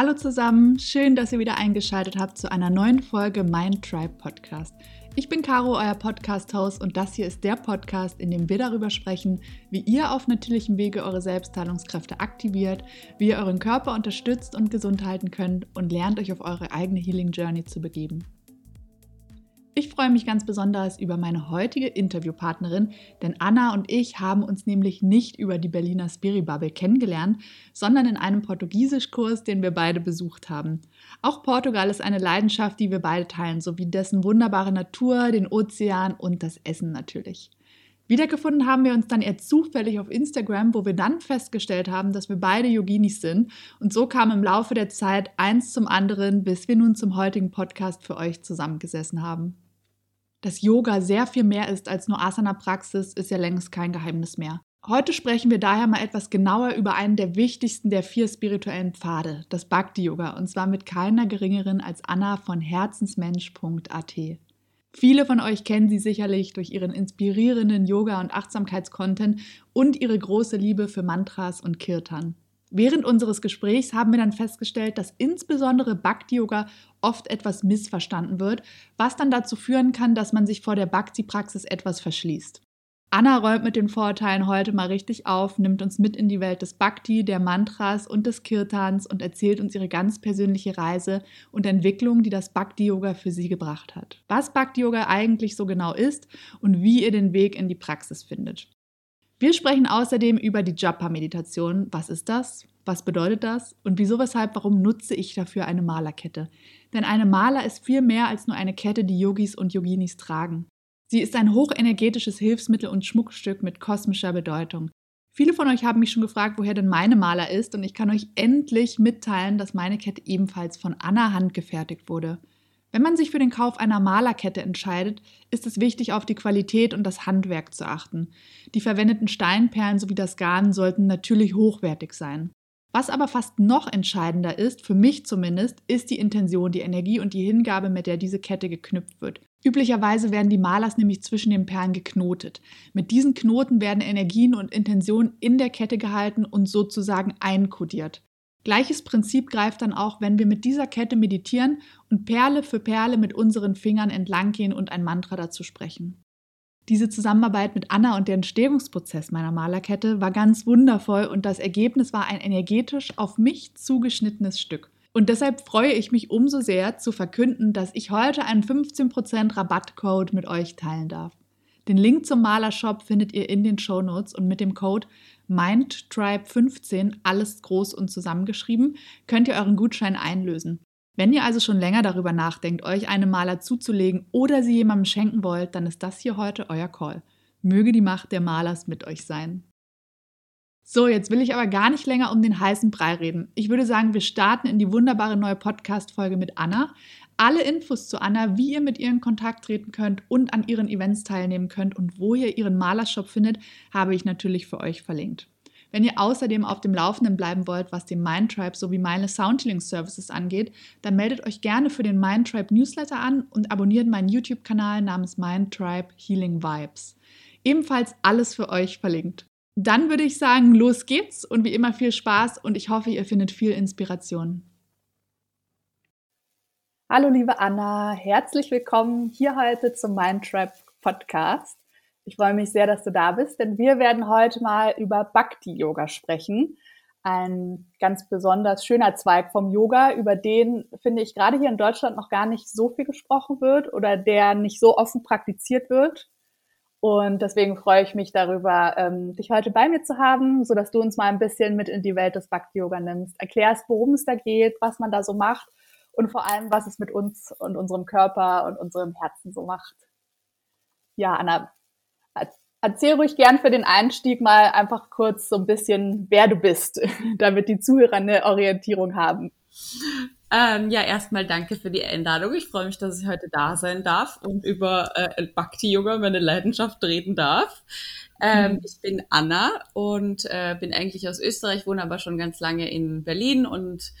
Hallo zusammen, schön, dass ihr wieder eingeschaltet habt zu einer neuen Folge Mind Tribe Podcast. Ich bin Caro, euer Podcast-Host und das hier ist der Podcast, in dem wir darüber sprechen, wie ihr auf natürlichem Wege eure Selbstheilungskräfte aktiviert, wie ihr euren Körper unterstützt und gesund halten könnt und lernt euch auf eure eigene Healing Journey zu begeben. Ich freue mich ganz besonders über meine heutige Interviewpartnerin, denn Anna und ich haben uns nämlich nicht über die Berliner Spiribubble kennengelernt, sondern in einem Portugiesischkurs, den wir beide besucht haben. Auch Portugal ist eine Leidenschaft, die wir beide teilen, sowie dessen wunderbare Natur, den Ozean und das Essen natürlich. Wiedergefunden haben wir uns dann eher zufällig auf Instagram, wo wir dann festgestellt haben, dass wir beide Yoginis sind. Und so kam im Laufe der Zeit eins zum anderen, bis wir nun zum heutigen Podcast für euch zusammengesessen haben. Dass Yoga sehr viel mehr ist als nur Asana-Praxis, ist ja längst kein Geheimnis mehr. Heute sprechen wir daher mal etwas genauer über einen der wichtigsten der vier spirituellen Pfade, das Bhakti-Yoga, und zwar mit keiner geringeren als Anna von herzensmensch.at. Viele von euch kennen sie sicherlich durch ihren inspirierenden Yoga- und Achtsamkeitscontent und ihre große Liebe für Mantras und Kirtan. Während unseres Gesprächs haben wir dann festgestellt, dass insbesondere Bhakti-Yoga oft etwas missverstanden wird, was dann dazu führen kann, dass man sich vor der Bhakti-Praxis etwas verschließt. Anna räumt mit den Vorurteilen heute mal richtig auf, nimmt uns mit in die Welt des Bhakti, der Mantras und des Kirtans und erzählt uns ihre ganz persönliche Reise und Entwicklung, die das Bhakti-Yoga für sie gebracht hat. Was Bhakti-Yoga eigentlich so genau ist und wie ihr den Weg in die Praxis findet. Wir sprechen außerdem über die Japa-Meditation. Was ist das? Was bedeutet das? Und wieso, weshalb, warum nutze ich dafür eine Malerkette? Denn eine Maler ist viel mehr als nur eine Kette, die Yogis und Yoginis tragen. Sie ist ein hochenergetisches Hilfsmittel und Schmuckstück mit kosmischer Bedeutung. Viele von euch haben mich schon gefragt, woher denn meine Maler ist, und ich kann euch endlich mitteilen, dass meine Kette ebenfalls von Anna handgefertigt wurde. Wenn man sich für den Kauf einer Malerkette entscheidet, ist es wichtig, auf die Qualität und das Handwerk zu achten. Die verwendeten Steinperlen sowie das Garn sollten natürlich hochwertig sein. Was aber fast noch entscheidender ist, für mich zumindest, ist die Intention, die Energie und die Hingabe, mit der diese Kette geknüpft wird. Üblicherweise werden die Malers nämlich zwischen den Perlen geknotet. Mit diesen Knoten werden Energien und Intentionen in der Kette gehalten und sozusagen einkodiert. Gleiches Prinzip greift dann auch, wenn wir mit dieser Kette meditieren und Perle für Perle mit unseren Fingern entlanggehen und ein Mantra dazu sprechen. Diese Zusammenarbeit mit Anna und der Entstehungsprozess meiner Malerkette war ganz wundervoll und das Ergebnis war ein energetisch auf mich zugeschnittenes Stück. Und deshalb freue ich mich umso sehr zu verkünden, dass ich heute einen 15% Rabattcode mit euch teilen darf. Den Link zum Malershop findet ihr in den Show Notes und mit dem Code MindTribe15, alles groß und zusammengeschrieben, könnt ihr euren Gutschein einlösen. Wenn ihr also schon länger darüber nachdenkt, euch eine Maler zuzulegen oder sie jemandem schenken wollt, dann ist das hier heute euer Call. Möge die Macht der Malers mit euch sein. So, jetzt will ich aber gar nicht länger um den heißen Brei reden. Ich würde sagen, wir starten in die wunderbare neue Podcast-Folge mit Anna. Alle Infos zu Anna, wie ihr mit ihr in Kontakt treten könnt und an ihren Events teilnehmen könnt und wo ihr ihren Malershop findet, habe ich natürlich für euch verlinkt. Wenn ihr außerdem auf dem Laufenden bleiben wollt, was den Mindtribe sowie meine Soundhealing Services angeht, dann meldet euch gerne für den Mindtribe Newsletter an und abonniert meinen YouTube-Kanal namens Mindtribe Healing Vibes. Ebenfalls alles für euch verlinkt. Dann würde ich sagen, los geht's und wie immer viel Spaß und ich hoffe, ihr findet viel Inspiration. Hallo liebe Anna, herzlich willkommen hier heute zum Mindtrap Podcast. Ich freue mich sehr, dass du da bist, denn wir werden heute mal über Bhakti Yoga sprechen. Ein ganz besonders schöner Zweig vom Yoga, über den finde ich gerade hier in Deutschland noch gar nicht so viel gesprochen wird oder der nicht so offen praktiziert wird. Und deswegen freue ich mich darüber, ähm, dich heute bei mir zu haben, so dass du uns mal ein bisschen mit in die Welt des Bhakti Yoga nimmst, erklärst, worum es da geht, was man da so macht und vor allem, was es mit uns und unserem Körper und unserem Herzen so macht. Ja, Anna, erzähl ruhig gern für den Einstieg mal einfach kurz so ein bisschen, wer du bist, damit die Zuhörer eine Orientierung haben. Ähm, ja, erstmal danke für die Einladung. Ich freue mich, dass ich heute da sein darf und über äh, Bhakti-Yoga, meine Leidenschaft, reden darf. Ähm, mhm. Ich bin Anna und äh, bin eigentlich aus Österreich, wohne aber schon ganz lange in Berlin und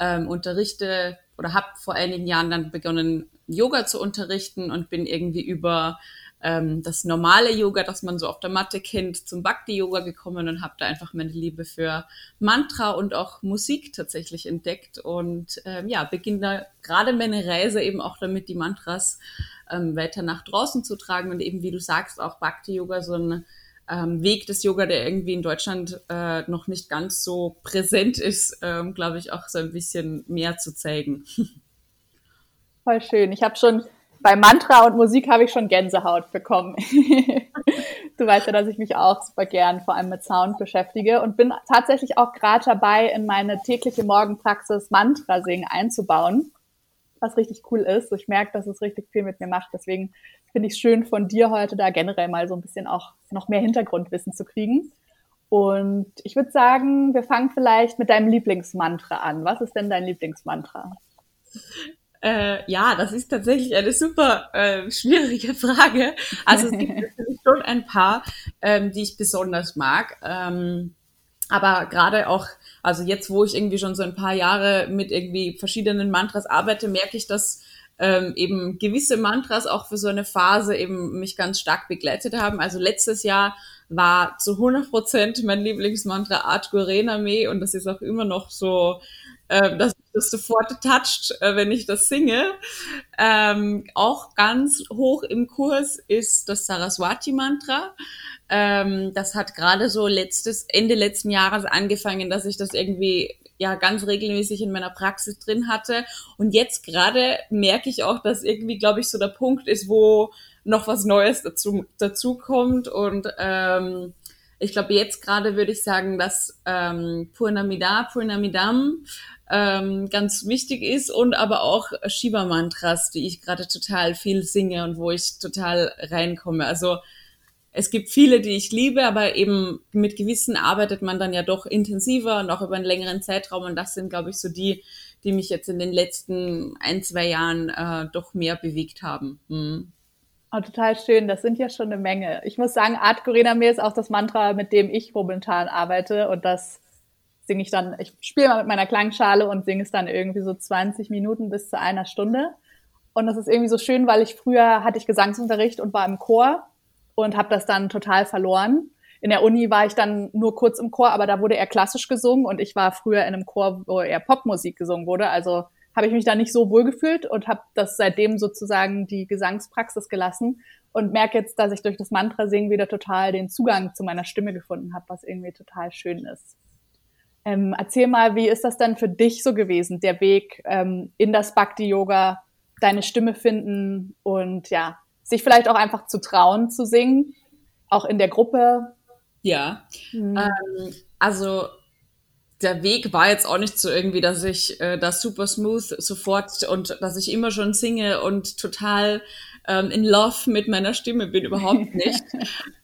ähm, unterrichte oder habe vor einigen Jahren dann begonnen, Yoga zu unterrichten und bin irgendwie über ähm, das normale Yoga, das man so auf der Matte kennt, zum Bhakti-Yoga gekommen und habe da einfach meine Liebe für Mantra und auch Musik tatsächlich entdeckt und ähm, ja, beginne da gerade meine Reise eben auch damit, die Mantras ähm, weiter nach draußen zu tragen und eben, wie du sagst, auch Bhakti-Yoga so ein ähm, Weg des Yoga, der irgendwie in Deutschland äh, noch nicht ganz so präsent ist, ähm, glaube ich, auch so ein bisschen mehr zu zeigen. Voll schön. Ich habe schon bei Mantra und Musik habe ich schon Gänsehaut bekommen. du weißt ja, dass ich mich auch super gern vor allem mit Sound beschäftige und bin tatsächlich auch gerade dabei, in meine tägliche Morgenpraxis Mantra singen einzubauen, was richtig cool ist. Ich merke, dass es richtig viel mit mir macht. Deswegen finde ich es schön von dir heute da generell mal so ein bisschen auch noch mehr Hintergrundwissen zu kriegen. Und ich würde sagen, wir fangen vielleicht mit deinem Lieblingsmantra an. Was ist denn dein Lieblingsmantra? Äh, ja, das ist tatsächlich eine super äh, schwierige Frage. Also es gibt natürlich schon ein paar, ähm, die ich besonders mag. Ähm, aber gerade auch, also jetzt, wo ich irgendwie schon so ein paar Jahre mit irgendwie verschiedenen Mantras arbeite, merke ich, dass ähm, eben gewisse Mantras auch für so eine Phase eben mich ganz stark begleitet haben. Also letztes Jahr war zu 100 Prozent mein Lieblingsmantra Art Me und das ist auch immer noch so äh, dass das sofort toucht, äh, wenn ich das singe. Ähm, auch ganz hoch im Kurs ist das Saraswati-Mantra. Ähm, das hat gerade so letztes, Ende letzten Jahres angefangen, dass ich das irgendwie ja ganz regelmäßig in meiner Praxis drin hatte. Und jetzt gerade merke ich auch, dass irgendwie, glaube ich, so der Punkt ist, wo noch was Neues dazu, dazu kommt. Und ähm, ich glaube, jetzt gerade würde ich sagen, dass ähm, Purnamida, Purnamidam ähm, ganz wichtig ist und aber auch Shiva-Mantras, die ich gerade total viel singe und wo ich total reinkomme. Also es gibt viele, die ich liebe, aber eben mit gewissen arbeitet man dann ja doch intensiver und auch über einen längeren Zeitraum und das sind, glaube ich, so die, die mich jetzt in den letzten ein, zwei Jahren äh, doch mehr bewegt haben. Hm. Oh, total schön. Das sind ja schon eine Menge. Ich muss sagen, Art Corina mir ist auch das Mantra, mit dem ich momentan arbeite und das singe ich dann, ich spiele mal mit meiner Klangschale und singe es dann irgendwie so 20 Minuten bis zu einer Stunde. Und das ist irgendwie so schön, weil ich früher hatte ich Gesangsunterricht und war im Chor und habe das dann total verloren. In der Uni war ich dann nur kurz im Chor, aber da wurde eher klassisch gesungen und ich war früher in einem Chor, wo eher Popmusik gesungen wurde. Also habe ich mich da nicht so wohl gefühlt und habe das seitdem sozusagen die Gesangspraxis gelassen und merke jetzt, dass ich durch das Mantra singen wieder total den Zugang zu meiner Stimme gefunden habe, was irgendwie total schön ist. Ähm, erzähl mal, wie ist das denn für dich so gewesen, der Weg ähm, in das Bhakti-Yoga, deine Stimme finden und ja, sich vielleicht auch einfach zu trauen zu singen, auch in der Gruppe? Ja, mhm. ähm, also der Weg war jetzt auch nicht so irgendwie, dass ich äh, das super smooth sofort und dass ich immer schon singe und total ähm, in Love mit meiner Stimme bin, überhaupt nicht.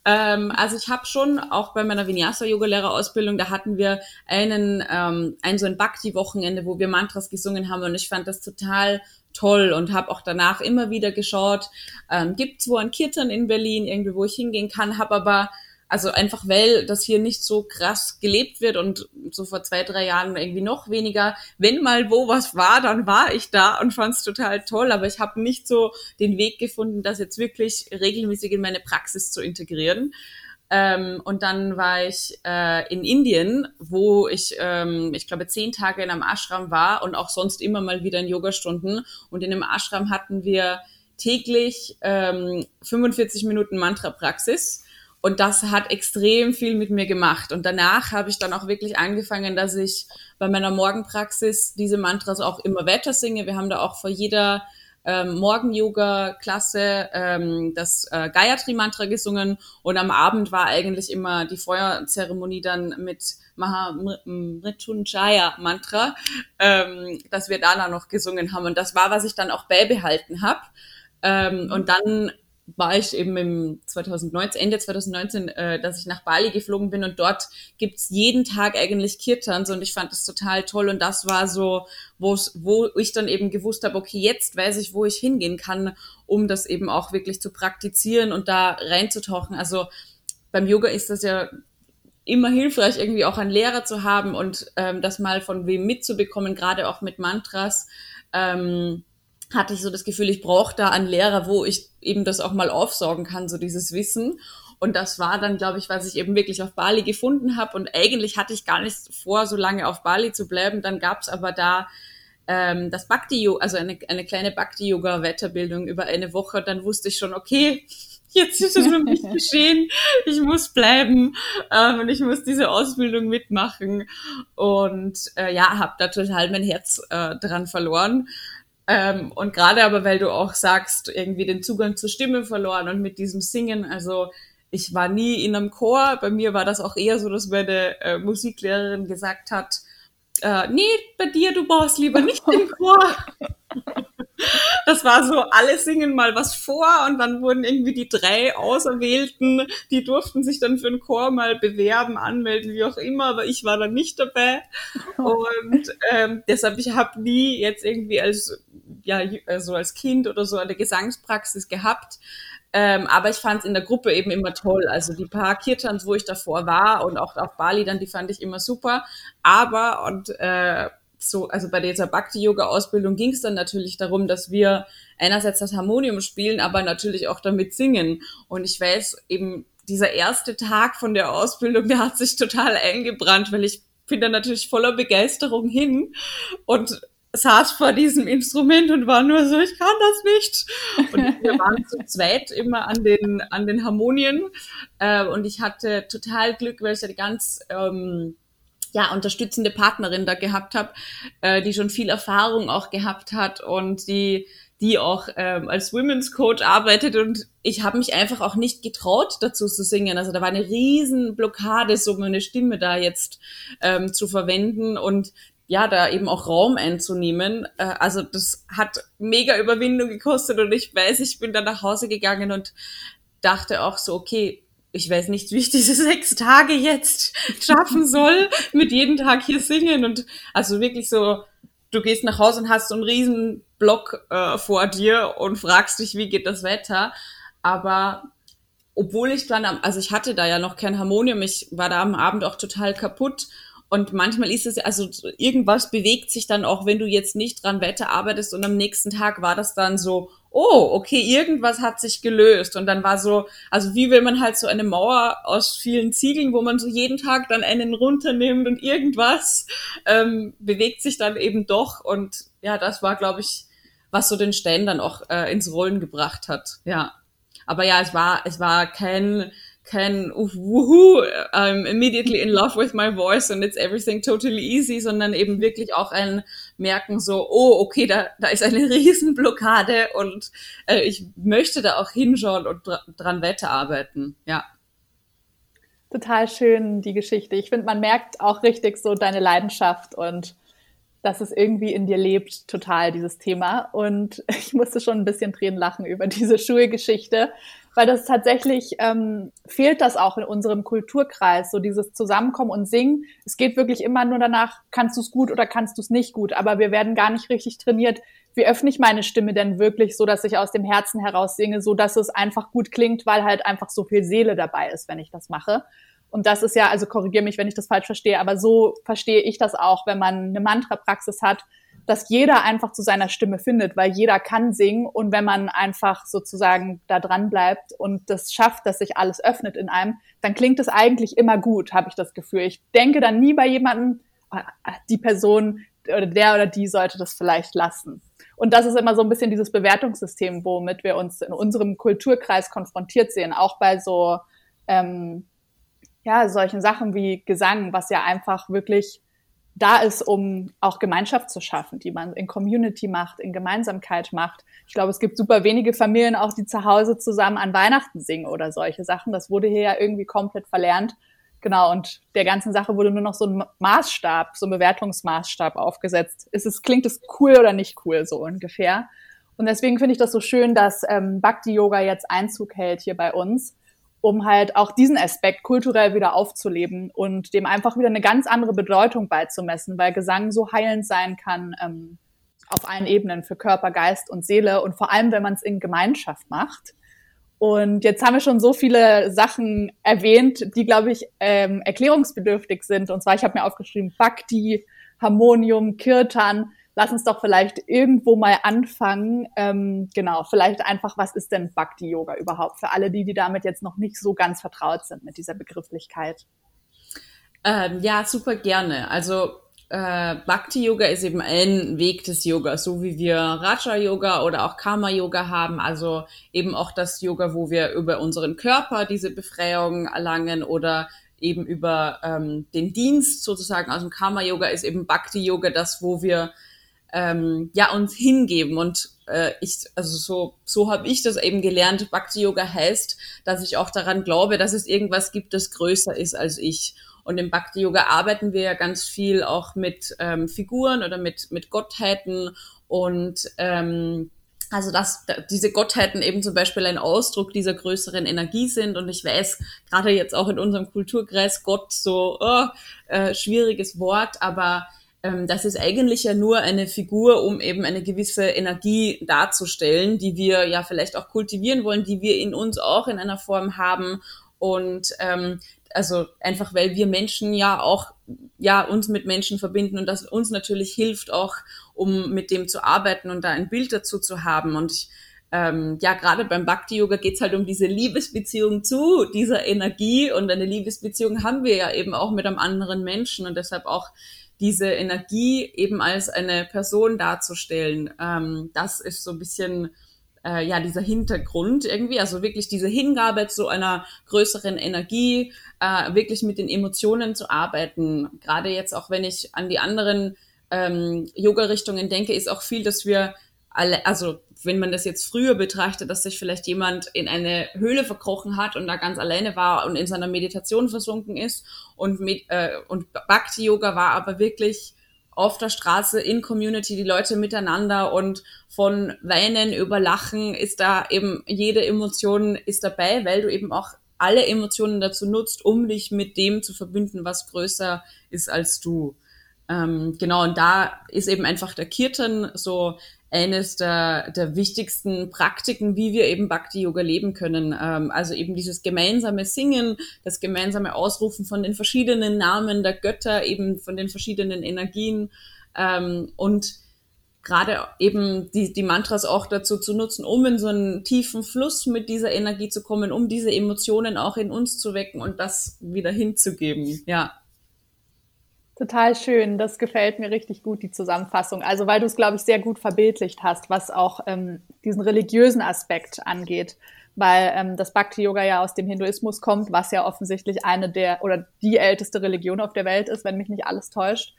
ähm, also ich habe schon auch bei meiner Vinyasa-Yoga-Lehrerausbildung, da hatten wir einen, ähm, ein so ein Bhakti-Wochenende, wo wir Mantras gesungen haben und ich fand das total toll und habe auch danach immer wieder geschaut, ähm, gibt's wo ein Kirtan in Berlin, irgendwie, wo ich hingehen kann, habe aber also einfach, weil das hier nicht so krass gelebt wird und so vor zwei, drei Jahren irgendwie noch weniger. Wenn mal wo was war, dann war ich da und fand es total toll, aber ich habe nicht so den Weg gefunden, das jetzt wirklich regelmäßig in meine Praxis zu integrieren. Ähm, und dann war ich äh, in Indien, wo ich, ähm, ich glaube, zehn Tage in einem Ashram war und auch sonst immer mal wieder in Yogastunden. Und in dem Ashram hatten wir täglich ähm, 45 Minuten Mantra-Praxis. Und das hat extrem viel mit mir gemacht. Und danach habe ich dann auch wirklich angefangen, dass ich bei meiner Morgenpraxis diese Mantras auch immer weiter singe. Wir haben da auch vor jeder ähm, Morgen-Yoga-Klasse ähm, das äh, Gayatri-Mantra gesungen und am Abend war eigentlich immer die Feuerzeremonie dann mit Mahamrityunjaya-Mantra, ähm, dass wir da dann noch gesungen haben. Und das war, was ich dann auch beibehalten habe. Ähm, und dann war ich eben im 2019, Ende 2019, äh, dass ich nach Bali geflogen bin und dort gibt's jeden Tag eigentlich Kirtans und ich fand das total toll und das war so, wo ich dann eben gewusst habe, okay, jetzt weiß ich, wo ich hingehen kann, um das eben auch wirklich zu praktizieren und da reinzutauchen. Also beim Yoga ist das ja immer hilfreich, irgendwie auch einen Lehrer zu haben und ähm, das mal von wem mitzubekommen, gerade auch mit Mantras. Ähm, hatte ich so das Gefühl, ich brauche da einen Lehrer, wo ich eben das auch mal aufsaugen kann, so dieses Wissen. Und das war dann, glaube ich, was ich eben wirklich auf Bali gefunden habe. Und eigentlich hatte ich gar nicht vor, so lange auf Bali zu bleiben. Dann gab es aber da ähm, das Bhakti, also eine, eine kleine Bhakti-Yoga-Weiterbildung über eine Woche. Dann wusste ich schon, okay, jetzt ist es für mich geschehen. Ich muss bleiben ähm, und ich muss diese Ausbildung mitmachen. Und äh, ja, habe da total mein Herz äh, dran verloren. Ähm, und gerade aber, weil du auch sagst, irgendwie den Zugang zur Stimme verloren und mit diesem Singen, also ich war nie in einem Chor. Bei mir war das auch eher so, dass meine äh, Musiklehrerin gesagt hat, äh, nee, bei dir, du brauchst lieber nicht den Chor. Das war so, alle singen mal was vor und dann wurden irgendwie die drei Auserwählten, die durften sich dann für den Chor mal bewerben, anmelden, wie auch immer, aber ich war dann nicht dabei. Und ähm, deshalb, ich habe nie jetzt irgendwie als, ja, also als Kind oder so eine Gesangspraxis gehabt. Ähm, aber ich fand es in der Gruppe eben immer toll. Also die paar Kirtans, wo ich davor war und auch auf Bali dann, die fand ich immer super. Aber und äh, so, also bei dieser Bhakti-Yoga-Ausbildung ging es dann natürlich darum, dass wir einerseits das Harmonium spielen, aber natürlich auch damit singen. Und ich weiß eben, dieser erste Tag von der Ausbildung, der hat sich total eingebrannt, weil ich bin da natürlich voller Begeisterung hin und saß vor diesem Instrument und war nur so, ich kann das nicht. Und wir waren zu zweit immer an den, an den Harmonien. Äh, und ich hatte total Glück, weil ich eine ganz ähm, ja, unterstützende Partnerin da gehabt habe, äh, die schon viel Erfahrung auch gehabt hat und die die auch ähm, als Women's Coach arbeitet und ich habe mich einfach auch nicht getraut, dazu zu singen. Also da war eine riesen Blockade, so meine Stimme da jetzt ähm, zu verwenden und ja, da eben auch Raum einzunehmen. Äh, also das hat mega Überwindung gekostet und ich weiß, ich bin dann nach Hause gegangen und dachte auch so, okay, ich weiß nicht, wie ich diese sechs Tage jetzt schaffen soll, mit jedem Tag hier singen und also wirklich so, du gehst nach Hause und hast so einen riesen Block äh, vor dir und fragst dich, wie geht das Wetter, aber obwohl ich dann, also ich hatte da ja noch kein Harmonium, ich war da am Abend auch total kaputt und manchmal ist es, also irgendwas bewegt sich dann auch, wenn du jetzt nicht dran weiterarbeitest und am nächsten Tag war das dann so, oh, okay, irgendwas hat sich gelöst. Und dann war so, also wie will man halt so eine Mauer aus vielen Ziegeln, wo man so jeden Tag dann einen runternimmt und irgendwas ähm, bewegt sich dann eben doch. Und ja, das war, glaube ich, was so den Stein dann auch äh, ins Rollen gebracht hat. Ja. Aber ja, es war, es war kein kein Wuhu, I'm immediately in love with my voice and it's everything totally easy, sondern eben wirklich auch ein Merken so, oh, okay, da, da ist eine Riesenblockade und äh, ich möchte da auch hinschauen und dr dran weiterarbeiten, ja. Total schön, die Geschichte. Ich finde, man merkt auch richtig so deine Leidenschaft und dass es irgendwie in dir lebt, total, dieses Thema. Und ich musste schon ein bisschen Tränen lachen über diese Schulgeschichte, weil das tatsächlich ähm, fehlt das auch in unserem Kulturkreis, so dieses Zusammenkommen und Singen. Es geht wirklich immer nur danach, kannst du es gut oder kannst du es nicht gut, aber wir werden gar nicht richtig trainiert. Wie öffne ich meine Stimme denn wirklich so, dass ich aus dem Herzen heraus singe, so dass es einfach gut klingt, weil halt einfach so viel Seele dabei ist, wenn ich das mache. Und das ist ja, also korrigiere mich, wenn ich das falsch verstehe, aber so verstehe ich das auch, wenn man eine Mantra-Praxis hat, dass jeder einfach zu seiner Stimme findet, weil jeder kann singen und wenn man einfach sozusagen da dran bleibt und das schafft, dass sich alles öffnet in einem, dann klingt es eigentlich immer gut, habe ich das Gefühl. Ich denke dann nie bei jemandem, ah, die Person oder der oder die sollte das vielleicht lassen. Und das ist immer so ein bisschen dieses Bewertungssystem, womit wir uns in unserem Kulturkreis konfrontiert sehen, auch bei so ähm, ja solchen Sachen wie Gesang, was ja einfach wirklich da ist, um auch Gemeinschaft zu schaffen, die man in Community macht, in Gemeinsamkeit macht. Ich glaube, es gibt super wenige Familien auch, die zu Hause zusammen an Weihnachten singen oder solche Sachen. Das wurde hier ja irgendwie komplett verlernt. Genau, und der ganzen Sache wurde nur noch so ein Maßstab, so ein Bewertungsmaßstab aufgesetzt. Ist es, klingt es cool oder nicht cool, so ungefähr. Und deswegen finde ich das so schön, dass ähm, Bhakti-Yoga jetzt Einzug hält hier bei uns um halt auch diesen Aspekt kulturell wieder aufzuleben und dem einfach wieder eine ganz andere Bedeutung beizumessen, weil Gesang so heilend sein kann ähm, auf allen Ebenen für Körper, Geist und Seele und vor allem, wenn man es in Gemeinschaft macht. Und jetzt haben wir schon so viele Sachen erwähnt, die, glaube ich, ähm, erklärungsbedürftig sind. Und zwar, ich habe mir aufgeschrieben, Bhakti, Harmonium, Kirtan. Lass uns doch vielleicht irgendwo mal anfangen. Ähm, genau, vielleicht einfach, was ist denn Bhakti Yoga überhaupt für alle die, die damit jetzt noch nicht so ganz vertraut sind mit dieser Begrifflichkeit? Ähm, ja, super gerne. Also äh, Bhakti Yoga ist eben ein Weg des Yoga, so wie wir Raja Yoga oder auch Karma Yoga haben, also eben auch das Yoga, wo wir über unseren Körper diese Befreiung erlangen oder eben über ähm, den Dienst sozusagen. Also Karma Yoga ist eben Bhakti Yoga, das, wo wir ähm, ja uns hingeben und äh, ich also so so habe ich das eben gelernt. Bhakti Yoga heißt, dass ich auch daran glaube, dass es irgendwas gibt, das größer ist als ich. Und im Bhakti Yoga arbeiten wir ja ganz viel auch mit ähm, Figuren oder mit mit Gottheiten und ähm, also dass diese Gottheiten eben zum Beispiel ein Ausdruck dieser größeren Energie sind. Und ich weiß, gerade jetzt auch in unserem Kulturkreis, Gott so oh, äh, schwieriges Wort, aber das ist eigentlich ja nur eine Figur, um eben eine gewisse Energie darzustellen, die wir ja vielleicht auch kultivieren wollen, die wir in uns auch in einer Form haben. Und ähm, also einfach, weil wir Menschen ja auch ja uns mit Menschen verbinden und das uns natürlich hilft auch, um mit dem zu arbeiten und da ein Bild dazu zu haben. Und ich, ähm, ja, gerade beim Bhakti Yoga geht's halt um diese Liebesbeziehung zu dieser Energie und eine Liebesbeziehung haben wir ja eben auch mit einem anderen Menschen und deshalb auch diese Energie eben als eine Person darzustellen. Ähm, das ist so ein bisschen äh, ja dieser Hintergrund irgendwie, also wirklich diese Hingabe zu einer größeren Energie, äh, wirklich mit den Emotionen zu arbeiten. Gerade jetzt auch, wenn ich an die anderen ähm, Yoga-Richtungen denke, ist auch viel, dass wir alle, also wenn man das jetzt früher betrachtet, dass sich vielleicht jemand in eine Höhle verkrochen hat und da ganz alleine war und in seiner Meditation versunken ist und, mit, äh, und Bhakti Yoga war aber wirklich auf der Straße in Community, die Leute miteinander und von Weinen über Lachen ist da eben jede Emotion ist dabei, weil du eben auch alle Emotionen dazu nutzt, um dich mit dem zu verbinden, was größer ist als du. Ähm, genau, und da ist eben einfach der Kirtan so eines der, der wichtigsten Praktiken, wie wir eben Bhakti-Yoga leben können. Ähm, also eben dieses gemeinsame Singen, das gemeinsame Ausrufen von den verschiedenen Namen der Götter, eben von den verschiedenen Energien ähm, und gerade eben die, die Mantras auch dazu zu nutzen, um in so einen tiefen Fluss mit dieser Energie zu kommen, um diese Emotionen auch in uns zu wecken und das wieder hinzugeben. Ja. Total schön, das gefällt mir richtig gut, die Zusammenfassung. Also weil du es, glaube ich, sehr gut verbildlicht hast, was auch ähm, diesen religiösen Aspekt angeht. Weil ähm, das Bhakti-Yoga ja aus dem Hinduismus kommt, was ja offensichtlich eine der oder die älteste Religion auf der Welt ist, wenn mich nicht alles täuscht.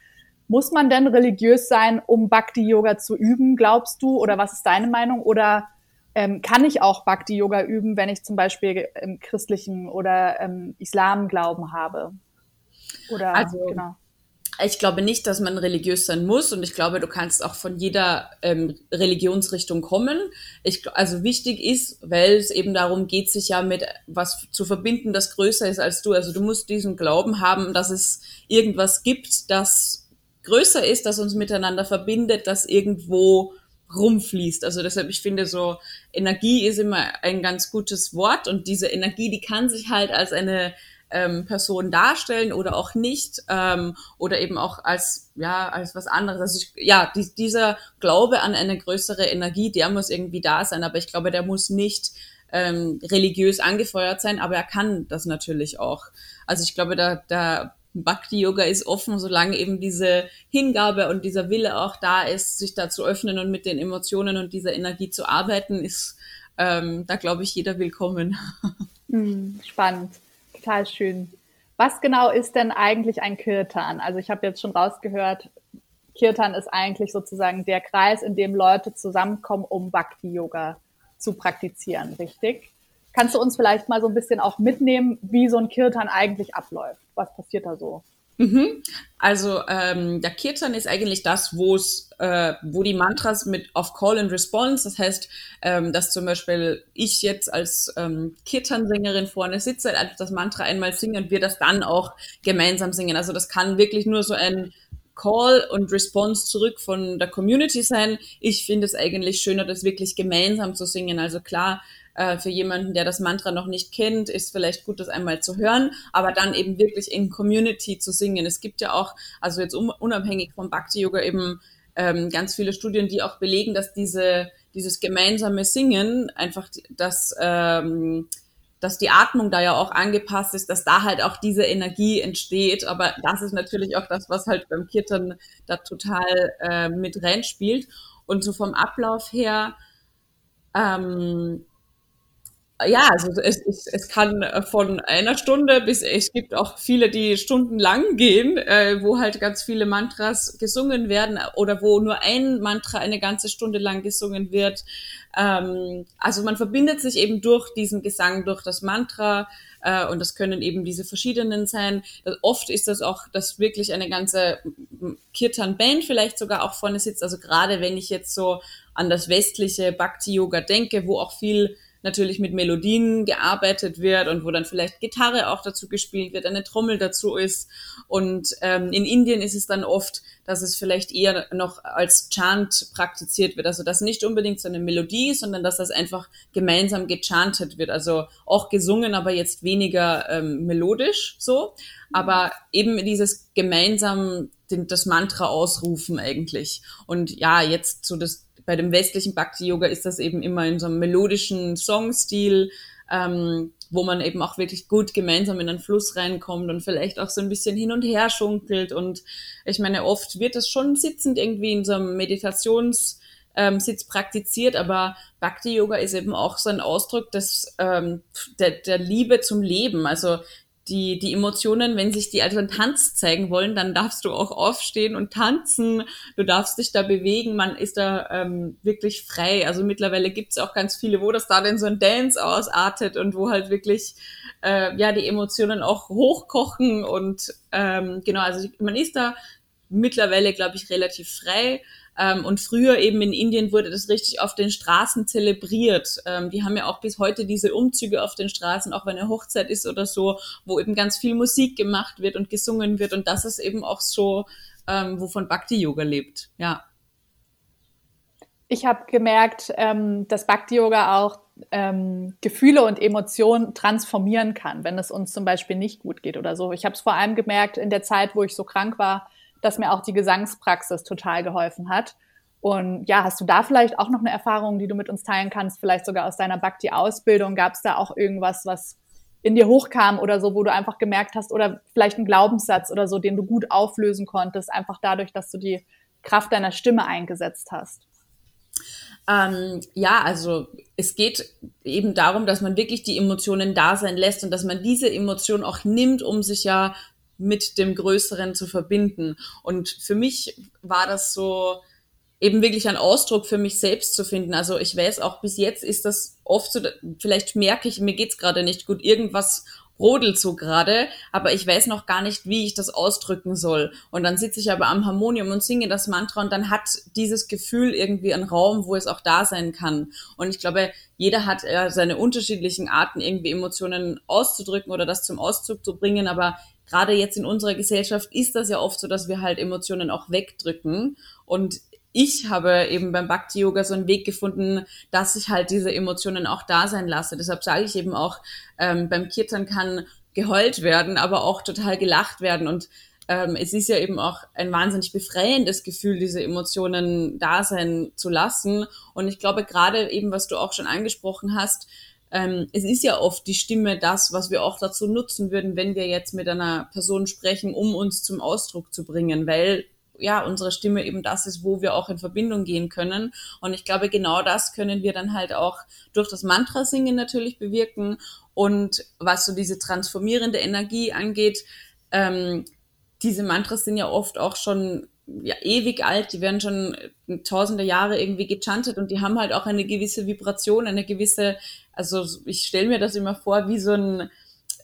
Muss man denn religiös sein, um Bhakti-Yoga zu üben, glaubst du? Oder was ist deine Meinung? Oder ähm, kann ich auch Bhakti-Yoga üben, wenn ich zum Beispiel im christlichen oder ähm, Islam-Glauben habe? Oder, also, genau ich glaube nicht, dass man religiös sein muss und ich glaube, du kannst auch von jeder ähm, Religionsrichtung kommen. Ich, also wichtig ist, weil es eben darum geht, sich ja mit was zu verbinden, das größer ist als du. Also du musst diesen Glauben haben, dass es irgendwas gibt, das größer ist, das uns miteinander verbindet, das irgendwo rumfließt. Also deshalb, ich finde so, Energie ist immer ein ganz gutes Wort und diese Energie, die kann sich halt als eine ähm, Person darstellen oder auch nicht ähm, oder eben auch als ja als was anderes. Also ich, ja, die, dieser Glaube an eine größere Energie, der muss irgendwie da sein, aber ich glaube, der muss nicht ähm, religiös angefeuert sein, aber er kann das natürlich auch. Also ich glaube, da, da Bhakti Yoga ist offen, solange eben diese Hingabe und dieser Wille auch da ist, sich da zu öffnen und mit den Emotionen und dieser Energie zu arbeiten, ist ähm, da glaube ich jeder willkommen. Hm, spannend total schön. Was genau ist denn eigentlich ein Kirtan? Also ich habe jetzt schon rausgehört, Kirtan ist eigentlich sozusagen der Kreis, in dem Leute zusammenkommen, um Bhakti-Yoga zu praktizieren, richtig? Kannst du uns vielleicht mal so ein bisschen auch mitnehmen, wie so ein Kirtan eigentlich abläuft? Was passiert da so? Mhm. Also ähm, der Kirtan ist eigentlich das, wo es, äh, wo die Mantras mit auf Call and Response, das heißt, ähm, dass zum Beispiel ich jetzt als ähm, Kirtan-Sängerin vorne sitze, einfach das Mantra einmal singe und wir das dann auch gemeinsam singen. Also das kann wirklich nur so ein Call und Response zurück von der Community sein. Ich finde es eigentlich schöner, das wirklich gemeinsam zu singen. Also klar, äh, für jemanden, der das Mantra noch nicht kennt, ist vielleicht gut, das einmal zu hören, aber dann eben wirklich in Community zu singen. Es gibt ja auch, also jetzt unabhängig vom Bhakti Yoga eben ähm, ganz viele Studien, die auch belegen, dass diese, dieses gemeinsame Singen einfach das, ähm, dass die Atmung da ja auch angepasst ist, dass da halt auch diese Energie entsteht. Aber das ist natürlich auch das, was halt beim Kirtan da total äh, mit reinspielt. Und so vom Ablauf her, ähm, ja, also es, es, es kann äh, von einer Stunde bis es gibt auch viele, die stundenlang gehen, äh, wo halt ganz viele Mantras gesungen werden oder wo nur ein Mantra eine ganze Stunde lang gesungen wird. Ähm, also man verbindet sich eben durch diesen Gesang, durch das Mantra äh, und das können eben diese verschiedenen sein. Oft ist das auch, dass wirklich eine ganze Kirtan-Band vielleicht sogar auch vorne sitzt. Also gerade wenn ich jetzt so an das westliche Bhakti-Yoga denke, wo auch viel natürlich mit Melodien gearbeitet wird und wo dann vielleicht Gitarre auch dazu gespielt wird, eine Trommel dazu ist. Und ähm, in Indien ist es dann oft, dass es vielleicht eher noch als Chant praktiziert wird. Also dass nicht unbedingt so eine Melodie, sondern dass das einfach gemeinsam gechantet wird. Also auch gesungen, aber jetzt weniger ähm, melodisch so. Aber eben dieses gemeinsam den, das Mantra ausrufen eigentlich. Und ja, jetzt so das bei dem westlichen Bhakti-Yoga ist das eben immer in so einem melodischen Songstil, ähm, wo man eben auch wirklich gut gemeinsam in einen Fluss reinkommt und vielleicht auch so ein bisschen hin und her schunkelt. Und ich meine, oft wird das schon sitzend irgendwie in so einem Meditations- ähm, Sitz praktiziert, aber Bhakti Yoga ist eben auch so ein Ausdruck des, ähm, der, der Liebe zum Leben. Also die, die Emotionen, wenn sich die also in Tanz zeigen wollen, dann darfst du auch aufstehen und tanzen. Du darfst dich da bewegen. Man ist da ähm, wirklich frei. Also mittlerweile gibt's auch ganz viele, wo das da denn so ein Dance ausartet und wo halt wirklich äh, ja die Emotionen auch hochkochen und ähm, genau, also man ist da mittlerweile, glaube ich, relativ frei. Ähm, und früher eben in Indien wurde das richtig auf den Straßen zelebriert. Ähm, die haben ja auch bis heute diese Umzüge auf den Straßen, auch wenn eine Hochzeit ist oder so, wo eben ganz viel Musik gemacht wird und gesungen wird. Und das ist eben auch so, ähm, wovon Bhakti Yoga lebt. Ja. Ich habe gemerkt, ähm, dass Bhakti Yoga auch ähm, Gefühle und Emotionen transformieren kann, wenn es uns zum Beispiel nicht gut geht oder so. Ich habe es vor allem gemerkt in der Zeit, wo ich so krank war, dass mir auch die Gesangspraxis total geholfen hat. Und ja, hast du da vielleicht auch noch eine Erfahrung, die du mit uns teilen kannst, vielleicht sogar aus deiner Bhakti-Ausbildung? Gab es da auch irgendwas, was in dir hochkam oder so, wo du einfach gemerkt hast, oder vielleicht einen Glaubenssatz oder so, den du gut auflösen konntest, einfach dadurch, dass du die Kraft deiner Stimme eingesetzt hast? Ähm, ja, also es geht eben darum, dass man wirklich die Emotionen da sein lässt und dass man diese Emotion auch nimmt, um sich ja mit dem Größeren zu verbinden. Und für mich war das so eben wirklich ein Ausdruck für mich selbst zu finden. Also ich weiß auch bis jetzt ist das oft so, vielleicht merke ich, mir geht's gerade nicht gut, irgendwas rodelt so gerade, aber ich weiß noch gar nicht, wie ich das ausdrücken soll. Und dann sitze ich aber am Harmonium und singe das Mantra und dann hat dieses Gefühl irgendwie einen Raum, wo es auch da sein kann. Und ich glaube, jeder hat äh, seine unterschiedlichen Arten, irgendwie Emotionen auszudrücken oder das zum Ausdruck zu bringen, aber gerade jetzt in unserer Gesellschaft ist das ja oft so, dass wir halt Emotionen auch wegdrücken. Und ich habe eben beim Bhakti Yoga so einen Weg gefunden, dass ich halt diese Emotionen auch da sein lasse. Deshalb sage ich eben auch, ähm, beim Kirtan kann geheult werden, aber auch total gelacht werden. Und ähm, es ist ja eben auch ein wahnsinnig befreiendes Gefühl, diese Emotionen da sein zu lassen. Und ich glaube, gerade eben, was du auch schon angesprochen hast, ähm, es ist ja oft die Stimme das, was wir auch dazu nutzen würden, wenn wir jetzt mit einer Person sprechen, um uns zum Ausdruck zu bringen, weil ja, unsere Stimme eben das ist, wo wir auch in Verbindung gehen können. Und ich glaube, genau das können wir dann halt auch durch das Mantra singen natürlich bewirken. Und was so diese transformierende Energie angeht, ähm, diese Mantras sind ja oft auch schon ja, ewig alt, die werden schon tausende Jahre irgendwie gechantet und die haben halt auch eine gewisse Vibration, eine gewisse, also ich stelle mir das immer vor, wie so ein,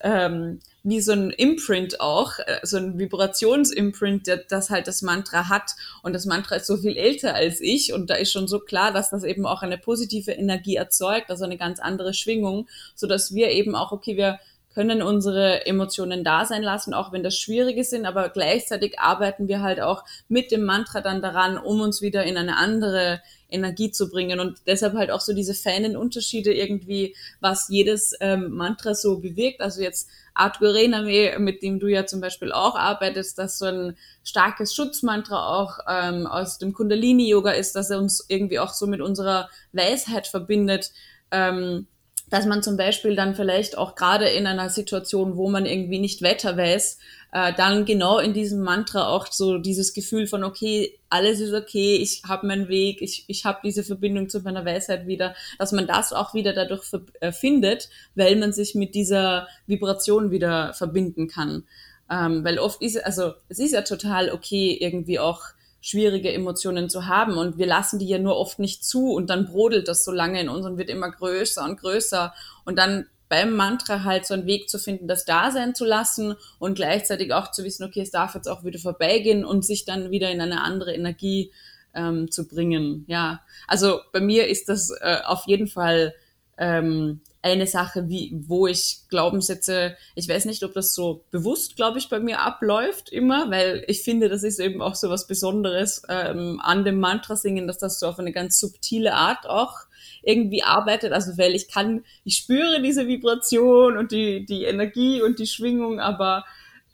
ähm, wie so ein Imprint auch, äh, so ein Vibrationsimprint, das halt das Mantra hat. Und das Mantra ist so viel älter als ich und da ist schon so klar, dass das eben auch eine positive Energie erzeugt, also eine ganz andere Schwingung, so dass wir eben auch, okay, wir können unsere Emotionen da sein lassen, auch wenn das schwierige sind, aber gleichzeitig arbeiten wir halt auch mit dem Mantra dann daran, um uns wieder in eine andere Energie zu bringen und deshalb halt auch so diese feinen Unterschiede irgendwie, was jedes ähm, Mantra so bewirkt. Also jetzt Art Gurename, mit dem du ja zum Beispiel auch arbeitest, dass so ein starkes Schutzmantra auch ähm, aus dem Kundalini-Yoga ist, dass er uns irgendwie auch so mit unserer Weisheit verbindet. Ähm, dass man zum Beispiel dann vielleicht auch gerade in einer Situation, wo man irgendwie nicht Wetter weiß, äh, dann genau in diesem Mantra auch so dieses Gefühl von, okay, alles ist okay, ich habe meinen Weg, ich, ich habe diese Verbindung zu meiner Weisheit wieder, dass man das auch wieder dadurch äh, findet, weil man sich mit dieser Vibration wieder verbinden kann. Ähm, weil oft ist, also es ist ja total okay, irgendwie auch schwierige Emotionen zu haben. Und wir lassen die ja nur oft nicht zu und dann brodelt das so lange in uns und wird immer größer und größer. Und dann beim Mantra halt so einen Weg zu finden, das da sein zu lassen und gleichzeitig auch zu wissen, okay, es darf jetzt auch wieder vorbeigehen und sich dann wieder in eine andere Energie ähm, zu bringen. Ja, also bei mir ist das äh, auf jeden Fall ähm, eine Sache, wie, wo ich Glaubenssätze, ich weiß nicht, ob das so bewusst, glaube ich, bei mir abläuft immer, weil ich finde, das ist eben auch so was Besonderes ähm, an dem Mantra singen, dass das so auf eine ganz subtile Art auch irgendwie arbeitet. Also weil ich kann, ich spüre diese Vibration und die, die Energie und die Schwingung, aber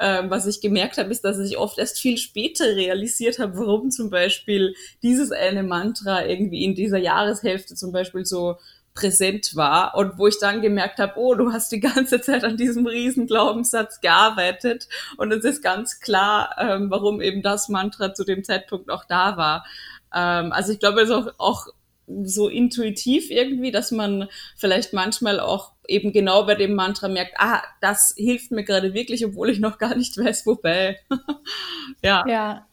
ähm, was ich gemerkt habe, ist, dass ich oft erst viel später realisiert habe, warum zum Beispiel dieses eine Mantra irgendwie in dieser Jahreshälfte zum Beispiel so präsent war und wo ich dann gemerkt habe, oh, du hast die ganze Zeit an diesem riesen Glaubenssatz gearbeitet und es ist ganz klar, ähm, warum eben das Mantra zu dem Zeitpunkt auch da war. Ähm, also ich glaube, es ist auch, auch so intuitiv irgendwie, dass man vielleicht manchmal auch eben genau bei dem Mantra merkt, ah, das hilft mir gerade wirklich, obwohl ich noch gar nicht weiß, wobei. ja. Ja,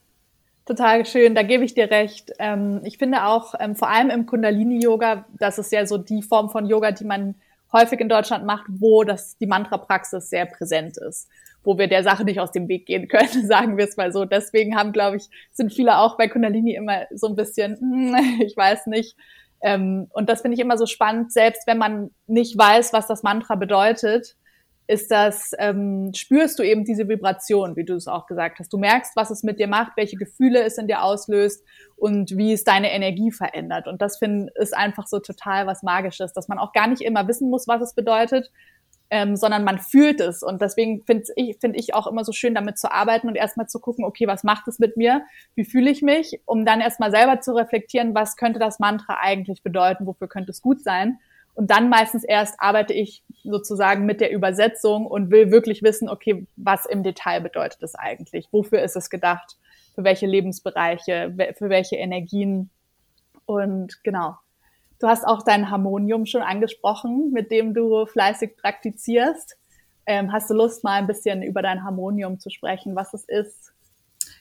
Total schön, da gebe ich dir recht. Ähm, ich finde auch, ähm, vor allem im Kundalini-Yoga, das ist ja so die Form von Yoga, die man häufig in Deutschland macht, wo das, die Mantra-Praxis sehr präsent ist, wo wir der Sache nicht aus dem Weg gehen können, sagen wir es mal so. Deswegen haben, glaube ich, sind viele auch bei Kundalini immer so ein bisschen, hm, ich weiß nicht. Ähm, und das finde ich immer so spannend, selbst wenn man nicht weiß, was das Mantra bedeutet, ist das, ähm, spürst du eben diese Vibration, wie du es auch gesagt hast. Du merkst, was es mit dir macht, welche Gefühle es in dir auslöst und wie es deine Energie verändert. Und das finde ist einfach so total was Magisches, dass man auch gar nicht immer wissen muss, was es bedeutet, ähm, sondern man fühlt es. Und deswegen finde ich, finde ich auch immer so schön, damit zu arbeiten und erstmal zu gucken, okay, was macht es mit mir? Wie fühle ich mich? Um dann erstmal selber zu reflektieren, was könnte das Mantra eigentlich bedeuten? Wofür könnte es gut sein? Und dann meistens erst arbeite ich sozusagen mit der Übersetzung und will wirklich wissen, okay, was im Detail bedeutet es eigentlich? Wofür ist es gedacht? Für welche Lebensbereiche? Für welche Energien? Und genau. Du hast auch dein Harmonium schon angesprochen, mit dem du fleißig praktizierst. Ähm, hast du Lust, mal ein bisschen über dein Harmonium zu sprechen, was es ist?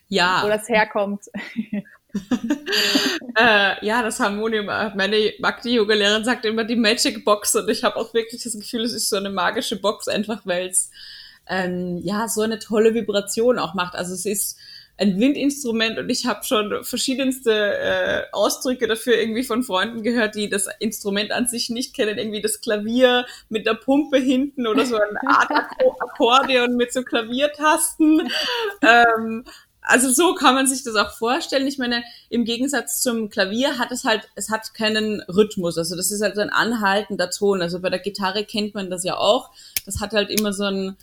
Ja. Wo das herkommt? äh, ja, das Harmonium. Äh, meine Bhakti-Yoga-Lehrerin sagt immer die Magic Box und ich habe auch wirklich das Gefühl, es ist so eine magische Box, einfach weil es ähm, ja so eine tolle Vibration auch macht. Also es ist ein Windinstrument und ich habe schon verschiedenste äh, Ausdrücke dafür irgendwie von Freunden gehört, die das Instrument an sich nicht kennen, irgendwie das Klavier mit der Pumpe hinten oder so eine Art Akkordeon mit so Klaviertasten. ähm, also so kann man sich das auch vorstellen. Ich meine, im Gegensatz zum Klavier hat es halt, es hat keinen Rhythmus. Also das ist halt so ein anhaltender Ton. Also bei der Gitarre kennt man das ja auch. Das hat halt immer so einen,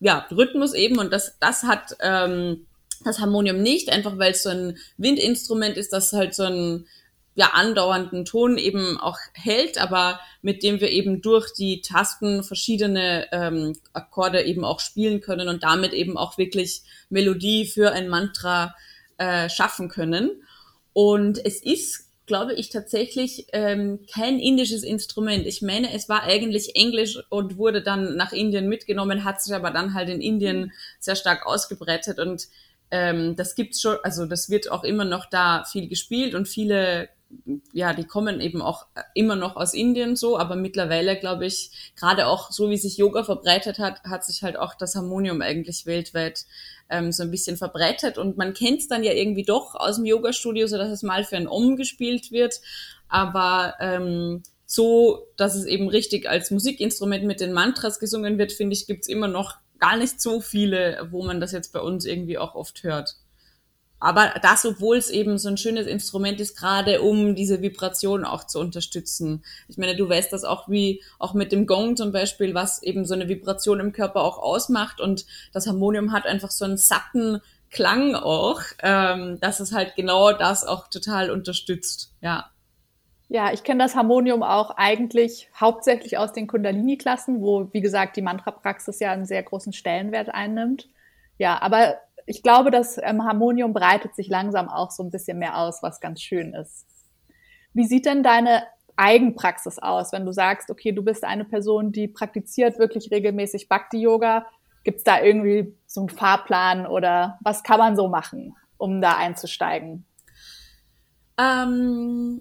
ja, Rhythmus eben und das, das hat ähm, das Harmonium nicht, einfach weil es so ein Windinstrument ist, das halt so ein ja andauernden Ton eben auch hält, aber mit dem wir eben durch die Tasten verschiedene ähm, Akkorde eben auch spielen können und damit eben auch wirklich Melodie für ein Mantra äh, schaffen können. Und es ist, glaube ich, tatsächlich ähm, kein indisches Instrument. Ich meine, es war eigentlich Englisch und wurde dann nach Indien mitgenommen, hat sich aber dann halt in Indien sehr stark ausgebreitet und ähm, das gibt's schon, also das wird auch immer noch da viel gespielt und viele ja, die kommen eben auch immer noch aus Indien so, aber mittlerweile glaube ich, gerade auch so wie sich Yoga verbreitet hat, hat sich halt auch das Harmonium eigentlich weltweit ähm, so ein bisschen verbreitet und man kennt es dann ja irgendwie doch aus dem Yoga-Studio, so dass es mal für ein Om gespielt wird, aber ähm, so, dass es eben richtig als Musikinstrument mit den Mantras gesungen wird, finde ich, gibt's immer noch gar nicht so viele, wo man das jetzt bei uns irgendwie auch oft hört. Aber das, obwohl es eben so ein schönes Instrument ist, gerade um diese Vibration auch zu unterstützen. Ich meine, du weißt das auch wie auch mit dem Gong zum Beispiel, was eben so eine Vibration im Körper auch ausmacht. Und das Harmonium hat einfach so einen satten Klang auch, ähm, dass es halt genau das auch total unterstützt. Ja. Ja, ich kenne das Harmonium auch eigentlich hauptsächlich aus den Kundalini-Klassen, wo, wie gesagt, die Mantra-Praxis ja einen sehr großen Stellenwert einnimmt. Ja, aber ich glaube, das ähm, Harmonium breitet sich langsam auch so ein bisschen mehr aus, was ganz schön ist. Wie sieht denn deine Eigenpraxis aus, wenn du sagst, okay, du bist eine Person, die praktiziert wirklich regelmäßig Bhakti-Yoga? Gibt es da irgendwie so einen Fahrplan oder was kann man so machen, um da einzusteigen? Ähm,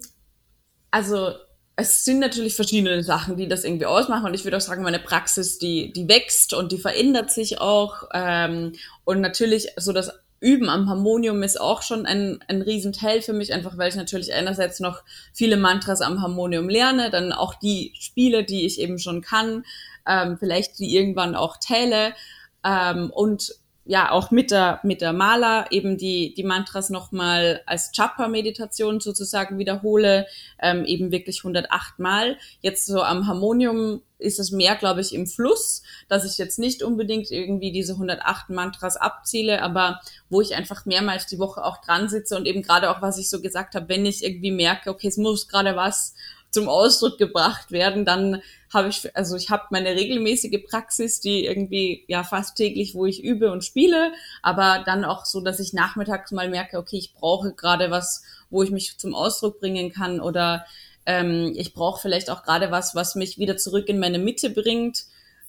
also es sind natürlich verschiedene Sachen, die das irgendwie ausmachen. Und ich würde auch sagen, meine Praxis, die, die wächst und die verändert sich auch. Ähm, und natürlich so das Üben am Harmonium ist auch schon ein, ein Riesenteil für mich, einfach weil ich natürlich einerseits noch viele Mantras am Harmonium lerne, dann auch die Spiele, die ich eben schon kann, ähm, vielleicht die irgendwann auch teile. Ähm, und ja auch mit der mit der Maler eben die die Mantras nochmal als Chapa Meditation sozusagen wiederhole ähm, eben wirklich 108 Mal. Jetzt so am Harmonium ist es mehr glaube ich im Fluss dass ich jetzt nicht unbedingt irgendwie diese 108 Mantras abziele aber wo ich einfach mehrmals die Woche auch dran sitze und eben gerade auch was ich so gesagt habe wenn ich irgendwie merke okay es muss gerade was zum Ausdruck gebracht werden, dann habe ich, also ich habe meine regelmäßige Praxis, die irgendwie ja fast täglich, wo ich übe und spiele, aber dann auch so, dass ich nachmittags mal merke, okay, ich brauche gerade was, wo ich mich zum Ausdruck bringen kann oder ähm, ich brauche vielleicht auch gerade was, was mich wieder zurück in meine Mitte bringt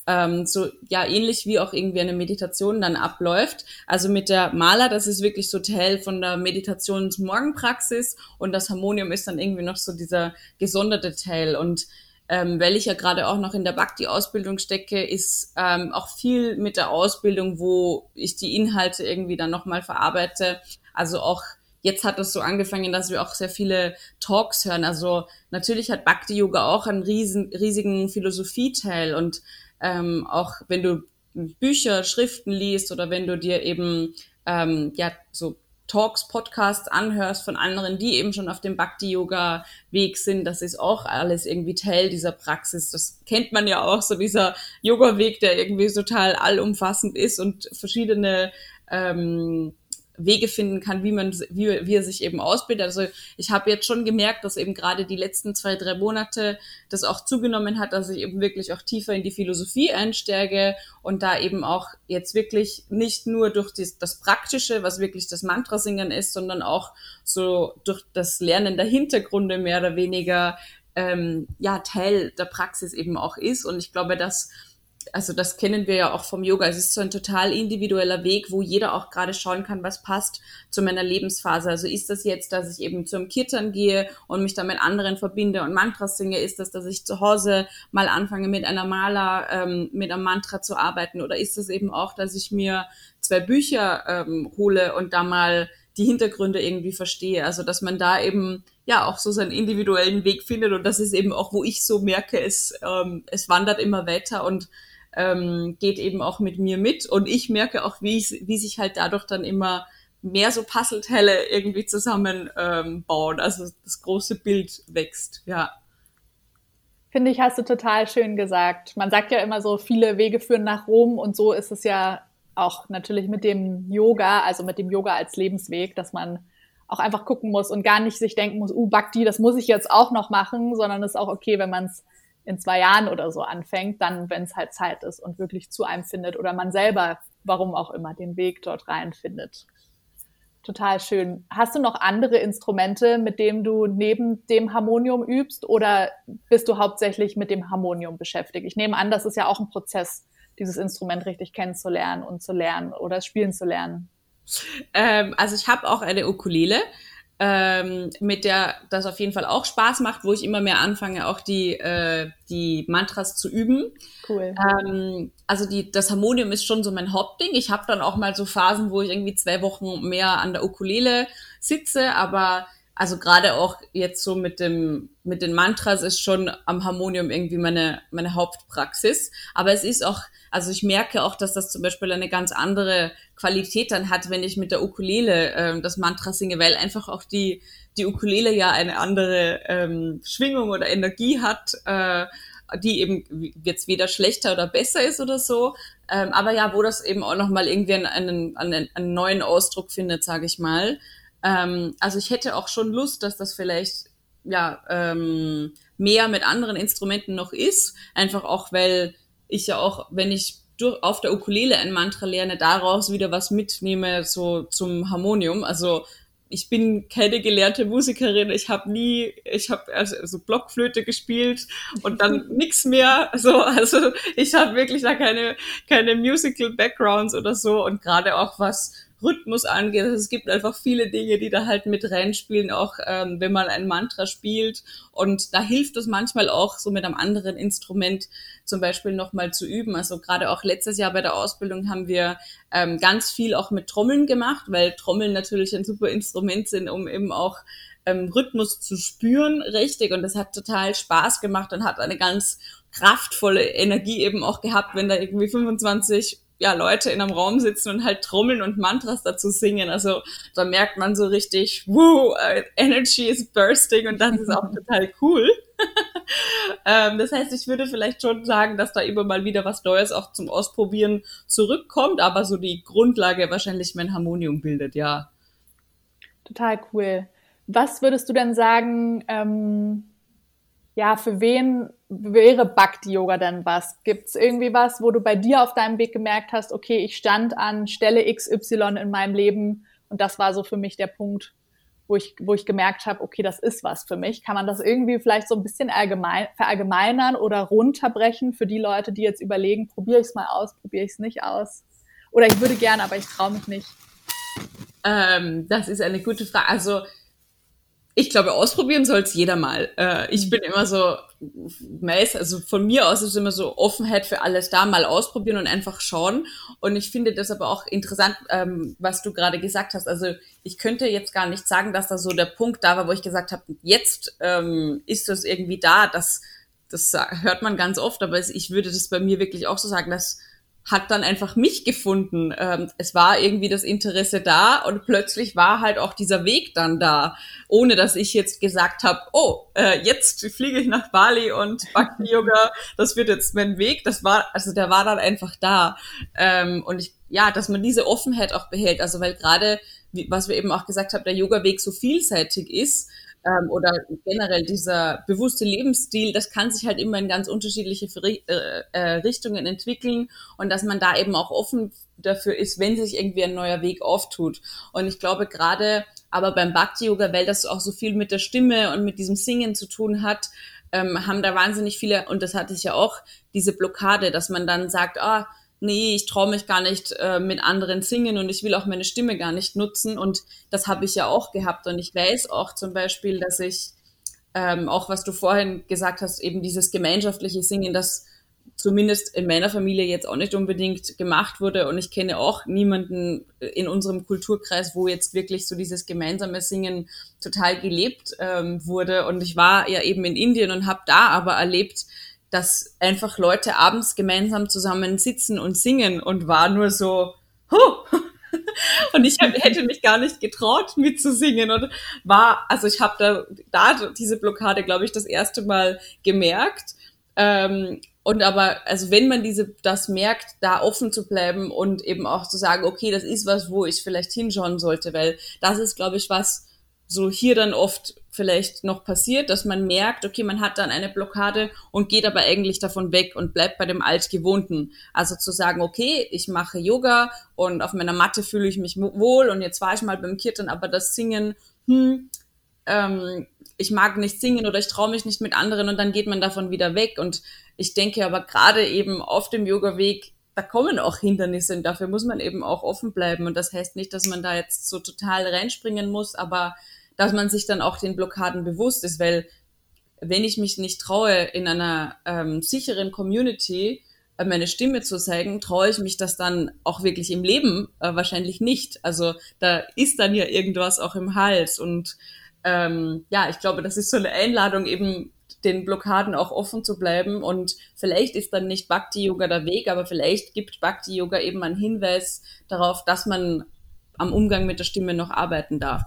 ähm, so ja ähnlich wie auch irgendwie eine Meditation dann abläuft. Also mit der Maler, das ist wirklich so Teil von der Meditationsmorgenpraxis und das Harmonium ist dann irgendwie noch so dieser gesonderte Teil und ähm, weil ich ja gerade auch noch in der Bhakti-Ausbildung stecke, ist ähm, auch viel mit der Ausbildung, wo ich die Inhalte irgendwie dann nochmal verarbeite. Also auch jetzt hat es so angefangen, dass wir auch sehr viele Talks hören. Also natürlich hat Bhakti Yoga auch einen riesen, riesigen Philosophieteil und ähm, auch wenn du Bücher, Schriften liest oder wenn du dir eben ähm, ja so Talks, Podcasts anhörst von anderen, die eben schon auf dem Bhakti-Yoga-Weg sind. Das ist auch alles irgendwie Teil dieser Praxis. Das kennt man ja auch, so dieser Yoga-Weg, der irgendwie total allumfassend ist und verschiedene ähm, Wege finden kann, wie man, wie, wie er sich eben ausbildet. Also ich habe jetzt schon gemerkt, dass eben gerade die letzten zwei, drei Monate das auch zugenommen hat, dass ich eben wirklich auch tiefer in die Philosophie einsteige und da eben auch jetzt wirklich nicht nur durch das, das Praktische, was wirklich das Mantrasingen ist, sondern auch so durch das Lernen der Hintergründe mehr oder weniger ähm, ja Teil der Praxis eben auch ist. Und ich glaube, dass also das kennen wir ja auch vom Yoga. Es ist so ein total individueller Weg, wo jeder auch gerade schauen kann, was passt zu meiner Lebensphase. Also ist das jetzt, dass ich eben zum Kirtan gehe und mich dann mit anderen verbinde und Mantras singe? Ist das, dass ich zu Hause mal anfange mit einer Maler, ähm, mit einem Mantra zu arbeiten? Oder ist das eben auch, dass ich mir zwei Bücher ähm, hole und da mal die Hintergründe irgendwie verstehe? Also dass man da eben ja auch so seinen individuellen Weg findet und das ist eben auch, wo ich so merke, es, ähm, es wandert immer weiter und ähm, geht eben auch mit mir mit und ich merke auch, wie, ich, wie sich halt dadurch dann immer mehr so Puzzleteile irgendwie zusammen ähm. Also das große Bild wächst, ja. Finde ich, hast du total schön gesagt. Man sagt ja immer so, viele Wege führen nach Rom und so ist es ja auch natürlich mit dem Yoga, also mit dem Yoga als Lebensweg, dass man auch einfach gucken muss und gar nicht sich denken muss, uh, Bhakti, das muss ich jetzt auch noch machen, sondern es ist auch okay, wenn man es in zwei Jahren oder so anfängt, dann, wenn es halt Zeit ist und wirklich zu einem findet oder man selber, warum auch immer, den Weg dort rein findet. Total schön. Hast du noch andere Instrumente, mit denen du neben dem Harmonium übst oder bist du hauptsächlich mit dem Harmonium beschäftigt? Ich nehme an, das ist ja auch ein Prozess, dieses Instrument richtig kennenzulernen und zu lernen oder spielen zu lernen. Ähm, also ich habe auch eine Ukulele ähm, mit der das auf jeden Fall auch Spaß macht, wo ich immer mehr anfange, auch die, äh, die Mantras zu üben. Cool. Ähm, also die, das Harmonium ist schon so mein Hauptding. Ich habe dann auch mal so Phasen, wo ich irgendwie zwei Wochen mehr an der Ukulele sitze, aber also gerade auch jetzt so mit dem mit den Mantras ist schon am Harmonium irgendwie meine meine Hauptpraxis. Aber es ist auch, also ich merke auch, dass das zum Beispiel eine ganz andere Qualität dann hat, wenn ich mit der Ukulele äh, das Mantra singe, weil einfach auch die die Ukulele ja eine andere ähm, Schwingung oder Energie hat. Äh, die eben jetzt weder schlechter oder besser ist oder so, ähm, aber ja, wo das eben auch nochmal irgendwie einen, einen, einen neuen Ausdruck findet, sage ich mal. Ähm, also ich hätte auch schon Lust, dass das vielleicht ja ähm, mehr mit anderen Instrumenten noch ist. Einfach auch, weil ich ja auch, wenn ich durch, auf der Ukulele ein Mantra lerne, daraus wieder was mitnehme, so zum Harmonium. Also ich bin keine gelernte Musikerin, ich habe nie, ich habe also, also Blockflöte gespielt und dann nix mehr. So, also ich habe wirklich da keine, keine Musical Backgrounds oder so und gerade auch was Rhythmus angeht. Also es gibt einfach viele Dinge, die da halt mit reinspielen, auch ähm, wenn man ein Mantra spielt. Und da hilft es manchmal auch, so mit einem anderen Instrument zum Beispiel nochmal zu üben. Also gerade auch letztes Jahr bei der Ausbildung haben wir ähm, ganz viel auch mit Trommeln gemacht, weil Trommeln natürlich ein super Instrument sind, um eben auch ähm, Rhythmus zu spüren, richtig. Und das hat total Spaß gemacht und hat eine ganz kraftvolle Energie eben auch gehabt, wenn da irgendwie 25 ja, Leute in einem Raum sitzen und halt trommeln und Mantras dazu singen. Also da merkt man so richtig, woo, uh, Energy is bursting und das ist auch total cool. ähm, das heißt, ich würde vielleicht schon sagen, dass da immer mal wieder was Neues auch zum Ausprobieren zurückkommt, aber so die Grundlage wahrscheinlich mein Harmonium bildet, ja. Total cool. Was würdest du denn sagen, ähm, ja, für wen wäre Bhakti-Yoga denn was? Gibt es irgendwie was, wo du bei dir auf deinem Weg gemerkt hast, okay, ich stand an Stelle XY in meinem Leben und das war so für mich der Punkt, wo ich, wo ich gemerkt habe, okay, das ist was für mich. Kann man das irgendwie vielleicht so ein bisschen allgemein, verallgemeinern oder runterbrechen für die Leute, die jetzt überlegen, probiere ich es mal aus, probiere ich es nicht aus? Oder ich würde gerne, aber ich traue mich nicht. Ähm, das ist eine gute Frage. Also ich glaube, ausprobieren soll es jeder mal. Äh, ich mhm. bin immer so, meist, also von mir aus ist immer so Offenheit für alles da, mal ausprobieren und einfach schauen. Und ich finde das aber auch interessant, ähm, was du gerade gesagt hast. Also ich könnte jetzt gar nicht sagen, dass da so der Punkt da war, wo ich gesagt habe, jetzt ähm, ist das irgendwie da. Das, das hört man ganz oft, aber ich würde das bei mir wirklich auch so sagen, dass hat dann einfach mich gefunden. Ähm, es war irgendwie das Interesse da und plötzlich war halt auch dieser Weg dann da, ohne dass ich jetzt gesagt habe, oh, äh, jetzt fliege ich nach Bali und Bhakti Yoga, das wird jetzt mein Weg. Das war, also der war dann einfach da. Ähm, und ich, ja, dass man diese Offenheit auch behält. Also weil gerade, was wir eben auch gesagt haben, der Yoga-Weg so vielseitig ist, ähm, oder generell dieser bewusste Lebensstil, das kann sich halt immer in ganz unterschiedliche äh, äh, Richtungen entwickeln und dass man da eben auch offen dafür ist, wenn sich irgendwie ein neuer Weg auftut. Und ich glaube gerade aber beim Bhakti-Yoga, weil das auch so viel mit der Stimme und mit diesem Singen zu tun hat, ähm, haben da wahnsinnig viele, und das hatte ich ja auch, diese Blockade, dass man dann sagt, ah, nee, ich traue mich gar nicht äh, mit anderen singen und ich will auch meine Stimme gar nicht nutzen. Und das habe ich ja auch gehabt. Und ich weiß auch zum Beispiel, dass ich, ähm, auch was du vorhin gesagt hast, eben dieses gemeinschaftliche Singen, das zumindest in meiner Familie jetzt auch nicht unbedingt gemacht wurde. Und ich kenne auch niemanden in unserem Kulturkreis, wo jetzt wirklich so dieses gemeinsame Singen total gelebt ähm, wurde. Und ich war ja eben in Indien und habe da aber erlebt, dass einfach Leute abends gemeinsam zusammen sitzen und singen und war nur so, huh! und ich hätte mich gar nicht getraut mitzusingen und war, also ich habe da, da diese Blockade, glaube ich, das erste Mal gemerkt. Ähm, und aber, also wenn man diese, das merkt, da offen zu bleiben und eben auch zu sagen, okay, das ist was, wo ich vielleicht hinschauen sollte, weil das ist, glaube ich, was, so hier dann oft vielleicht noch passiert, dass man merkt, okay, man hat dann eine Blockade und geht aber eigentlich davon weg und bleibt bei dem Altgewohnten. Also zu sagen, okay, ich mache Yoga und auf meiner Matte fühle ich mich wohl und jetzt war ich mal beim Kirtan, aber das Singen, hm, ähm, ich mag nicht singen oder ich traue mich nicht mit anderen und dann geht man davon wieder weg. Und ich denke aber gerade eben auf dem Yoga-Weg, da kommen auch Hindernisse und dafür muss man eben auch offen bleiben. Und das heißt nicht, dass man da jetzt so total reinspringen muss, aber dass man sich dann auch den Blockaden bewusst ist, weil wenn ich mich nicht traue, in einer ähm, sicheren Community äh, meine Stimme zu zeigen, traue ich mich das dann auch wirklich im Leben äh, wahrscheinlich nicht. Also da ist dann ja irgendwas auch im Hals und ähm, ja, ich glaube, das ist so eine Einladung, eben den Blockaden auch offen zu bleiben. Und vielleicht ist dann nicht Bhakti-Yoga der Weg, aber vielleicht gibt Bhakti-Yoga eben einen Hinweis darauf, dass man am Umgang mit der Stimme noch arbeiten darf.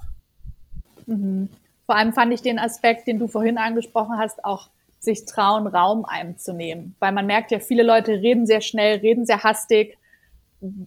Mhm. Vor allem fand ich den Aspekt, den du vorhin angesprochen hast, auch sich trauen, Raum einzunehmen. Weil man merkt ja, viele Leute reden sehr schnell, reden sehr hastig.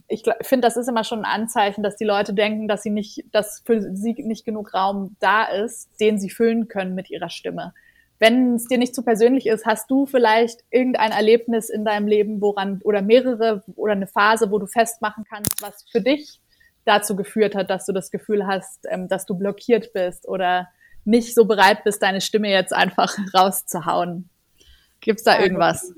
Ich finde, das ist immer schon ein Anzeichen, dass die Leute denken, dass sie nicht, dass für sie nicht genug Raum da ist, den sie füllen können mit ihrer Stimme. Wenn es dir nicht zu persönlich ist, hast du vielleicht irgendein Erlebnis in deinem Leben, woran oder mehrere oder eine Phase, wo du festmachen kannst, was für dich dazu geführt hat, dass du das Gefühl hast, ähm, dass du blockiert bist oder nicht so bereit bist, deine Stimme jetzt einfach rauszuhauen. Gibt's da irgendwas?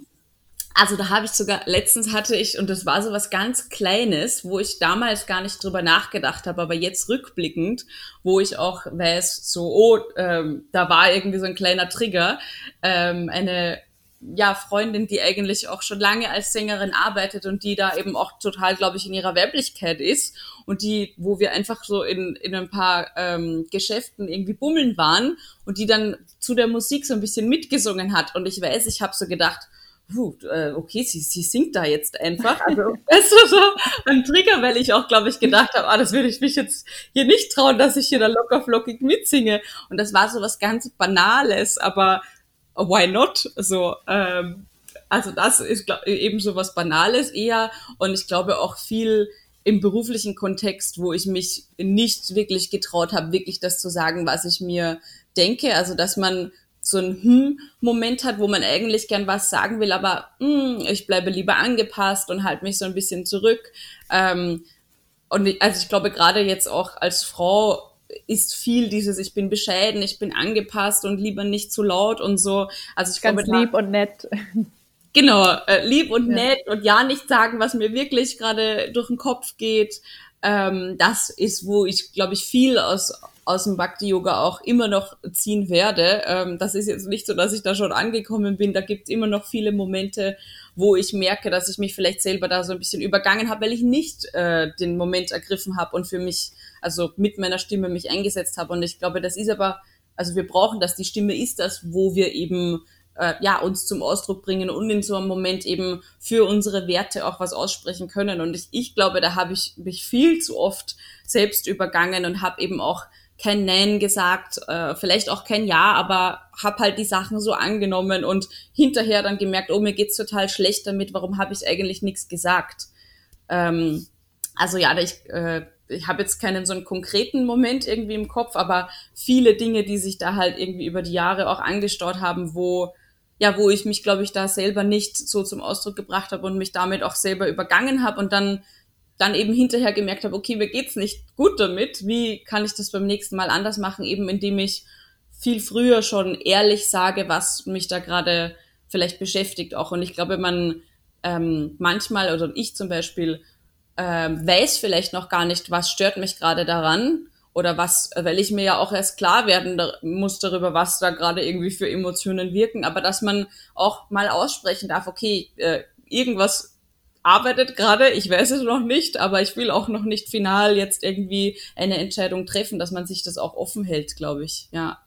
Also da habe ich sogar, letztens hatte ich, und das war so was ganz Kleines, wo ich damals gar nicht drüber nachgedacht habe, aber jetzt rückblickend, wo ich auch weiß, so, oh, ähm, da war irgendwie so ein kleiner Trigger, ähm, eine ja, Freundin, die eigentlich auch schon lange als Sängerin arbeitet und die da eben auch total, glaube ich, in ihrer Weiblichkeit ist und die, wo wir einfach so in, in ein paar ähm, Geschäften irgendwie bummeln waren und die dann zu der Musik so ein bisschen mitgesungen hat und ich weiß, ich habe so gedacht, puh, äh, okay, sie, sie singt da jetzt einfach. Also das war so ein Trigger, weil ich auch, glaube ich, gedacht habe, ah, das würde ich mich jetzt hier nicht trauen, dass ich hier da locker flockig mitsinge. Und das war so was ganz Banales, aber why not? So, ähm, also das ist glaub, eben so was Banales eher und ich glaube auch viel im beruflichen Kontext, wo ich mich nicht wirklich getraut habe, wirklich das zu sagen, was ich mir denke. Also dass man so ein Hm-Moment hat, wo man eigentlich gern was sagen will, aber hm, ich bleibe lieber angepasst und halte mich so ein bisschen zurück. Ähm, und ich, also ich glaube gerade jetzt auch als Frau ist viel dieses, ich bin bescheiden, ich bin angepasst und lieber nicht zu laut und so. Also ich Ganz glaube, lieb und nett. Genau, äh, lieb und ja. nett und ja nicht sagen, was mir wirklich gerade durch den Kopf geht. Ähm, das ist, wo ich, glaube ich, viel aus aus dem Bhakti-Yoga auch immer noch ziehen werde. Ähm, das ist jetzt nicht so, dass ich da schon angekommen bin. Da gibt es immer noch viele Momente, wo ich merke, dass ich mich vielleicht selber da so ein bisschen übergangen habe, weil ich nicht äh, den Moment ergriffen habe und für mich, also mit meiner Stimme mich eingesetzt habe. Und ich glaube, das ist aber, also wir brauchen das, die Stimme ist das, wo wir eben äh, ja, uns zum Ausdruck bringen und in so einem Moment eben für unsere Werte auch was aussprechen können. Und ich, ich glaube, da habe ich mich viel zu oft selbst übergangen und habe eben auch kein Nein gesagt, äh, vielleicht auch kein Ja, aber habe halt die Sachen so angenommen und hinterher dann gemerkt, oh, mir geht's total schlecht damit, warum habe ich eigentlich nichts gesagt? Ähm, also ja, ich, äh, ich habe jetzt keinen so einen konkreten Moment irgendwie im Kopf, aber viele Dinge, die sich da halt irgendwie über die Jahre auch angestaut haben, wo ja, wo ich mich, glaube ich, da selber nicht so zum Ausdruck gebracht habe und mich damit auch selber übergangen habe und dann dann eben hinterher gemerkt habe, okay, mir geht's nicht gut damit. Wie kann ich das beim nächsten Mal anders machen, eben indem ich viel früher schon ehrlich sage, was mich da gerade vielleicht beschäftigt auch. Und ich glaube, man ähm, manchmal oder ich zum Beispiel ähm, weiß vielleicht noch gar nicht, was stört mich gerade daran oder was, weil ich mir ja auch erst klar werden muss darüber, was da gerade irgendwie für Emotionen wirken, aber dass man auch mal aussprechen darf, okay, äh, irgendwas arbeitet gerade, ich weiß es noch nicht, aber ich will auch noch nicht final jetzt irgendwie eine Entscheidung treffen, dass man sich das auch offen hält, glaube ich, ja.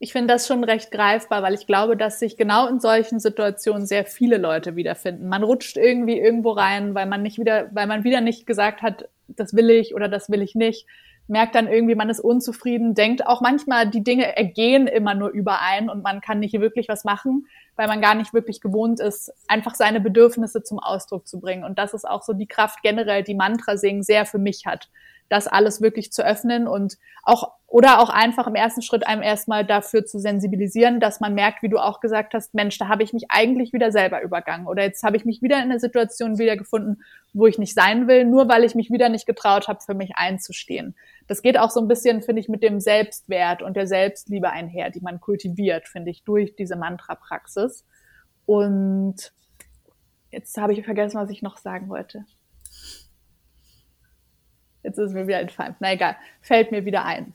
Ich finde das schon recht greifbar, weil ich glaube, dass sich genau in solchen Situationen sehr viele Leute wiederfinden. Man rutscht irgendwie irgendwo rein, weil man nicht wieder, weil man wieder nicht gesagt hat, das will ich oder das will ich nicht merkt dann irgendwie, man ist unzufrieden, denkt auch manchmal, die Dinge ergehen immer nur überein und man kann nicht wirklich was machen, weil man gar nicht wirklich gewohnt ist, einfach seine Bedürfnisse zum Ausdruck zu bringen. Und das ist auch so die Kraft generell, die Mantra singen sehr für mich hat das alles wirklich zu öffnen und auch oder auch einfach im ersten Schritt einem erstmal dafür zu sensibilisieren, dass man merkt, wie du auch gesagt hast, Mensch, da habe ich mich eigentlich wieder selber übergangen oder jetzt habe ich mich wieder in einer Situation wiedergefunden, wo ich nicht sein will, nur weil ich mich wieder nicht getraut habe, für mich einzustehen. Das geht auch so ein bisschen, finde ich, mit dem Selbstwert und der Selbstliebe einher, die man kultiviert, finde ich, durch diese Mantra-Praxis. Und jetzt habe ich vergessen, was ich noch sagen wollte. Jetzt ist mir wieder entfallen. Na egal, fällt mir wieder ein.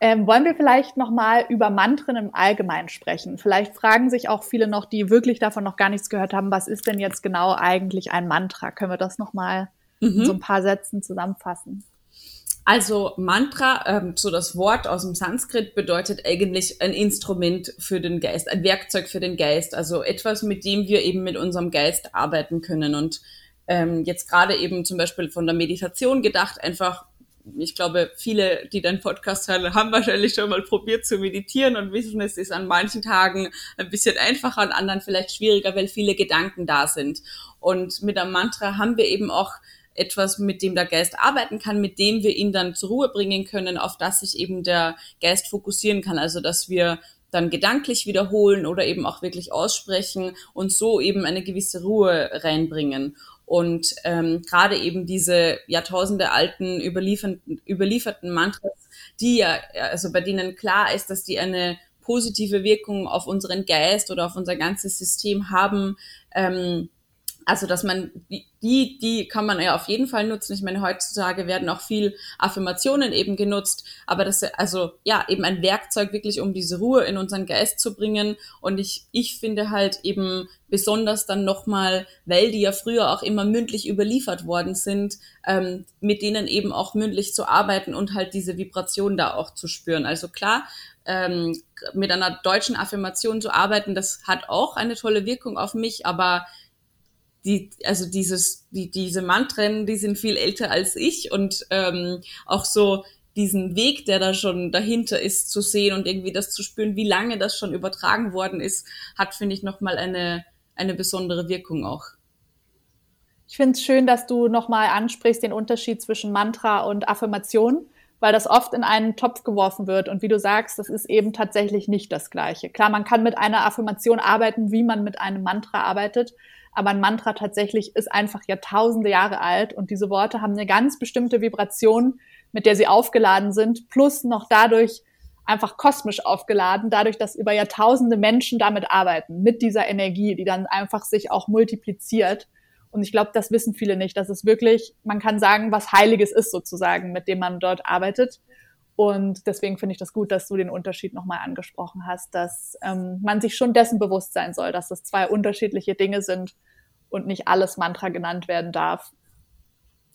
Ähm, wollen wir vielleicht nochmal über Mantren im Allgemeinen sprechen? Vielleicht fragen sich auch viele noch, die wirklich davon noch gar nichts gehört haben, was ist denn jetzt genau eigentlich ein Mantra? Können wir das nochmal mhm. in so ein paar Sätzen zusammenfassen? Also Mantra, ähm, so das Wort aus dem Sanskrit bedeutet eigentlich ein Instrument für den Geist, ein Werkzeug für den Geist, also etwas, mit dem wir eben mit unserem Geist arbeiten können. Und ähm, jetzt gerade eben zum Beispiel von der Meditation gedacht, einfach, ich glaube, viele, die deinen Podcast hören, haben wahrscheinlich schon mal probiert zu meditieren und wissen, es ist an manchen Tagen ein bisschen einfacher, an anderen vielleicht schwieriger, weil viele Gedanken da sind. Und mit einem Mantra haben wir eben auch etwas, mit dem der Geist arbeiten kann, mit dem wir ihn dann zur Ruhe bringen können, auf das sich eben der Geist fokussieren kann. Also dass wir dann gedanklich wiederholen oder eben auch wirklich aussprechen und so eben eine gewisse Ruhe reinbringen. Und ähm, gerade eben diese Jahrtausende alten überlieferten, überlieferten Mantras, die ja, also bei denen klar ist, dass die eine positive Wirkung auf unseren Geist oder auf unser ganzes System haben, ähm, also dass man die, die kann man ja auf jeden Fall nutzen. Ich meine, heutzutage werden auch viel Affirmationen eben genutzt, aber das also ja eben ein Werkzeug wirklich, um diese Ruhe in unseren Geist zu bringen. Und ich ich finde halt eben besonders dann nochmal, weil die ja früher auch immer mündlich überliefert worden sind, ähm, mit denen eben auch mündlich zu arbeiten und halt diese Vibration da auch zu spüren. Also klar, ähm, mit einer deutschen Affirmation zu arbeiten, das hat auch eine tolle Wirkung auf mich, aber die, also dieses, die, diese Mantren, die sind viel älter als ich und ähm, auch so diesen Weg, der da schon dahinter ist, zu sehen und irgendwie das zu spüren, wie lange das schon übertragen worden ist, hat, finde ich, nochmal eine, eine besondere Wirkung auch. Ich finde es schön, dass du nochmal ansprichst den Unterschied zwischen Mantra und Affirmation, weil das oft in einen Topf geworfen wird. Und wie du sagst, das ist eben tatsächlich nicht das Gleiche. Klar, man kann mit einer Affirmation arbeiten, wie man mit einem Mantra arbeitet, aber ein Mantra tatsächlich ist einfach Jahrtausende Jahre alt und diese Worte haben eine ganz bestimmte Vibration, mit der sie aufgeladen sind, plus noch dadurch einfach kosmisch aufgeladen, dadurch, dass über Jahrtausende Menschen damit arbeiten, mit dieser Energie, die dann einfach sich auch multipliziert. Und ich glaube, das wissen viele nicht, dass es wirklich, man kann sagen, was Heiliges ist sozusagen, mit dem man dort arbeitet. Und deswegen finde ich das gut, dass du den Unterschied nochmal angesprochen hast, dass ähm, man sich schon dessen bewusst sein soll, dass das zwei unterschiedliche Dinge sind und nicht alles Mantra genannt werden darf.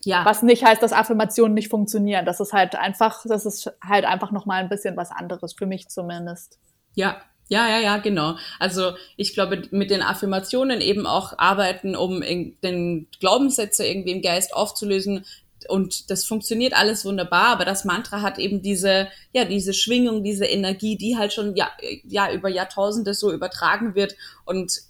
Ja. Was nicht heißt, dass Affirmationen nicht funktionieren. Das ist halt einfach, das ist halt einfach nochmal ein bisschen was anderes, für mich zumindest. Ja, ja, ja, ja, genau. Also ich glaube, mit den Affirmationen eben auch arbeiten, um den Glaubenssätze irgendwie im Geist aufzulösen, und das funktioniert alles wunderbar, aber das Mantra hat eben diese, ja, diese Schwingung, diese Energie, die halt schon ja, ja über Jahrtausende so übertragen wird. Und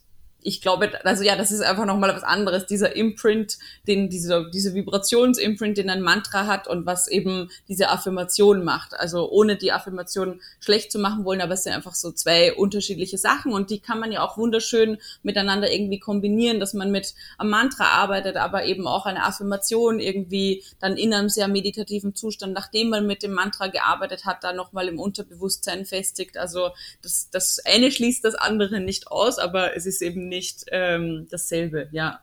ich glaube, also ja, das ist einfach nochmal was anderes, dieser Imprint, den, diese, diese Vibrationsimprint, den ein Mantra hat und was eben diese Affirmation macht. Also ohne die Affirmation schlecht zu machen wollen, aber es sind einfach so zwei unterschiedliche Sachen und die kann man ja auch wunderschön miteinander irgendwie kombinieren, dass man mit einem Mantra arbeitet, aber eben auch eine Affirmation irgendwie dann in einem sehr meditativen Zustand, nachdem man mit dem Mantra gearbeitet hat, dann nochmal im Unterbewusstsein festigt. Also das, das eine schließt das andere nicht aus, aber es ist eben nicht ähm, dasselbe, ja.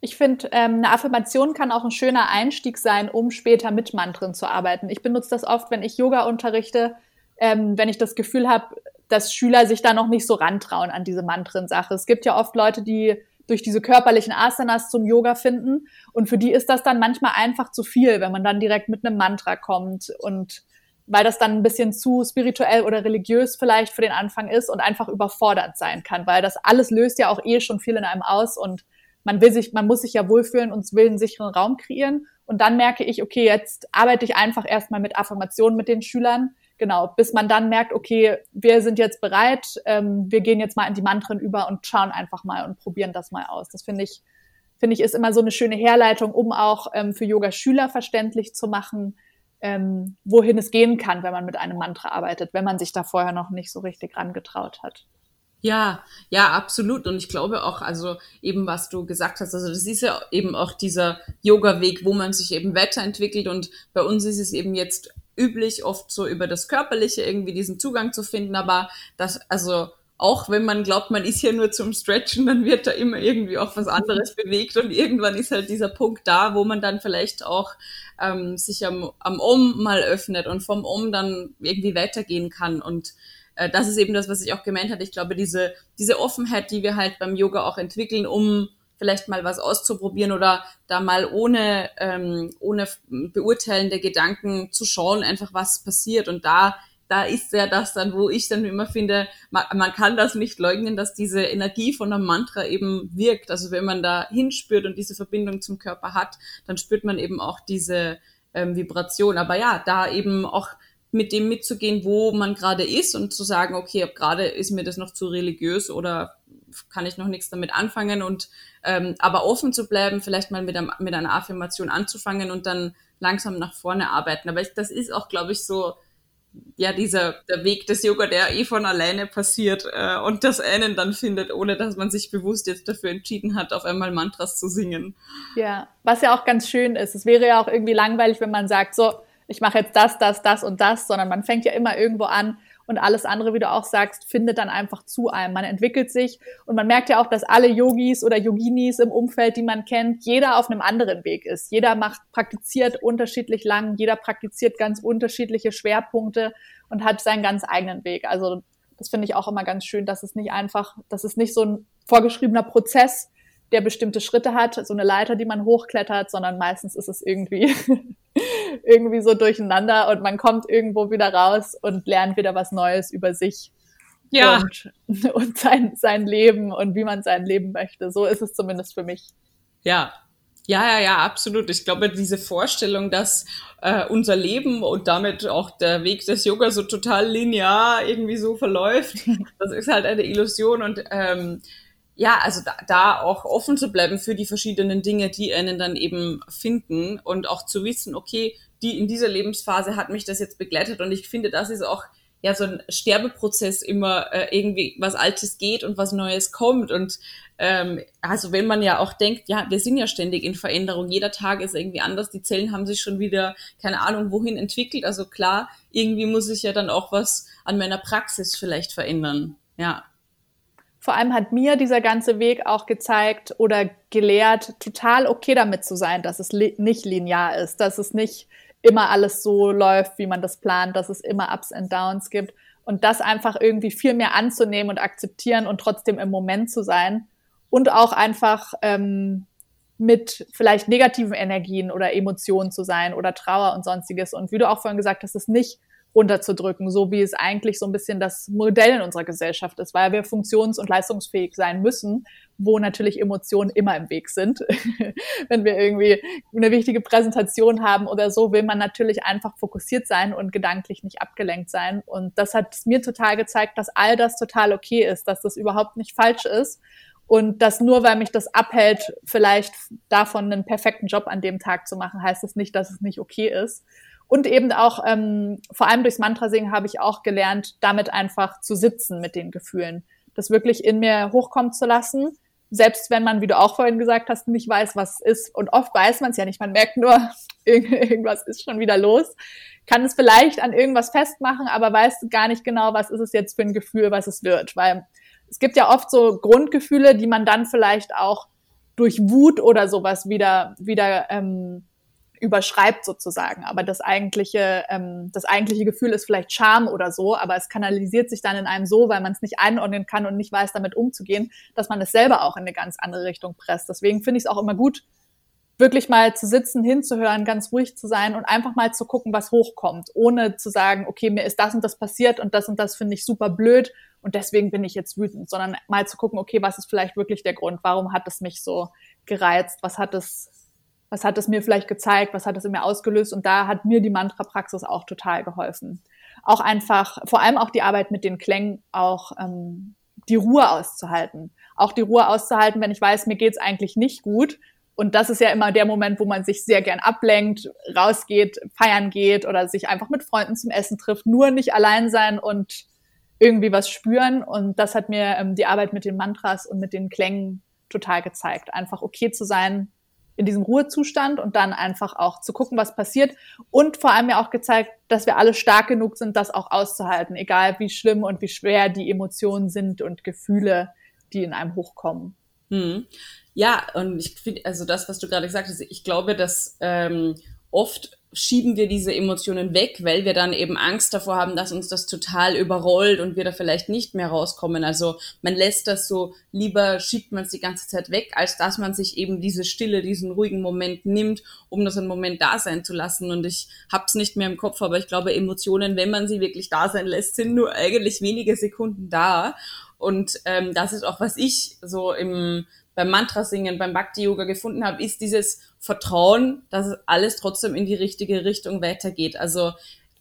Ich finde, ähm, eine Affirmation kann auch ein schöner Einstieg sein, um später mit Mantren zu arbeiten. Ich benutze das oft, wenn ich Yoga unterrichte, ähm, wenn ich das Gefühl habe, dass Schüler sich da noch nicht so rantrauen an diese Mantren-Sache. Es gibt ja oft Leute, die durch diese körperlichen Asanas zum Yoga finden und für die ist das dann manchmal einfach zu viel, wenn man dann direkt mit einem Mantra kommt und weil das dann ein bisschen zu spirituell oder religiös vielleicht für den Anfang ist und einfach überfordert sein kann, weil das alles löst ja auch eh schon viel in einem aus und man will sich, man muss sich ja wohlfühlen und will einen sicheren Raum kreieren. Und dann merke ich, okay, jetzt arbeite ich einfach erstmal mit Affirmationen mit den Schülern. Genau, bis man dann merkt, okay, wir sind jetzt bereit, ähm, wir gehen jetzt mal in die Mantren über und schauen einfach mal und probieren das mal aus. Das finde ich, finde ich, ist immer so eine schöne Herleitung, um auch ähm, für Yoga-Schüler verständlich zu machen, ähm, wohin es gehen kann, wenn man mit einem Mantra arbeitet, wenn man sich da vorher noch nicht so richtig rangetraut hat. Ja, ja, absolut. Und ich glaube auch, also eben was du gesagt hast, also das ist ja eben auch dieser Yoga-Weg, wo man sich eben weiterentwickelt. Und bei uns ist es eben jetzt üblich, oft so über das Körperliche irgendwie diesen Zugang zu finden. Aber das, also auch wenn man glaubt, man ist hier nur zum Stretchen, dann wird da immer irgendwie auch was anderes bewegt und irgendwann ist halt dieser Punkt da, wo man dann vielleicht auch ähm, sich am, am Om mal öffnet und vom Om dann irgendwie weitergehen kann und äh, das ist eben das, was ich auch gemeint hatte. Ich glaube, diese, diese Offenheit, die wir halt beim Yoga auch entwickeln, um vielleicht mal was auszuprobieren oder da mal ohne, ähm, ohne beurteilende Gedanken zu schauen, einfach was passiert. Und da, da ist ja das dann, wo ich dann immer finde, man, man kann das nicht leugnen, dass diese Energie von einem Mantra eben wirkt. Also wenn man da hinspürt und diese Verbindung zum Körper hat, dann spürt man eben auch diese ähm, Vibration. Aber ja, da eben auch mit dem mitzugehen, wo man gerade ist und zu sagen, okay, gerade ist mir das noch zu religiös oder kann ich noch nichts damit anfangen und ähm, aber offen zu bleiben, vielleicht mal mit, einem, mit einer Affirmation anzufangen und dann langsam nach vorne arbeiten. Aber ich, das ist auch, glaube ich, so ja dieser der Weg des Yoga, der eh von alleine passiert äh, und das einen dann findet, ohne dass man sich bewusst jetzt dafür entschieden hat, auf einmal Mantras zu singen. Ja, was ja auch ganz schön ist. Es wäre ja auch irgendwie langweilig, wenn man sagt, so ich mache jetzt das, das, das und das, sondern man fängt ja immer irgendwo an und alles andere, wie du auch sagst, findet dann einfach zu einem. Man entwickelt sich und man merkt ja auch, dass alle Yogis oder Yoginis im Umfeld, die man kennt, jeder auf einem anderen Weg ist. Jeder macht, praktiziert unterschiedlich lang, jeder praktiziert ganz unterschiedliche Schwerpunkte und hat seinen ganz eigenen Weg. Also das finde ich auch immer ganz schön, dass es nicht einfach, dass es nicht so ein vorgeschriebener Prozess der bestimmte Schritte hat, so eine Leiter, die man hochklettert, sondern meistens ist es irgendwie, irgendwie so durcheinander und man kommt irgendwo wieder raus und lernt wieder was Neues über sich. Ja. Und, und sein, sein Leben und wie man sein Leben möchte. So ist es zumindest für mich. Ja, ja, ja, ja, absolut. Ich glaube, diese Vorstellung, dass äh, unser Leben und damit auch der Weg des Yoga so total linear irgendwie so verläuft, das ist halt eine Illusion und ähm, ja, also da, da auch offen zu bleiben für die verschiedenen Dinge, die einen dann eben finden und auch zu wissen, okay, die in dieser Lebensphase hat mich das jetzt begleitet und ich finde, das ist auch ja so ein Sterbeprozess immer äh, irgendwie was Altes geht und was Neues kommt und ähm, also wenn man ja auch denkt, ja, wir sind ja ständig in Veränderung, jeder Tag ist irgendwie anders, die Zellen haben sich schon wieder keine Ahnung wohin entwickelt, also klar, irgendwie muss ich ja dann auch was an meiner Praxis vielleicht verändern, ja vor allem hat mir dieser ganze Weg auch gezeigt oder gelehrt, total okay damit zu sein, dass es li nicht linear ist, dass es nicht immer alles so läuft, wie man das plant, dass es immer Ups und Downs gibt und das einfach irgendwie viel mehr anzunehmen und akzeptieren und trotzdem im Moment zu sein und auch einfach ähm, mit vielleicht negativen Energien oder Emotionen zu sein oder Trauer und sonstiges. Und wie du auch vorhin gesagt hast, es nicht runterzudrücken, so wie es eigentlich so ein bisschen das Modell in unserer Gesellschaft ist, weil wir funktions- und leistungsfähig sein müssen, wo natürlich Emotionen immer im Weg sind. Wenn wir irgendwie eine wichtige Präsentation haben oder so, will man natürlich einfach fokussiert sein und gedanklich nicht abgelenkt sein. Und das hat mir total gezeigt, dass all das total okay ist, dass das überhaupt nicht falsch ist. Und dass nur weil mich das abhält, vielleicht davon einen perfekten Job an dem Tag zu machen, heißt es das nicht, dass es nicht okay ist. Und eben auch, ähm, vor allem durchs Mantra-Singen habe ich auch gelernt, damit einfach zu sitzen mit den Gefühlen. Das wirklich in mir hochkommen zu lassen. Selbst wenn man, wie du auch vorhin gesagt hast, nicht weiß, was ist. Und oft weiß man es ja nicht. Man merkt nur, irgendwas ist schon wieder los. Kann es vielleicht an irgendwas festmachen, aber weiß gar nicht genau, was ist es jetzt für ein Gefühl, was es wird. Weil es gibt ja oft so Grundgefühle, die man dann vielleicht auch durch Wut oder sowas wieder, wieder ähm, überschreibt sozusagen. Aber das eigentliche, ähm, das eigentliche Gefühl ist vielleicht Scham oder so, aber es kanalisiert sich dann in einem so, weil man es nicht einordnen kann und nicht weiß, damit umzugehen, dass man es selber auch in eine ganz andere Richtung presst. Deswegen finde ich es auch immer gut, wirklich mal zu sitzen, hinzuhören, ganz ruhig zu sein und einfach mal zu gucken, was hochkommt, ohne zu sagen, okay, mir ist das und das passiert und das und das finde ich super blöd und deswegen bin ich jetzt wütend, sondern mal zu gucken, okay, was ist vielleicht wirklich der Grund? Warum hat es mich so gereizt? Was hat es was hat es mir vielleicht gezeigt, was hat es in mir ausgelöst und da hat mir die Mantra-Praxis auch total geholfen. Auch einfach, vor allem auch die Arbeit mit den Klängen, auch ähm, die Ruhe auszuhalten. Auch die Ruhe auszuhalten, wenn ich weiß, mir geht's eigentlich nicht gut. Und das ist ja immer der Moment, wo man sich sehr gern ablenkt, rausgeht, feiern geht oder sich einfach mit Freunden zum Essen trifft. Nur nicht allein sein und irgendwie was spüren. Und das hat mir ähm, die Arbeit mit den Mantras und mit den Klängen total gezeigt. Einfach okay zu sein, in diesem Ruhezustand und dann einfach auch zu gucken, was passiert und vor allem ja auch gezeigt, dass wir alle stark genug sind, das auch auszuhalten, egal wie schlimm und wie schwer die Emotionen sind und Gefühle, die in einem hochkommen. Hm. Ja, und ich finde, also das, was du gerade gesagt hast, ich glaube, dass ähm, oft schieben wir diese Emotionen weg, weil wir dann eben Angst davor haben, dass uns das total überrollt und wir da vielleicht nicht mehr rauskommen. Also man lässt das so, lieber schiebt man es die ganze Zeit weg, als dass man sich eben diese Stille, diesen ruhigen Moment nimmt, um das einen Moment da sein zu lassen. Und ich hab's nicht mehr im Kopf, aber ich glaube, Emotionen, wenn man sie wirklich da sein lässt, sind nur eigentlich wenige Sekunden da. Und ähm, das ist auch, was ich so im beim Mantra singen, beim Bhakti Yoga gefunden habe, ist dieses Vertrauen, dass alles trotzdem in die richtige Richtung weitergeht. Also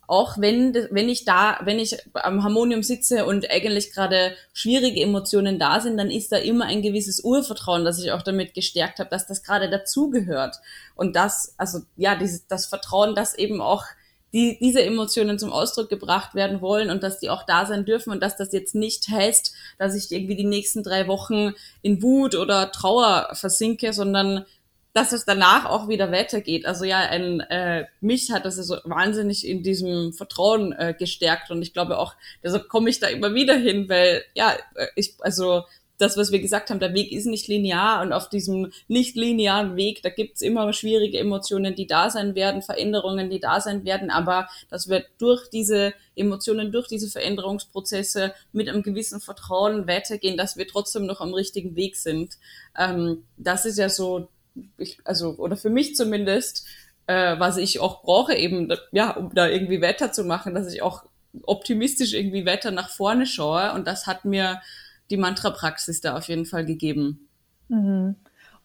auch wenn, wenn ich da, wenn ich am Harmonium sitze und eigentlich gerade schwierige Emotionen da sind, dann ist da immer ein gewisses Urvertrauen, das ich auch damit gestärkt habe, dass das gerade dazugehört. Und das, also ja, dieses, das Vertrauen, dass eben auch die, diese Emotionen zum Ausdruck gebracht werden wollen und dass die auch da sein dürfen und dass das jetzt nicht heißt, dass ich irgendwie die nächsten drei Wochen in Wut oder Trauer versinke, sondern dass es danach auch wieder weitergeht. Also ja, ein, äh, mich hat das also wahnsinnig in diesem Vertrauen äh, gestärkt und ich glaube auch, deshalb komme ich da immer wieder hin, weil ja, äh, ich, also das, was wir gesagt haben, der Weg ist nicht linear und auf diesem nicht linearen Weg, da gibt's immer schwierige Emotionen, die da sein werden, Veränderungen, die da sein werden, aber dass wir durch diese Emotionen, durch diese Veränderungsprozesse mit einem gewissen Vertrauen weitergehen, dass wir trotzdem noch am richtigen Weg sind. Ähm, das ist ja so, ich, also, oder für mich zumindest, äh, was ich auch brauche, eben, ja, um da irgendwie weiterzumachen, dass ich auch optimistisch irgendwie weiter nach vorne schaue und das hat mir die Mantra-Praxis da auf jeden Fall gegeben. Mhm.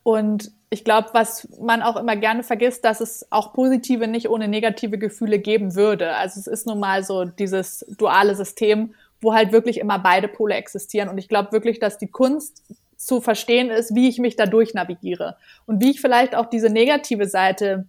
Und ich glaube, was man auch immer gerne vergisst, dass es auch positive nicht ohne negative Gefühle geben würde. Also es ist nun mal so dieses duale System, wo halt wirklich immer beide Pole existieren. Und ich glaube wirklich, dass die Kunst zu verstehen ist, wie ich mich dadurch navigiere und wie ich vielleicht auch diese negative Seite,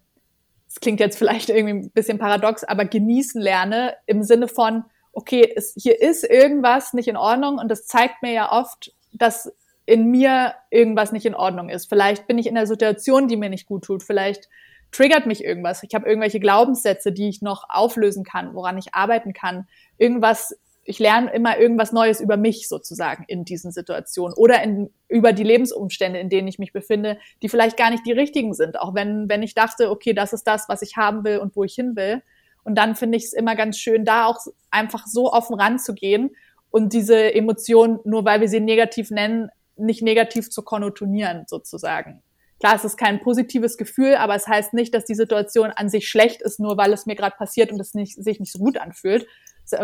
das klingt jetzt vielleicht irgendwie ein bisschen paradox, aber genießen lerne im Sinne von, okay, es, hier ist irgendwas nicht in Ordnung und das zeigt mir ja oft, dass in mir irgendwas nicht in Ordnung ist. Vielleicht bin ich in einer Situation, die mir nicht gut tut. Vielleicht triggert mich irgendwas. Ich habe irgendwelche Glaubenssätze, die ich noch auflösen kann, woran ich arbeiten kann. Irgendwas, ich lerne immer irgendwas Neues über mich sozusagen in diesen Situationen oder in, über die Lebensumstände, in denen ich mich befinde, die vielleicht gar nicht die richtigen sind. Auch wenn, wenn ich dachte, okay, das ist das, was ich haben will und wo ich hin will. Und dann finde ich es immer ganz schön, da auch einfach so offen ranzugehen und diese Emotionen, nur weil wir sie negativ nennen, nicht negativ zu konnotonieren, sozusagen. Klar, es ist kein positives Gefühl, aber es heißt nicht, dass die Situation an sich schlecht ist, nur weil es mir gerade passiert und es nicht, sich nicht so gut anfühlt,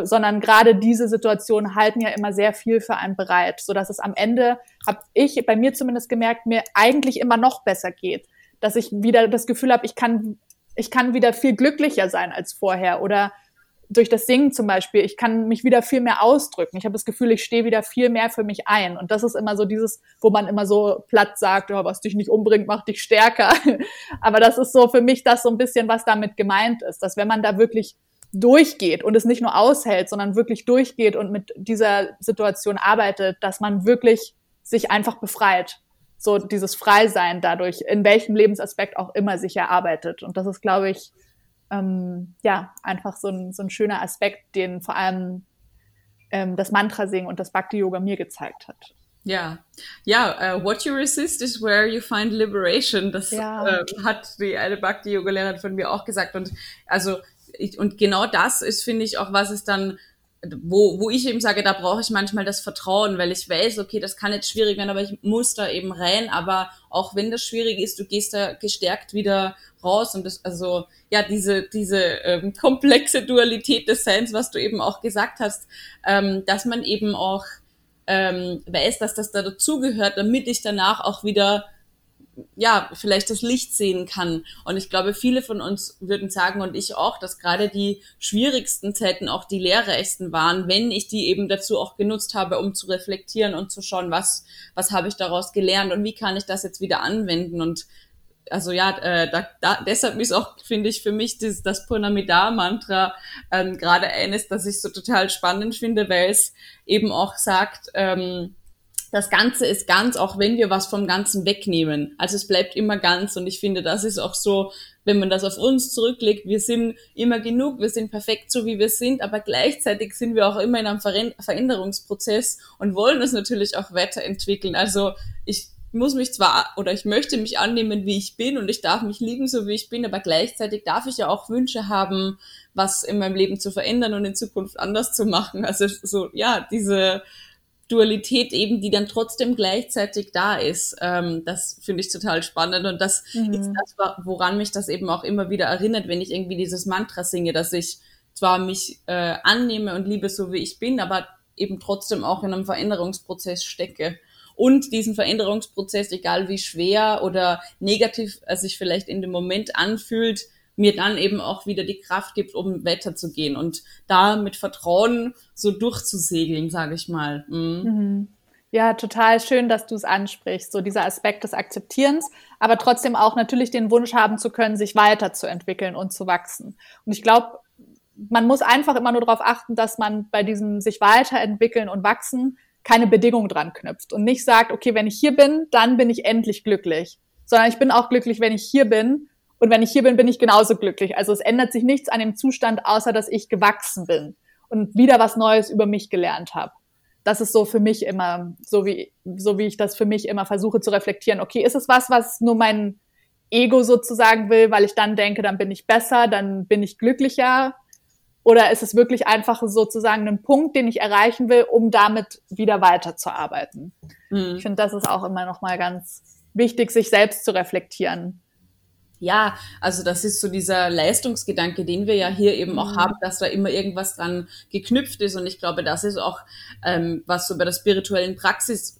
sondern gerade diese Situationen halten ja immer sehr viel für einen bereit, so dass es am Ende, habe ich bei mir zumindest gemerkt, mir eigentlich immer noch besser geht, dass ich wieder das Gefühl habe, ich kann ich kann wieder viel glücklicher sein als vorher oder durch das Singen zum Beispiel, ich kann mich wieder viel mehr ausdrücken. Ich habe das Gefühl, ich stehe wieder viel mehr für mich ein. Und das ist immer so dieses, wo man immer so platt sagt, oh, was dich nicht umbringt, macht dich stärker. Aber das ist so für mich das so ein bisschen, was damit gemeint ist, dass wenn man da wirklich durchgeht und es nicht nur aushält, sondern wirklich durchgeht und mit dieser Situation arbeitet, dass man wirklich sich einfach befreit so dieses Freisein dadurch, in welchem Lebensaspekt auch immer sich erarbeitet. Und das ist, glaube ich, ähm, ja, einfach so ein, so ein schöner Aspekt, den vor allem ähm, das Mantra-Singen und das Bhakti-Yoga mir gezeigt hat. Ja, ja, uh, what you resist is where you find liberation. Das ja. äh, hat die eine Bhakti-Yoga-Lehrerin von mir auch gesagt. Und also, ich, und genau das ist, finde ich, auch, was es dann wo, wo ich eben sage, da brauche ich manchmal das Vertrauen, weil ich weiß, okay, das kann jetzt schwierig werden, aber ich muss da eben rein. Aber auch wenn das schwierig ist, du gehst da gestärkt wieder raus und das, also ja, diese, diese ähm, komplexe Dualität des Seins, was du eben auch gesagt hast, ähm, dass man eben auch ähm, weiß, dass das da dazugehört, damit ich danach auch wieder ja, vielleicht das Licht sehen kann. Und ich glaube, viele von uns würden sagen und ich auch, dass gerade die schwierigsten Zeiten auch die lehrreichsten waren, wenn ich die eben dazu auch genutzt habe, um zu reflektieren und zu schauen, was, was habe ich daraus gelernt und wie kann ich das jetzt wieder anwenden und also ja, äh, da, da, deshalb ist auch, finde ich, für mich das, das Purnamida-Mantra ähm, gerade eines, das ich so total spannend finde, weil es eben auch sagt, ähm, das Ganze ist ganz, auch wenn wir was vom Ganzen wegnehmen. Also es bleibt immer ganz und ich finde, das ist auch so, wenn man das auf uns zurücklegt, wir sind immer genug, wir sind perfekt so, wie wir sind, aber gleichzeitig sind wir auch immer in einem Veränderungsprozess und wollen es natürlich auch weiterentwickeln. Also ich muss mich zwar oder ich möchte mich annehmen, wie ich bin und ich darf mich lieben, so wie ich bin, aber gleichzeitig darf ich ja auch Wünsche haben, was in meinem Leben zu verändern und in Zukunft anders zu machen. Also so, ja, diese Dualität eben, die dann trotzdem gleichzeitig da ist. Ähm, das finde ich total spannend und das mhm. ist das, woran mich das eben auch immer wieder erinnert, wenn ich irgendwie dieses Mantra singe, dass ich zwar mich äh, annehme und liebe so wie ich bin, aber eben trotzdem auch in einem Veränderungsprozess stecke. Und diesen Veränderungsprozess, egal wie schwer oder negativ er sich vielleicht in dem Moment anfühlt, mir dann eben auch wieder die Kraft gibt, um weiterzugehen und da mit Vertrauen so durchzusegeln, sage ich mal. Mhm. Mhm. Ja, total schön, dass du es ansprichst, so dieser Aspekt des Akzeptierens, aber trotzdem auch natürlich den Wunsch haben zu können, sich weiterzuentwickeln und zu wachsen. Und ich glaube, man muss einfach immer nur darauf achten, dass man bei diesem sich weiterentwickeln und wachsen keine Bedingung dran knüpft und nicht sagt, okay, wenn ich hier bin, dann bin ich endlich glücklich, sondern ich bin auch glücklich, wenn ich hier bin und wenn ich hier bin, bin ich genauso glücklich. Also es ändert sich nichts an dem Zustand, außer dass ich gewachsen bin und wieder was Neues über mich gelernt habe. Das ist so für mich immer, so wie, so wie ich das für mich immer versuche zu reflektieren. Okay, ist es was, was nur mein Ego sozusagen will, weil ich dann denke, dann bin ich besser, dann bin ich glücklicher? Oder ist es wirklich einfach sozusagen ein Punkt, den ich erreichen will, um damit wieder weiterzuarbeiten? Mhm. Ich finde, das ist auch immer noch mal ganz wichtig, sich selbst zu reflektieren. Ja, also das ist so dieser Leistungsgedanke, den wir ja hier eben auch mhm. haben, dass da immer irgendwas dran geknüpft ist. Und ich glaube, das ist auch, ähm, was so bei der spirituellen Praxis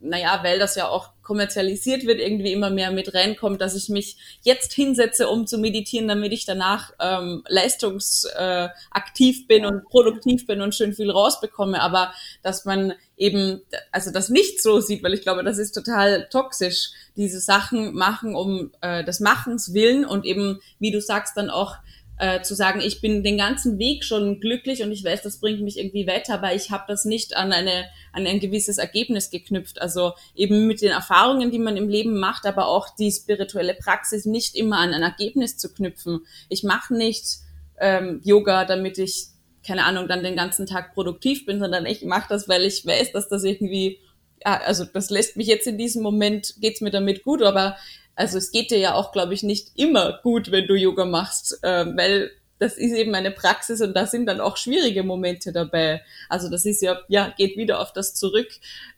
naja, weil das ja auch kommerzialisiert wird, irgendwie immer mehr mit reinkommt, dass ich mich jetzt hinsetze, um zu meditieren, damit ich danach ähm, leistungsaktiv äh, bin ja. und produktiv bin und schön viel rausbekomme. Aber dass man eben, also das nicht so sieht, weil ich glaube, das ist total toxisch, diese Sachen machen um äh, des Machens willen und eben, wie du sagst, dann auch äh, zu sagen, ich bin den ganzen Weg schon glücklich und ich weiß, das bringt mich irgendwie weiter, aber ich habe das nicht an eine an ein gewisses Ergebnis geknüpft. Also eben mit den Erfahrungen, die man im Leben macht, aber auch die spirituelle Praxis nicht immer an ein Ergebnis zu knüpfen. Ich mache nicht ähm, Yoga, damit ich keine Ahnung dann den ganzen Tag produktiv bin, sondern ich mache das, weil ich weiß, dass das irgendwie ja, also das lässt mich jetzt in diesem Moment geht's mir damit gut, aber also es geht dir ja auch, glaube ich, nicht immer gut, wenn du Yoga machst, äh, weil das ist eben eine Praxis und da sind dann auch schwierige Momente dabei. Also das ist ja, ja, geht wieder auf das zurück.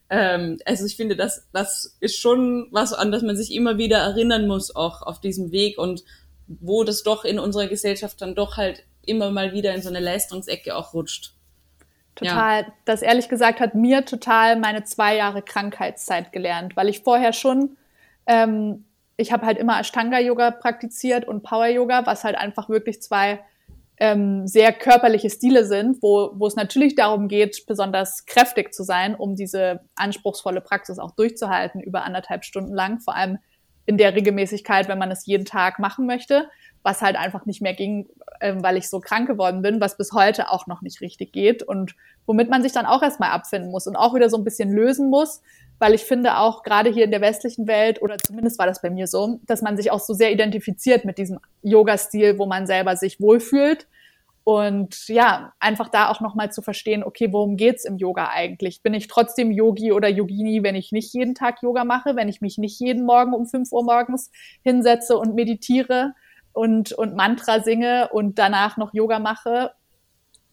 Ähm, also ich finde, das, das ist schon was, an das man sich immer wieder erinnern muss, auch auf diesem Weg und wo das doch in unserer Gesellschaft dann doch halt immer mal wieder in so eine Leistungsecke auch rutscht. Total. Ja. Das ehrlich gesagt hat mir total meine zwei Jahre Krankheitszeit gelernt, weil ich vorher schon ähm, ich habe halt immer Ashtanga-Yoga praktiziert und Power-Yoga, was halt einfach wirklich zwei ähm, sehr körperliche Stile sind, wo, wo es natürlich darum geht, besonders kräftig zu sein, um diese anspruchsvolle Praxis auch durchzuhalten über anderthalb Stunden lang, vor allem in der Regelmäßigkeit, wenn man es jeden Tag machen möchte, was halt einfach nicht mehr ging, äh, weil ich so krank geworden bin, was bis heute auch noch nicht richtig geht und womit man sich dann auch erstmal abfinden muss und auch wieder so ein bisschen lösen muss, weil ich finde auch gerade hier in der westlichen Welt, oder zumindest war das bei mir so, dass man sich auch so sehr identifiziert mit diesem Yoga-Stil, wo man selber sich wohlfühlt. Und ja, einfach da auch nochmal zu verstehen, okay, worum geht's im Yoga eigentlich? Bin ich trotzdem Yogi oder Yogini, wenn ich nicht jeden Tag Yoga mache, wenn ich mich nicht jeden Morgen um 5 Uhr morgens hinsetze und meditiere und, und Mantra singe und danach noch Yoga mache,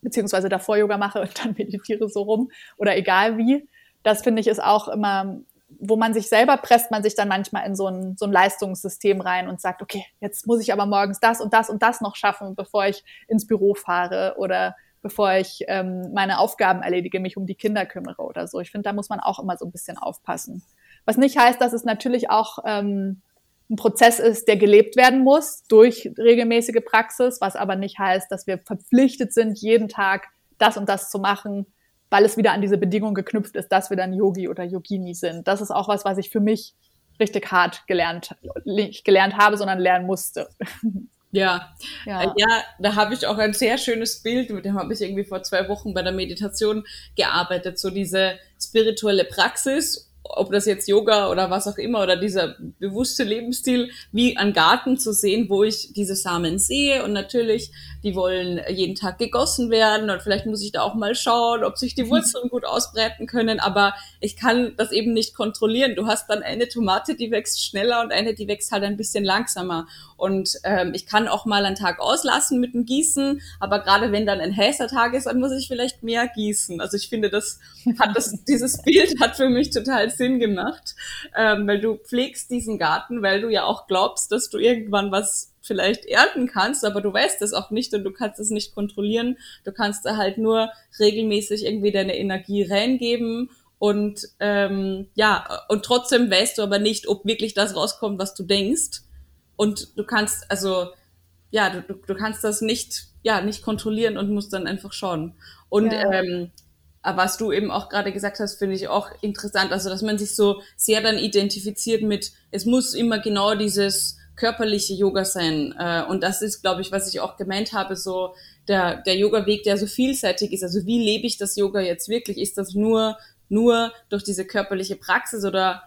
beziehungsweise davor Yoga mache und dann meditiere so rum oder egal wie das finde ich ist auch immer, wo man sich selber presst, man sich dann manchmal in so ein, so ein Leistungssystem rein und sagt, okay, jetzt muss ich aber morgens das und das und das noch schaffen, bevor ich ins Büro fahre oder bevor ich ähm, meine Aufgaben erledige, mich um die Kinder kümmere oder so. Ich finde, da muss man auch immer so ein bisschen aufpassen. Was nicht heißt, dass es natürlich auch ähm, ein Prozess ist, der gelebt werden muss durch regelmäßige Praxis, was aber nicht heißt, dass wir verpflichtet sind, jeden Tag das und das zu machen, weil es wieder an diese Bedingung geknüpft ist, dass wir dann Yogi oder Yogini sind. Das ist auch was, was ich für mich richtig hart gelernt, nicht gelernt habe, sondern lernen musste. Ja, ja, äh, ja da habe ich auch ein sehr schönes Bild, mit dem habe ich irgendwie vor zwei Wochen bei der Meditation gearbeitet, so diese spirituelle Praxis ob das jetzt Yoga oder was auch immer oder dieser bewusste Lebensstil, wie ein Garten zu sehen, wo ich diese Samen sehe. Und natürlich, die wollen jeden Tag gegossen werden und vielleicht muss ich da auch mal schauen, ob sich die Wurzeln gut ausbreiten können, aber ich kann das eben nicht kontrollieren. Du hast dann eine Tomate, die wächst schneller und eine, die wächst halt ein bisschen langsamer. Und ähm, ich kann auch mal einen Tag auslassen mit dem Gießen, aber gerade wenn dann ein heißer Tag ist, dann muss ich vielleicht mehr gießen. Also ich finde, das hat das, dieses Bild hat für mich total Sinn gemacht, ähm, weil du pflegst diesen Garten, weil du ja auch glaubst, dass du irgendwann was vielleicht ernten kannst, aber du weißt es auch nicht und du kannst es nicht kontrollieren. Du kannst da halt nur regelmäßig irgendwie deine Energie reingeben und ähm, ja, und trotzdem weißt du aber nicht, ob wirklich das rauskommt, was du denkst. Und du kannst, also ja, du, du kannst das nicht, ja, nicht kontrollieren und musst dann einfach schauen. Und ja. ähm, was du eben auch gerade gesagt hast, finde ich auch interessant. Also, dass man sich so sehr dann identifiziert mit, es muss immer genau dieses körperliche Yoga sein. Äh, und das ist, glaube ich, was ich auch gemeint habe, so der, der Yoga-Weg, der so vielseitig ist. Also, wie lebe ich das Yoga jetzt wirklich? Ist das nur, nur durch diese körperliche Praxis oder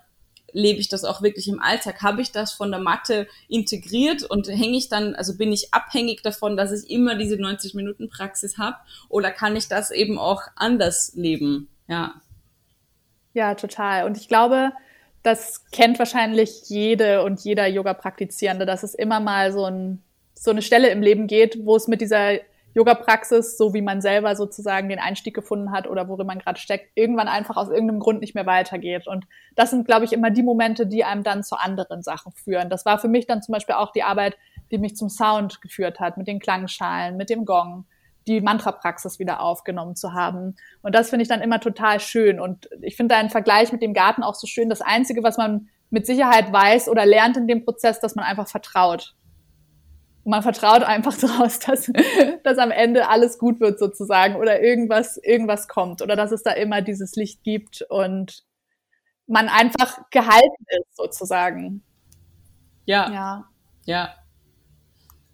lebe ich das auch wirklich im Alltag? Habe ich das von der Matte integriert und hänge ich dann, also bin ich abhängig davon, dass ich immer diese 90 Minuten Praxis habe oder kann ich das eben auch anders leben? Ja. Ja, total. Und ich glaube, das kennt wahrscheinlich jede und jeder Yoga-Praktizierende, dass es immer mal so, ein, so eine Stelle im Leben geht, wo es mit dieser Yoga-Praxis, so wie man selber sozusagen den Einstieg gefunden hat oder worin man gerade steckt, irgendwann einfach aus irgendeinem Grund nicht mehr weitergeht. Und das sind, glaube ich, immer die Momente, die einem dann zu anderen Sachen führen. Das war für mich dann zum Beispiel auch die Arbeit, die mich zum Sound geführt hat, mit den Klangschalen, mit dem Gong, die Mantra-Praxis wieder aufgenommen zu haben. Und das finde ich dann immer total schön. Und ich finde deinen Vergleich mit dem Garten auch so schön. Das Einzige, was man mit Sicherheit weiß oder lernt in dem Prozess, dass man einfach vertraut man vertraut einfach daraus, dass, dass am Ende alles gut wird sozusagen oder irgendwas, irgendwas kommt oder dass es da immer dieses Licht gibt und man einfach gehalten ist sozusagen. Ja. Ja. Ja.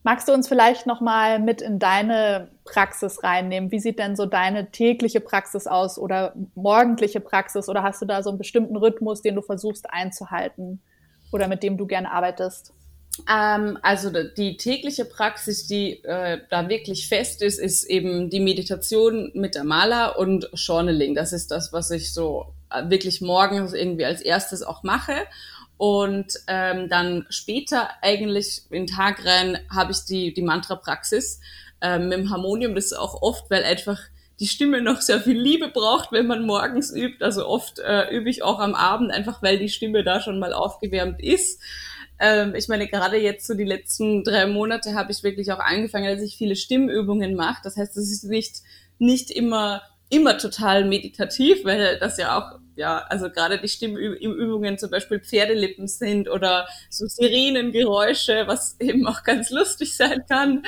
Magst du uns vielleicht noch mal mit in deine Praxis reinnehmen? Wie sieht denn so deine tägliche Praxis aus oder morgendliche Praxis oder hast du da so einen bestimmten Rhythmus, den du versuchst einzuhalten oder mit dem du gerne arbeitest? Ähm, also die tägliche Praxis, die äh, da wirklich fest ist, ist eben die Meditation mit der Maler und Journaling. Das ist das, was ich so äh, wirklich morgens irgendwie als erstes auch mache. Und ähm, dann später eigentlich in Tag rein habe ich die, die Mantra-Praxis ähm, mit dem Harmonium. Das ist auch oft, weil einfach die Stimme noch sehr viel Liebe braucht, wenn man morgens übt. Also oft äh, übe ich auch am Abend, einfach weil die Stimme da schon mal aufgewärmt ist. Ähm, ich meine, gerade jetzt so die letzten drei Monate habe ich wirklich auch angefangen, dass ich viele Stimmübungen mache. Das heißt, es ist nicht, nicht immer, immer total meditativ, weil das ja auch, ja, also gerade die Stimmübungen zum Beispiel Pferdelippen sind oder so Sirenengeräusche, was eben auch ganz lustig sein kann.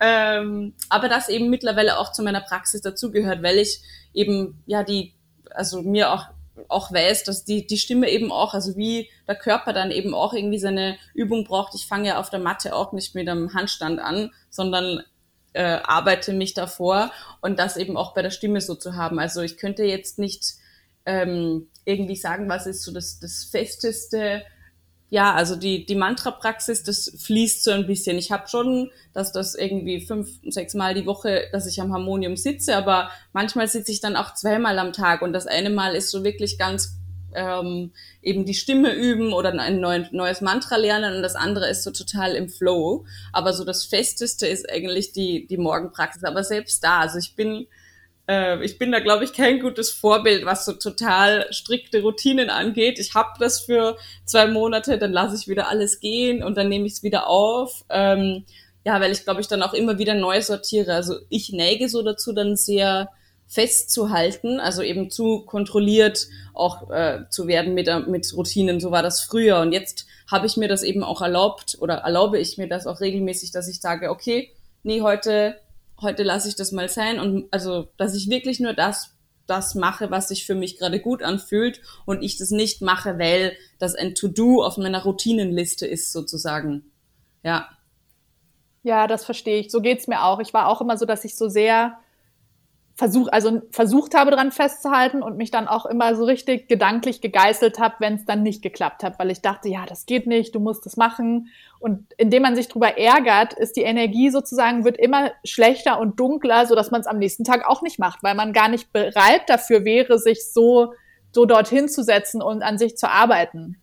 Ähm, aber das eben mittlerweile auch zu meiner Praxis dazugehört, weil ich eben, ja, die, also mir auch auch weiß, dass die, die Stimme eben auch, also wie der Körper dann eben auch irgendwie seine Übung braucht. Ich fange ja auf der Matte auch nicht mit einem Handstand an, sondern äh, arbeite mich davor und das eben auch bei der Stimme so zu haben. Also ich könnte jetzt nicht ähm, irgendwie sagen, was ist so das, das festeste ja, also die, die Mantra-Praxis, das fließt so ein bisschen. Ich habe schon, dass das irgendwie fünf, sechs Mal die Woche, dass ich am Harmonium sitze, aber manchmal sitze ich dann auch zweimal am Tag und das eine Mal ist so wirklich ganz ähm, eben die Stimme üben oder ein neues, neues Mantra lernen und das andere ist so total im Flow. Aber so das Festeste ist eigentlich die, die Morgenpraxis. Aber selbst da, also ich bin äh, ich bin da, glaube ich, kein gutes Vorbild, was so total strikte Routinen angeht. Ich habe das für zwei Monate, dann lasse ich wieder alles gehen und dann nehme ich es wieder auf. Ähm, ja, weil ich, glaube ich, dann auch immer wieder neu sortiere. Also ich neige so dazu, dann sehr festzuhalten, also eben zu kontrolliert auch äh, zu werden mit, mit Routinen. So war das früher. Und jetzt habe ich mir das eben auch erlaubt oder erlaube ich mir das auch regelmäßig, dass ich sage, okay, nee, heute heute lasse ich das mal sein und also, dass ich wirklich nur das das mache, was sich für mich gerade gut anfühlt und ich das nicht mache, weil das ein To-Do auf meiner Routinenliste ist sozusagen. Ja. Ja, das verstehe ich. So geht's mir auch. Ich war auch immer so, dass ich so sehr versuch, also versucht habe, dran festzuhalten und mich dann auch immer so richtig gedanklich gegeißelt habe, wenn es dann nicht geklappt hat, weil ich dachte, ja, das geht nicht, du musst es machen. Und indem man sich drüber ärgert, ist die Energie sozusagen, wird immer schlechter und dunkler, so dass man es am nächsten Tag auch nicht macht, weil man gar nicht bereit dafür wäre, sich so, so dorthin zu setzen und an sich zu arbeiten.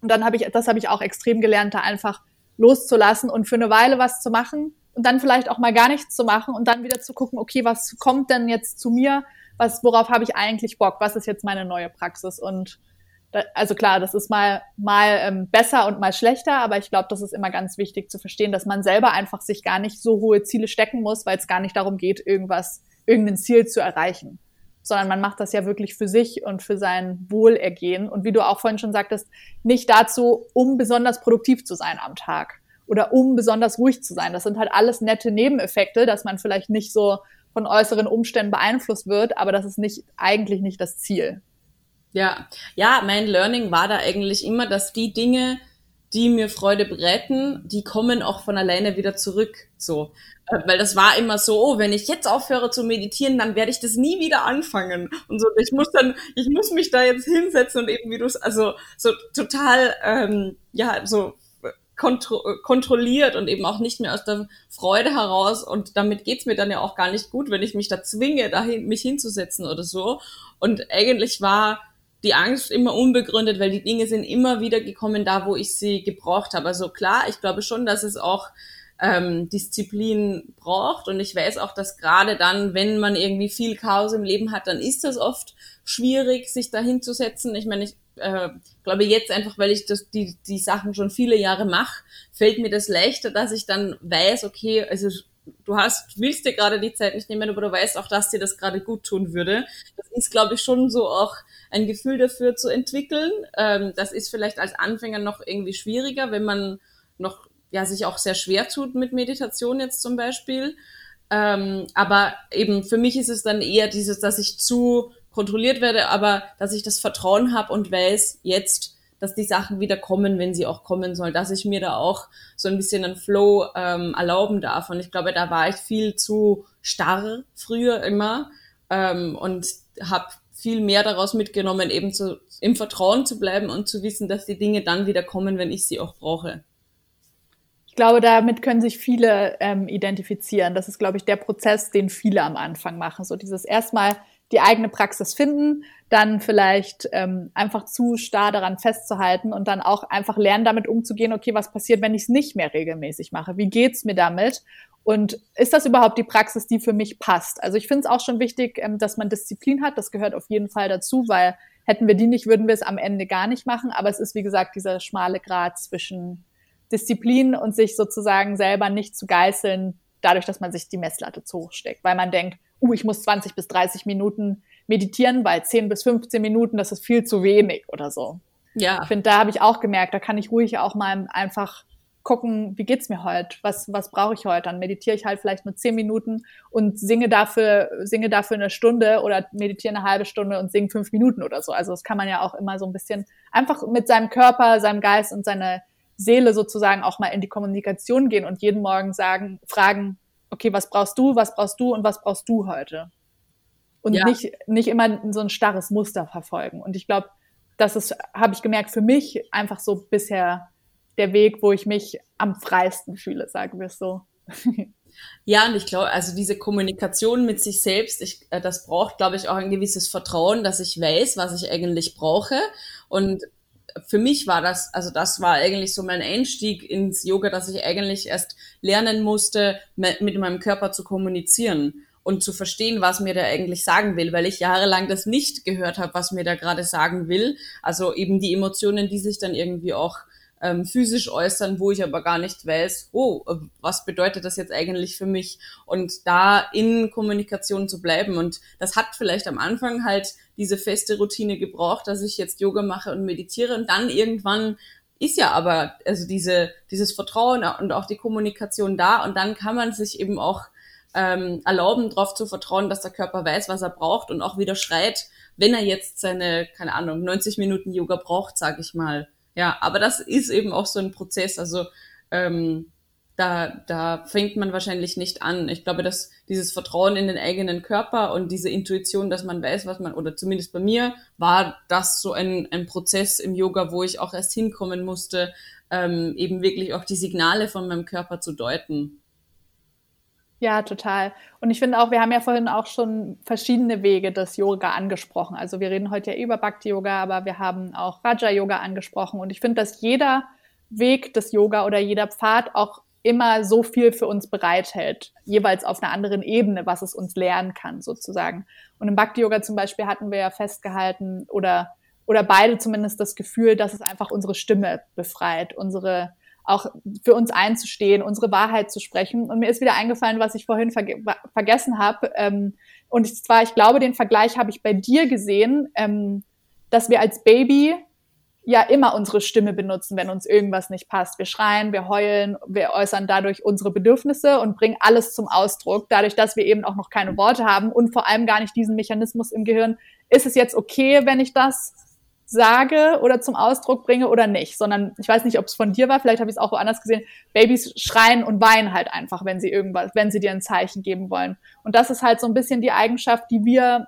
Und dann habe ich, das habe ich auch extrem gelernt, da einfach loszulassen und für eine Weile was zu machen und dann vielleicht auch mal gar nichts zu machen und dann wieder zu gucken, okay, was kommt denn jetzt zu mir? Was, worauf habe ich eigentlich Bock? Was ist jetzt meine neue Praxis? Und da, also klar, das ist mal, mal ähm, besser und mal schlechter, aber ich glaube, das ist immer ganz wichtig zu verstehen, dass man selber einfach sich gar nicht so hohe Ziele stecken muss, weil es gar nicht darum geht, irgendwas, irgendein Ziel zu erreichen. Sondern man macht das ja wirklich für sich und für sein Wohlergehen. Und wie du auch vorhin schon sagtest, nicht dazu, um besonders produktiv zu sein am Tag oder um besonders ruhig zu sein. Das sind halt alles nette Nebeneffekte, dass man vielleicht nicht so von äußeren Umständen beeinflusst wird, aber das ist nicht eigentlich nicht das Ziel. Ja, ja, mein Learning war da eigentlich immer, dass die Dinge, die mir Freude bereiten, die kommen auch von alleine wieder zurück. So, äh, weil das war immer so, oh, wenn ich jetzt aufhöre zu meditieren, dann werde ich das nie wieder anfangen. Und so, ich muss dann, ich muss mich da jetzt hinsetzen und eben wie du es, also so total, ähm, ja, so kontro kontrolliert und eben auch nicht mehr aus der Freude heraus. Und damit geht's mir dann ja auch gar nicht gut, wenn ich mich da zwinge, dahin, mich hinzusetzen oder so. Und eigentlich war die Angst immer unbegründet, weil die Dinge sind immer wieder gekommen da, wo ich sie gebraucht habe. Also klar, ich glaube schon, dass es auch ähm, Disziplin braucht. Und ich weiß auch, dass gerade dann, wenn man irgendwie viel Chaos im Leben hat, dann ist das oft schwierig, sich da hinzusetzen. Ich meine, ich äh, glaube jetzt einfach, weil ich das, die, die Sachen schon viele Jahre mache, fällt mir das leichter, dass ich dann weiß, okay, also du hast, willst dir gerade die Zeit nicht nehmen, aber du weißt auch, dass dir das gerade gut tun würde. Das ist, glaube ich, schon so auch ein Gefühl dafür zu entwickeln. Ähm, das ist vielleicht als Anfänger noch irgendwie schwieriger, wenn man noch ja sich auch sehr schwer tut mit Meditation jetzt zum Beispiel. Ähm, aber eben für mich ist es dann eher dieses, dass ich zu kontrolliert werde, aber dass ich das Vertrauen habe und weiß jetzt, dass die Sachen wieder kommen, wenn sie auch kommen sollen, dass ich mir da auch so ein bisschen einen Flow ähm, erlauben darf. Und ich glaube, da war ich viel zu starr früher immer ähm, und habe viel mehr daraus mitgenommen, eben zu, im Vertrauen zu bleiben und zu wissen, dass die Dinge dann wieder kommen, wenn ich sie auch brauche. Ich glaube, damit können sich viele ähm, identifizieren. Das ist, glaube ich, der Prozess, den viele am Anfang machen. So dieses erstmal die eigene Praxis finden, dann vielleicht ähm, einfach zu starr daran festzuhalten und dann auch einfach lernen, damit umzugehen, okay, was passiert, wenn ich es nicht mehr regelmäßig mache? Wie geht's mir damit? Und ist das überhaupt die Praxis, die für mich passt? Also ich finde es auch schon wichtig, ähm, dass man Disziplin hat. Das gehört auf jeden Fall dazu, weil hätten wir die nicht, würden wir es am Ende gar nicht machen. Aber es ist, wie gesagt, dieser schmale Grad zwischen Disziplin und sich sozusagen selber nicht zu geißeln, dadurch, dass man sich die Messlatte zu hoch steckt, weil man denkt, uh, ich muss 20 bis 30 Minuten meditieren, weil 10 bis 15 Minuten, das ist viel zu wenig oder so. Ja. Ich finde, da habe ich auch gemerkt, da kann ich ruhig auch mal einfach gucken, wie geht's mir heute? Was, was brauche ich heute? Dann meditiere ich halt vielleicht nur 10 Minuten und singe dafür, singe dafür eine Stunde oder meditiere eine halbe Stunde und singe fünf Minuten oder so. Also das kann man ja auch immer so ein bisschen einfach mit seinem Körper, seinem Geist und seiner Seele sozusagen auch mal in die Kommunikation gehen und jeden Morgen sagen, fragen, okay, was brauchst du, was brauchst du und was brauchst du heute? Und ja. nicht, nicht immer so ein starres Muster verfolgen. Und ich glaube, das ist, habe ich gemerkt, für mich einfach so bisher der Weg, wo ich mich am freisten fühle, sagen wir es so. Ja, und ich glaube, also diese Kommunikation mit sich selbst, ich, äh, das braucht, glaube ich, auch ein gewisses Vertrauen, dass ich weiß, was ich eigentlich brauche. Und für mich war das, also das war eigentlich so mein Einstieg ins Yoga, dass ich eigentlich erst lernen musste, mit meinem Körper zu kommunizieren und zu verstehen, was mir der eigentlich sagen will, weil ich jahrelang das nicht gehört habe, was mir der gerade sagen will. Also eben die Emotionen, die sich dann irgendwie auch ähm, physisch äußern, wo ich aber gar nicht weiß, oh, was bedeutet das jetzt eigentlich für mich? Und da in Kommunikation zu bleiben. Und das hat vielleicht am Anfang halt diese feste Routine gebraucht, dass ich jetzt Yoga mache und meditiere. Und dann irgendwann ist ja aber also diese, dieses Vertrauen und auch die Kommunikation da. Und dann kann man sich eben auch ähm, erlauben, darauf zu vertrauen, dass der Körper weiß, was er braucht und auch wieder schreit, wenn er jetzt seine, keine Ahnung, 90 Minuten Yoga braucht, sage ich mal ja, aber das ist eben auch so ein Prozess. Also ähm, da, da fängt man wahrscheinlich nicht an. Ich glaube, dass dieses Vertrauen in den eigenen Körper und diese Intuition, dass man weiß, was man, oder zumindest bei mir, war das so ein, ein Prozess im Yoga, wo ich auch erst hinkommen musste, ähm, eben wirklich auch die Signale von meinem Körper zu deuten. Ja, total. Und ich finde auch, wir haben ja vorhin auch schon verschiedene Wege des Yoga angesprochen. Also wir reden heute ja über Bhakti-Yoga, aber wir haben auch Raja-Yoga angesprochen. Und ich finde, dass jeder Weg des Yoga oder jeder Pfad auch immer so viel für uns bereithält, jeweils auf einer anderen Ebene, was es uns lernen kann, sozusagen. Und im Bhakti-Yoga zum Beispiel hatten wir ja festgehalten oder, oder beide zumindest das Gefühl, dass es einfach unsere Stimme befreit, unsere, auch für uns einzustehen, unsere Wahrheit zu sprechen. Und mir ist wieder eingefallen, was ich vorhin verge vergessen habe. Ähm, und zwar, ich glaube, den Vergleich habe ich bei dir gesehen, ähm, dass wir als Baby ja immer unsere Stimme benutzen, wenn uns irgendwas nicht passt. Wir schreien, wir heulen, wir äußern dadurch unsere Bedürfnisse und bringen alles zum Ausdruck. Dadurch, dass wir eben auch noch keine Worte haben und vor allem gar nicht diesen Mechanismus im Gehirn, ist es jetzt okay, wenn ich das sage oder zum Ausdruck bringe oder nicht, sondern ich weiß nicht, ob es von dir war, vielleicht habe ich es auch woanders gesehen. Babys schreien und weinen halt einfach, wenn sie irgendwas, wenn sie dir ein Zeichen geben wollen. Und das ist halt so ein bisschen die Eigenschaft, die wir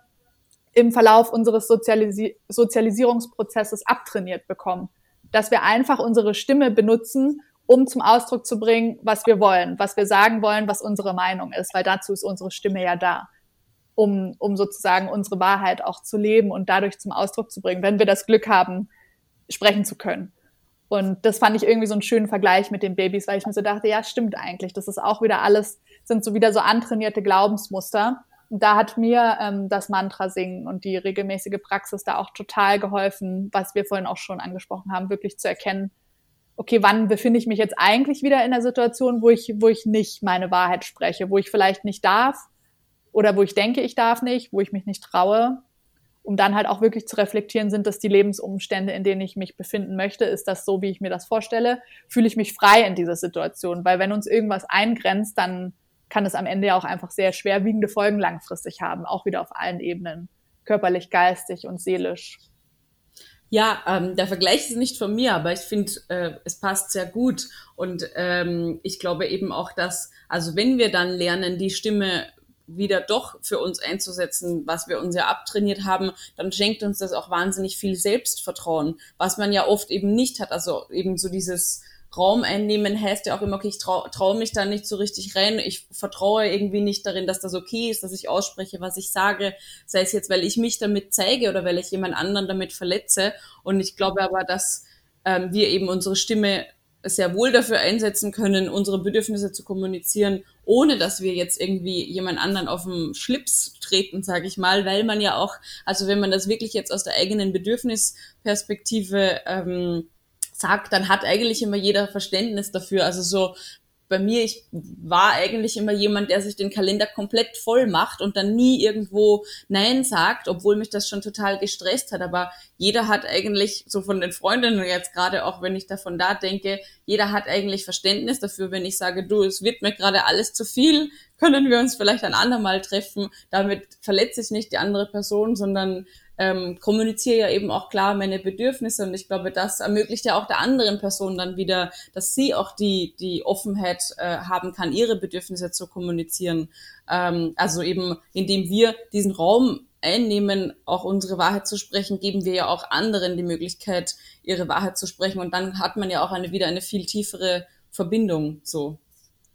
im Verlauf unseres Sozialisi Sozialisierungsprozesses abtrainiert bekommen. Dass wir einfach unsere Stimme benutzen, um zum Ausdruck zu bringen, was wir wollen, was wir sagen wollen, was unsere Meinung ist, weil dazu ist unsere Stimme ja da, um, um sozusagen unsere Wahrheit auch zu leben und dadurch zum Ausdruck zu bringen, wenn wir das Glück haben, sprechen zu können. Und das fand ich irgendwie so einen schönen Vergleich mit den Babys, weil ich mir so dachte, ja, stimmt eigentlich. Das ist auch wieder alles, sind so wieder so antrainierte Glaubensmuster da hat mir ähm, das Mantra singen und die regelmäßige Praxis da auch total geholfen, was wir vorhin auch schon angesprochen haben, wirklich zu erkennen, okay, wann befinde ich mich jetzt eigentlich wieder in der Situation, wo ich, wo ich nicht meine Wahrheit spreche, wo ich vielleicht nicht darf oder wo ich denke, ich darf nicht, wo ich mich nicht traue, um dann halt auch wirklich zu reflektieren, sind das die Lebensumstände, in denen ich mich befinden möchte? Ist das so, wie ich mir das vorstelle? Fühle ich mich frei in dieser Situation? Weil wenn uns irgendwas eingrenzt, dann kann es am Ende ja auch einfach sehr schwerwiegende Folgen langfristig haben, auch wieder auf allen Ebenen, körperlich, geistig und seelisch. Ja, ähm, der Vergleich ist nicht von mir, aber ich finde, äh, es passt sehr gut. Und ähm, ich glaube eben auch, dass, also wenn wir dann lernen, die Stimme wieder doch für uns einzusetzen, was wir uns ja abtrainiert haben, dann schenkt uns das auch wahnsinnig viel Selbstvertrauen, was man ja oft eben nicht hat. Also eben so dieses Raum einnehmen heißt ja auch immer, okay, ich traue trau mich da nicht so richtig rein. Ich vertraue irgendwie nicht darin, dass das okay ist, dass ich ausspreche, was ich sage. Sei es jetzt, weil ich mich damit zeige oder weil ich jemand anderen damit verletze. Und ich glaube aber, dass ähm, wir eben unsere Stimme sehr wohl dafür einsetzen können, unsere Bedürfnisse zu kommunizieren, ohne dass wir jetzt irgendwie jemand anderen auf den Schlips treten, sage ich mal, weil man ja auch, also wenn man das wirklich jetzt aus der eigenen Bedürfnisperspektive ähm, sagt, dann hat eigentlich immer jeder Verständnis dafür. Also so bei mir, ich war eigentlich immer jemand, der sich den Kalender komplett voll macht und dann nie irgendwo Nein sagt, obwohl mich das schon total gestresst hat. Aber jeder hat eigentlich, so von den Freundinnen jetzt gerade auch, wenn ich davon da denke, jeder hat eigentlich Verständnis dafür, wenn ich sage, du, es wird mir gerade alles zu viel, können wir uns vielleicht ein andermal treffen. Damit verletze ich nicht die andere Person, sondern ähm, kommuniziere ja eben auch klar meine Bedürfnisse und ich glaube, das ermöglicht ja auch der anderen Person dann wieder, dass sie auch die, die Offenheit äh, haben kann, ihre Bedürfnisse zu kommunizieren. Ähm, also eben, indem wir diesen Raum einnehmen, auch unsere Wahrheit zu sprechen, geben wir ja auch anderen die Möglichkeit, ihre Wahrheit zu sprechen und dann hat man ja auch eine, wieder eine viel tiefere Verbindung, so.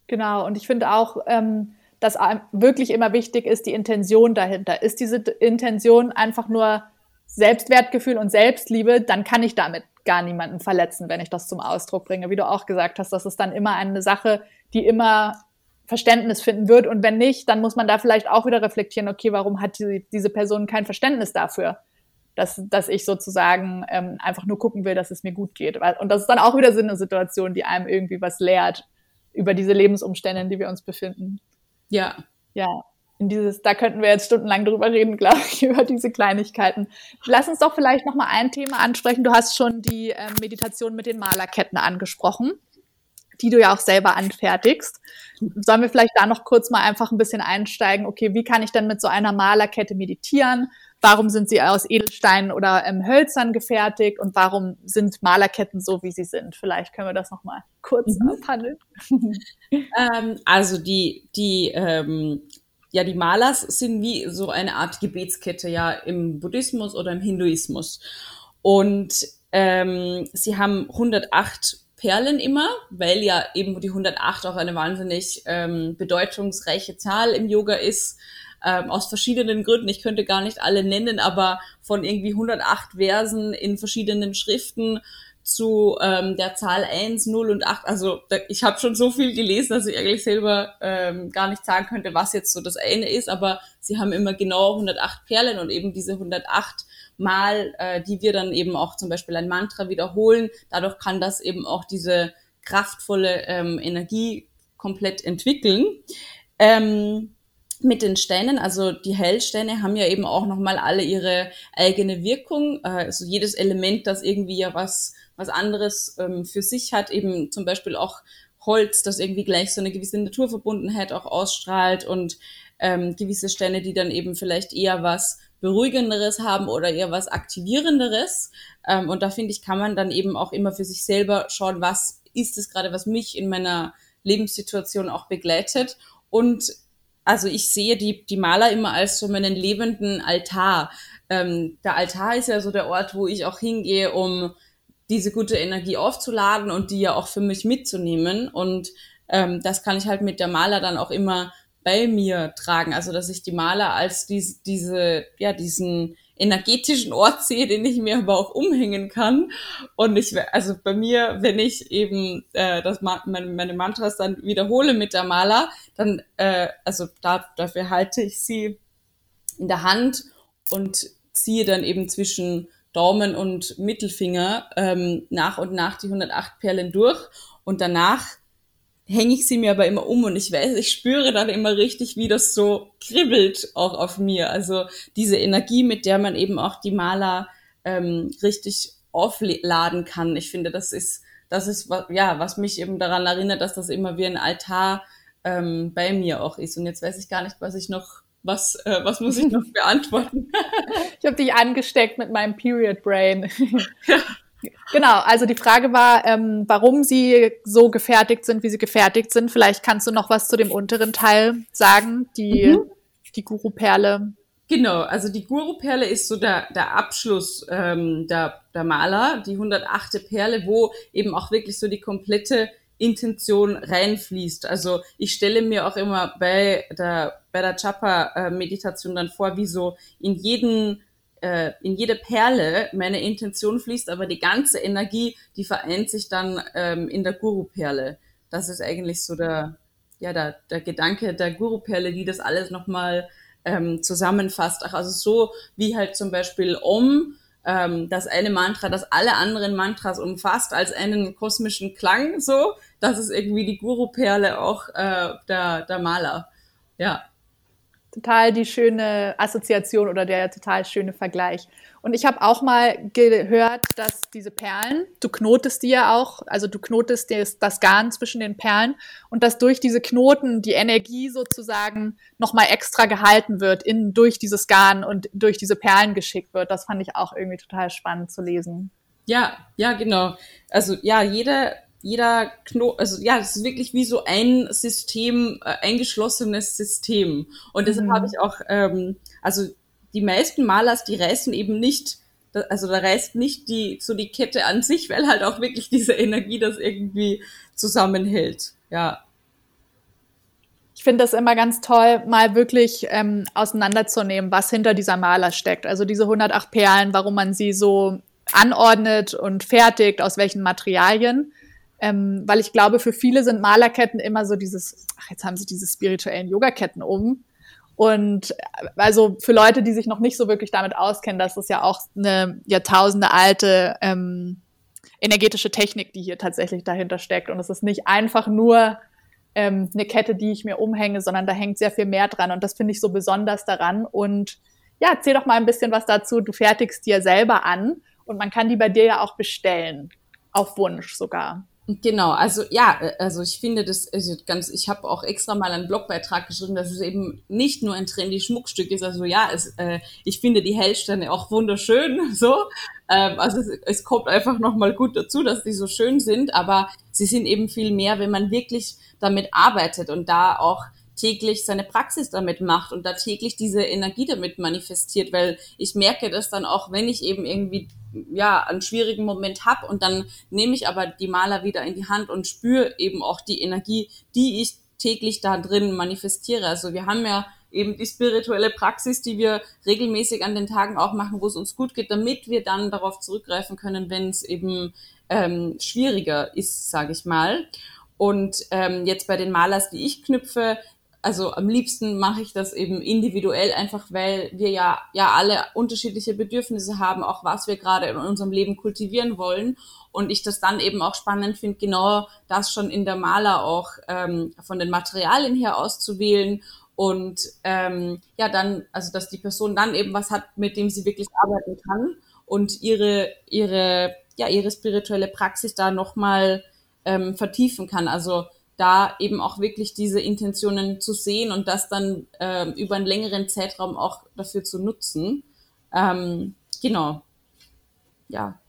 Genau, und ich finde auch, ähm, dass wirklich immer wichtig ist, die Intention dahinter. Ist diese Intention einfach nur Selbstwertgefühl und Selbstliebe, dann kann ich damit gar niemanden verletzen, wenn ich das zum Ausdruck bringe. Wie du auch gesagt hast, das ist dann immer eine Sache, die immer Verständnis finden wird. Und wenn nicht, dann muss man da vielleicht auch wieder reflektieren, okay, warum hat die, diese Person kein Verständnis dafür, dass, dass ich sozusagen ähm, einfach nur gucken will, dass es mir gut geht. Und das ist dann auch wieder so eine Situation, die einem irgendwie was lehrt über diese Lebensumstände, in die wir uns befinden. Ja. Ja. In dieses, da könnten wir jetzt stundenlang drüber reden, glaube ich, über diese Kleinigkeiten. Lass uns doch vielleicht noch mal ein Thema ansprechen. Du hast schon die äh, Meditation mit den Malerketten angesprochen, die du ja auch selber anfertigst. Sollen wir vielleicht da noch kurz mal einfach ein bisschen einsteigen? Okay, wie kann ich denn mit so einer Malerkette meditieren? Warum sind sie aus Edelsteinen oder ähm, Hölzern gefertigt und warum sind Malerketten so, wie sie sind. Vielleicht können wir das nochmal kurz mhm. abhandeln. ähm, also die, die, ähm, ja, die Malers sind wie so eine Art Gebetskette ja im Buddhismus oder im Hinduismus. Und ähm, sie haben 108 Perlen immer, weil ja eben die 108 auch eine wahnsinnig ähm, bedeutungsreiche Zahl im Yoga ist, ähm, aus verschiedenen Gründen. Ich könnte gar nicht alle nennen, aber von irgendwie 108 Versen in verschiedenen Schriften zu ähm, der Zahl 1, 0 und 8. Also da, ich habe schon so viel gelesen, dass ich eigentlich selber ähm, gar nicht sagen könnte, was jetzt so das eine ist, aber sie haben immer genau 108 Perlen und eben diese 108 Mal, äh, die wir dann eben auch zum Beispiel ein Mantra wiederholen. Dadurch kann das eben auch diese kraftvolle ähm, Energie komplett entwickeln. Ähm, mit den Steinen, also die Hellsteine haben ja eben auch nochmal alle ihre eigene Wirkung. Äh, also jedes Element, das irgendwie ja was, was anderes ähm, für sich hat, eben zum Beispiel auch Holz, das irgendwie gleich so eine gewisse Naturverbundenheit auch ausstrahlt und ähm, gewisse Steine, die dann eben vielleicht eher was Beruhigenderes haben oder eher was Aktivierenderes. Ähm, und da finde ich, kann man dann eben auch immer für sich selber schauen, was ist es gerade, was mich in meiner Lebenssituation auch begleitet. Und also ich sehe die, die Maler immer als so meinen lebenden Altar. Ähm, der Altar ist ja so der Ort, wo ich auch hingehe, um diese gute Energie aufzuladen und die ja auch für mich mitzunehmen. Und ähm, das kann ich halt mit der Maler dann auch immer bei mir tragen. Also dass ich die Maler als dies, diese, ja, diesen energetischen Ort sehe, den ich mir aber auch umhängen kann. Und ich, also bei mir, wenn ich eben äh, das meine, meine Mantras dann wiederhole mit der Maler, dann, äh, also da, dafür halte ich sie in der Hand und ziehe dann eben zwischen Daumen und Mittelfinger ähm, nach und nach die 108 Perlen durch und danach hänge ich sie mir aber immer um und ich weiß, ich spüre dann immer richtig, wie das so kribbelt auch auf mir. Also diese Energie, mit der man eben auch die Maler ähm, richtig aufladen kann. Ich finde, das ist, das ist, ja, was mich eben daran erinnert, dass das immer wie ein Altar ähm, bei mir auch ist. Und jetzt weiß ich gar nicht, was ich noch, was, äh, was muss ich noch beantworten? ich habe dich angesteckt mit meinem Period Brain. ja. Genau, also die Frage war, ähm, warum sie so gefertigt sind, wie sie gefertigt sind. Vielleicht kannst du noch was zu dem unteren Teil sagen, die, mhm. die Guru-Perle. Genau, also die Guru-Perle ist so der, der Abschluss ähm, der, der Maler, die 108. Perle, wo eben auch wirklich so die komplette Intention reinfließt. Also ich stelle mir auch immer bei der, bei der Chapa-Meditation dann vor, wie so in jeden äh, in jede Perle meine Intention fließt, aber die ganze Energie, die vereint sich dann ähm, in der Guru-Perle. Das ist eigentlich so der, ja, der, der Gedanke der Guru-Perle, die das alles nochmal ähm, zusammenfasst. Ach, also so wie halt zum Beispiel Om, ähm, das eine Mantra, das alle anderen Mantras umfasst, als einen kosmischen Klang, so, das ist irgendwie die Guru-Perle auch äh, der, der Maler. Ja total die schöne Assoziation oder der total schöne Vergleich. Und ich habe auch mal gehört, dass diese Perlen, du knotest die ja auch, also du knotest das, das Garn zwischen den Perlen und dass durch diese Knoten die Energie sozusagen nochmal extra gehalten wird, in, durch dieses Garn und durch diese Perlen geschickt wird. Das fand ich auch irgendwie total spannend zu lesen. Ja, ja, genau. Also ja, jede jeder Knoten, also ja, das ist wirklich wie so ein System, äh, eingeschlossenes System. Und deshalb mhm. habe ich auch, ähm, also die meisten Malers, die reißen eben nicht, also da reißt nicht die, so die Kette an sich, weil halt auch wirklich diese Energie das irgendwie zusammenhält. Ja. Ich finde das immer ganz toll, mal wirklich ähm, auseinanderzunehmen, was hinter dieser Maler steckt. Also diese 108 Perlen, warum man sie so anordnet und fertigt, aus welchen Materialien. Ähm, weil ich glaube, für viele sind Malerketten immer so dieses, ach, jetzt haben sie diese spirituellen Yogaketten um. Und äh, also für Leute, die sich noch nicht so wirklich damit auskennen, das ist ja auch eine Jahrtausende alte ähm, energetische Technik, die hier tatsächlich dahinter steckt. Und es ist nicht einfach nur ähm, eine Kette, die ich mir umhänge, sondern da hängt sehr viel mehr dran. Und das finde ich so besonders daran. Und ja, erzähl doch mal ein bisschen was dazu. Du fertigst dir selber an und man kann die bei dir ja auch bestellen. Auf Wunsch sogar. Genau, also ja, äh, also ich finde das also ganz, ich habe auch extra mal einen Blogbeitrag geschrieben, dass es eben nicht nur ein trendy Schmuckstück ist. Also ja, es, äh, ich finde die Hellsterne auch wunderschön, so. Ähm, also es, es kommt einfach nochmal gut dazu, dass die so schön sind, aber sie sind eben viel mehr, wenn man wirklich damit arbeitet und da auch täglich seine Praxis damit macht und da täglich diese Energie damit manifestiert, weil ich merke das dann auch, wenn ich eben irgendwie ja einen schwierigen Moment habe und dann nehme ich aber die Maler wieder in die Hand und spüre eben auch die Energie, die ich täglich da drin manifestiere. Also wir haben ja eben die spirituelle Praxis, die wir regelmäßig an den Tagen auch machen, wo es uns gut geht, damit wir dann darauf zurückgreifen können, wenn es eben ähm, schwieriger ist, sage ich mal. Und ähm, jetzt bei den Malers, die ich knüpfe, also am liebsten mache ich das eben individuell, einfach weil wir ja, ja alle unterschiedliche Bedürfnisse haben, auch was wir gerade in unserem Leben kultivieren wollen. Und ich das dann eben auch spannend finde, genau das schon in der Maler auch ähm, von den Materialien her auszuwählen und ähm, ja dann, also dass die Person dann eben was hat, mit dem sie wirklich arbeiten kann und ihre ihre ja ihre spirituelle Praxis da nochmal ähm, vertiefen kann. Also da eben auch wirklich diese Intentionen zu sehen und das dann äh, über einen längeren Zeitraum auch dafür zu nutzen. Ähm, genau. Ja.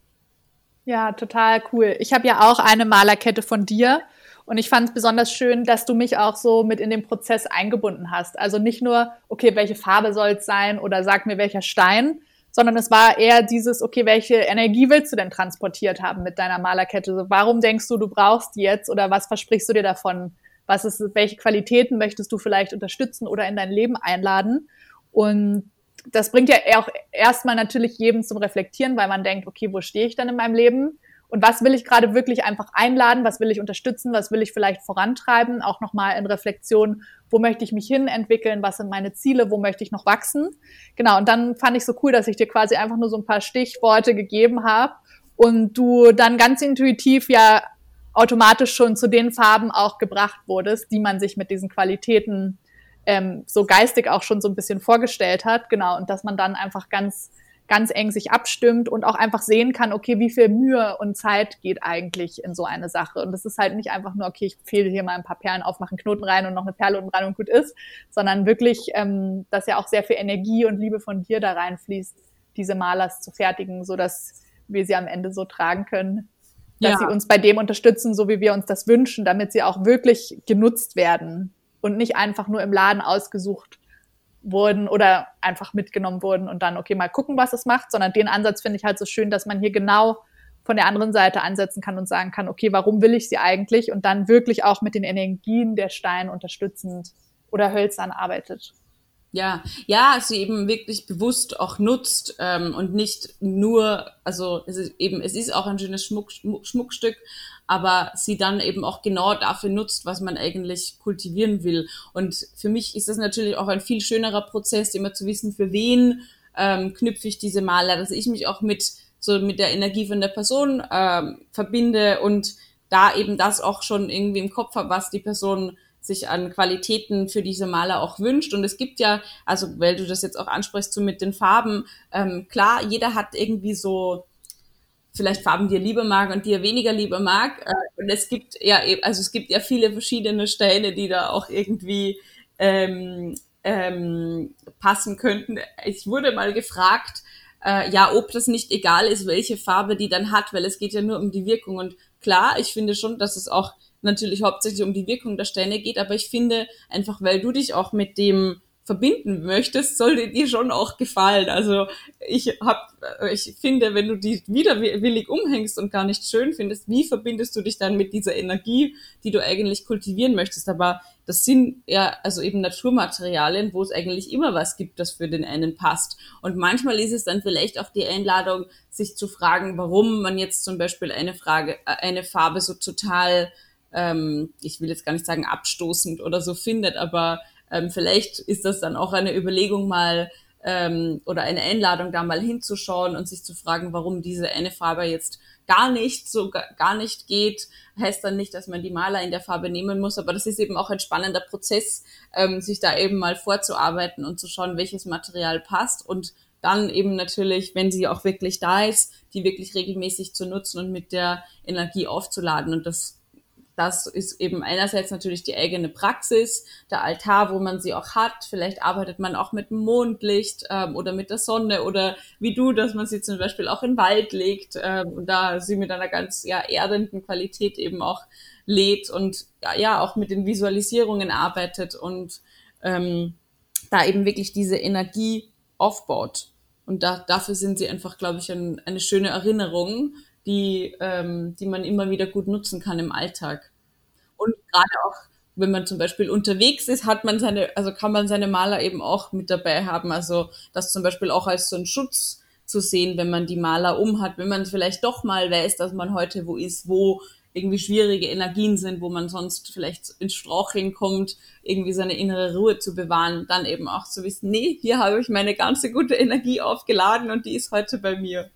Ja, total cool. Ich habe ja auch eine Malerkette von dir und ich fand es besonders schön, dass du mich auch so mit in den Prozess eingebunden hast. Also nicht nur, okay, welche Farbe soll es sein oder sag mir welcher Stein, sondern es war eher dieses, okay, welche Energie willst du denn transportiert haben mit deiner Malerkette? So, warum denkst du, du brauchst die jetzt oder was versprichst du dir davon? Was ist, welche Qualitäten möchtest du vielleicht unterstützen oder in dein Leben einladen? Und das bringt ja auch erstmal natürlich jedem zum Reflektieren, weil man denkt, okay, wo stehe ich denn in meinem Leben? Und was will ich gerade wirklich einfach einladen? Was will ich unterstützen? Was will ich vielleicht vorantreiben? Auch nochmal in Reflexion, wo möchte ich mich hin entwickeln? Was sind meine Ziele? Wo möchte ich noch wachsen? Genau. Und dann fand ich so cool, dass ich dir quasi einfach nur so ein paar Stichworte gegeben habe und du dann ganz intuitiv ja automatisch schon zu den Farben auch gebracht wurdest, die man sich mit diesen Qualitäten ähm, so geistig auch schon so ein bisschen vorgestellt hat. Genau. Und dass man dann einfach ganz ganz eng sich abstimmt und auch einfach sehen kann, okay, wie viel Mühe und Zeit geht eigentlich in so eine Sache. Und das ist halt nicht einfach nur, okay, ich fehle hier mal ein paar Perlen auf, mache einen Knoten rein und noch eine Perle unten rein und gut ist, sondern wirklich, ähm, dass ja auch sehr viel Energie und Liebe von dir da reinfließt, diese Malers zu fertigen, so dass wir sie am Ende so tragen können, dass ja. sie uns bei dem unterstützen, so wie wir uns das wünschen, damit sie auch wirklich genutzt werden und nicht einfach nur im Laden ausgesucht wurden oder einfach mitgenommen wurden und dann, okay, mal gucken, was es macht, sondern den Ansatz finde ich halt so schön, dass man hier genau von der anderen Seite ansetzen kann und sagen kann, okay, warum will ich sie eigentlich? Und dann wirklich auch mit den Energien der Steine unterstützend oder hölzern arbeitet. Ja, ja, sie eben wirklich bewusst auch nutzt ähm, und nicht nur, also es ist eben, es ist auch ein schönes Schmuck, Schmuckstück, aber sie dann eben auch genau dafür nutzt, was man eigentlich kultivieren will. Und für mich ist das natürlich auch ein viel schönerer Prozess, immer zu wissen, für wen ähm, knüpfe ich diese Maler, dass ich mich auch mit so mit der Energie von der Person ähm, verbinde und da eben das auch schon irgendwie im Kopf habe, was die Person sich an Qualitäten für diese Maler auch wünscht. Und es gibt ja, also weil du das jetzt auch ansprichst, so mit den Farben, ähm, klar, jeder hat irgendwie so vielleicht Farben, die er lieber mag und die er weniger lieber mag. Äh, und es gibt ja, also es gibt ja viele verschiedene Steine, die da auch irgendwie ähm, ähm, passen könnten. Ich wurde mal gefragt, äh, ja, ob das nicht egal ist, welche Farbe die dann hat, weil es geht ja nur um die Wirkung. Und klar, ich finde schon, dass es auch natürlich hauptsächlich um die Wirkung der Steine geht, aber ich finde einfach, weil du dich auch mit dem verbinden möchtest, sollte dir schon auch gefallen. Also ich hab, ich finde, wenn du die widerwillig umhängst und gar nicht schön findest, wie verbindest du dich dann mit dieser Energie, die du eigentlich kultivieren möchtest? Aber das sind ja also eben Naturmaterialien, wo es eigentlich immer was gibt, das für den einen passt. Und manchmal ist es dann vielleicht auch die Einladung, sich zu fragen, warum man jetzt zum Beispiel eine Frage, eine Farbe so total, ähm, ich will jetzt gar nicht sagen abstoßend oder so findet, aber ähm, vielleicht ist das dann auch eine Überlegung mal ähm, oder eine Einladung, da mal hinzuschauen und sich zu fragen, warum diese eine Farbe jetzt gar nicht so gar nicht geht, heißt dann nicht, dass man die Maler in der Farbe nehmen muss, aber das ist eben auch ein spannender Prozess, ähm, sich da eben mal vorzuarbeiten und zu schauen, welches Material passt und dann eben natürlich, wenn sie auch wirklich da ist, die wirklich regelmäßig zu nutzen und mit der Energie aufzuladen. Und das das ist eben einerseits natürlich die eigene Praxis, der Altar, wo man sie auch hat. Vielleicht arbeitet man auch mit Mondlicht ähm, oder mit der Sonne oder wie du, dass man sie zum Beispiel auch in Wald legt ähm, und da sie mit einer ganz ja, erdenden Qualität eben auch lädt und ja, ja auch mit den Visualisierungen arbeitet und ähm, da eben wirklich diese Energie aufbaut. Und da, dafür sind sie einfach, glaube ich, ein, eine schöne Erinnerung, die, ähm, die man immer wieder gut nutzen kann im Alltag. Und gerade auch, wenn man zum Beispiel unterwegs ist, hat man seine, also kann man seine Maler eben auch mit dabei haben. Also das zum Beispiel auch als so ein Schutz zu sehen, wenn man die Maler um hat, wenn man vielleicht doch mal weiß, dass man heute wo ist, wo irgendwie schwierige Energien sind, wo man sonst vielleicht ins Straucheln kommt, irgendwie seine innere Ruhe zu bewahren, dann eben auch zu wissen, nee, hier habe ich meine ganze gute Energie aufgeladen und die ist heute bei mir.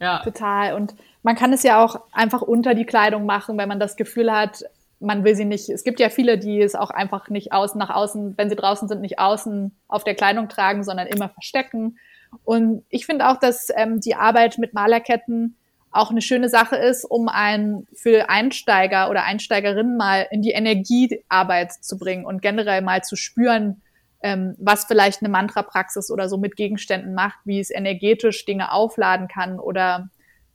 Ja. Total. Und man kann es ja auch einfach unter die Kleidung machen, wenn man das Gefühl hat, man will sie nicht. Es gibt ja viele, die es auch einfach nicht außen nach außen, wenn sie draußen sind, nicht außen auf der Kleidung tragen, sondern immer verstecken. Und ich finde auch, dass ähm, die Arbeit mit Malerketten auch eine schöne Sache ist, um einen für Einsteiger oder Einsteigerinnen mal in die Energiearbeit zu bringen und generell mal zu spüren, ähm, was vielleicht eine Mantra-Praxis oder so mit Gegenständen macht, wie es energetisch Dinge aufladen kann oder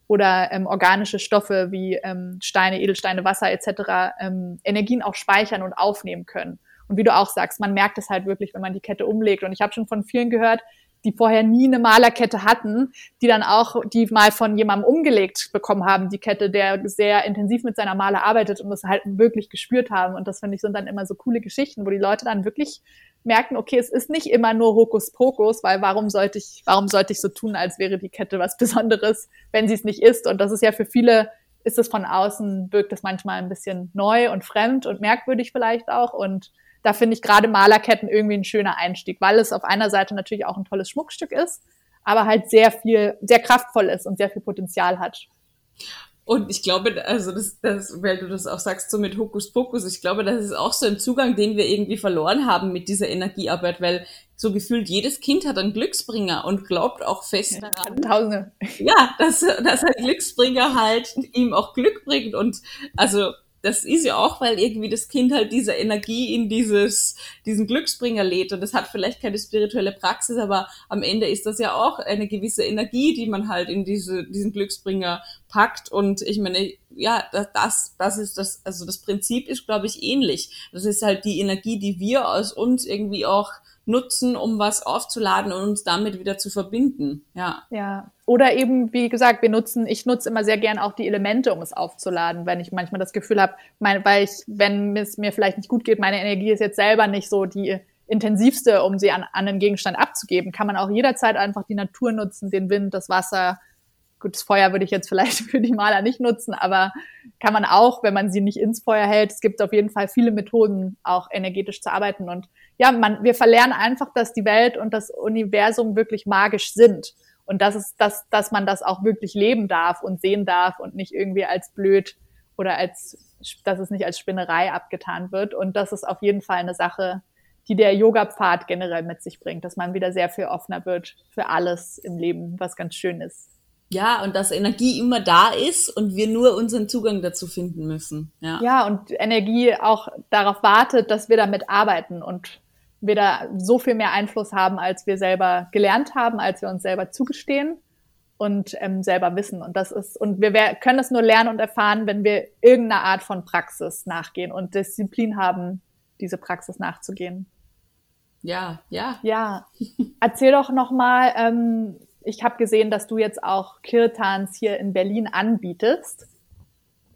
oder ähm, organische Stoffe wie ähm, Steine, Edelsteine, Wasser etc. Ähm, Energien auch speichern und aufnehmen können. Und wie du auch sagst, man merkt es halt wirklich, wenn man die Kette umlegt. Und ich habe schon von vielen gehört, die vorher nie eine Malerkette hatten, die dann auch die mal von jemandem umgelegt bekommen haben, die Kette, der sehr intensiv mit seiner Maler arbeitet und das halt wirklich gespürt haben. Und das finde ich sind dann immer so coole Geschichten, wo die Leute dann wirklich merken, okay, es ist nicht immer nur Hokuspokus, weil warum sollte ich, warum sollte ich so tun, als wäre die Kette was Besonderes, wenn sie es nicht ist? Und das ist ja für viele, ist es von außen, wirkt es manchmal ein bisschen neu und fremd und merkwürdig vielleicht auch. Und da finde ich gerade Malerketten irgendwie ein schöner Einstieg, weil es auf einer Seite natürlich auch ein tolles Schmuckstück ist, aber halt sehr viel, sehr kraftvoll ist und sehr viel Potenzial hat. Und ich glaube, also das, das, weil du das auch sagst, so mit Hokuspokus, ich glaube, das ist auch so ein Zugang, den wir irgendwie verloren haben mit dieser Energiearbeit, weil so gefühlt jedes Kind hat einen Glücksbringer und glaubt auch fest daran. Tausende. Ja, dass, dass ein Glücksbringer halt ihm auch Glück bringt und also das ist ja auch, weil irgendwie das Kind halt diese Energie in dieses, diesen Glücksbringer lädt und das hat vielleicht keine spirituelle Praxis, aber am Ende ist das ja auch eine gewisse Energie, die man halt in diese, diesen Glücksbringer packt und ich meine, ja, das, das ist das, also das Prinzip ist, glaube ich, ähnlich. Das ist halt die Energie, die wir aus uns irgendwie auch nutzen, um was aufzuladen und uns damit wieder zu verbinden. Ja. Ja. Oder eben, wie gesagt, wir nutzen, ich nutze immer sehr gern auch die Elemente, um es aufzuladen, wenn ich manchmal das Gefühl habe, weil ich, wenn es mir vielleicht nicht gut geht, meine Energie ist jetzt selber nicht so die intensivste, um sie an, an einen Gegenstand abzugeben, kann man auch jederzeit einfach die Natur nutzen, den Wind, das Wasser, Gut, das Feuer würde ich jetzt vielleicht für die Maler nicht nutzen, aber kann man auch, wenn man sie nicht ins Feuer hält. Es gibt auf jeden Fall viele Methoden, auch energetisch zu arbeiten. Und ja, man, wir verlernen einfach, dass die Welt und das Universum wirklich magisch sind. Und das ist, dass, dass man das auch wirklich leben darf und sehen darf und nicht irgendwie als blöd oder als, dass es nicht als Spinnerei abgetan wird. Und das ist auf jeden Fall eine Sache, die der Yoga-Pfad generell mit sich bringt, dass man wieder sehr viel offener wird für alles im Leben, was ganz schön ist. Ja, und dass Energie immer da ist und wir nur unseren Zugang dazu finden müssen. Ja, ja und Energie auch darauf wartet, dass wir damit arbeiten und wir da so viel mehr Einfluss haben, als wir selber gelernt haben, als wir uns selber zugestehen und ähm, selber wissen. Und das ist, und wir können es nur lernen und erfahren, wenn wir irgendeiner Art von Praxis nachgehen und Disziplin haben, diese Praxis nachzugehen. Ja, ja. Ja. Erzähl doch nochmal, ähm, ich habe gesehen, dass du jetzt auch Kirtans hier in Berlin anbietest.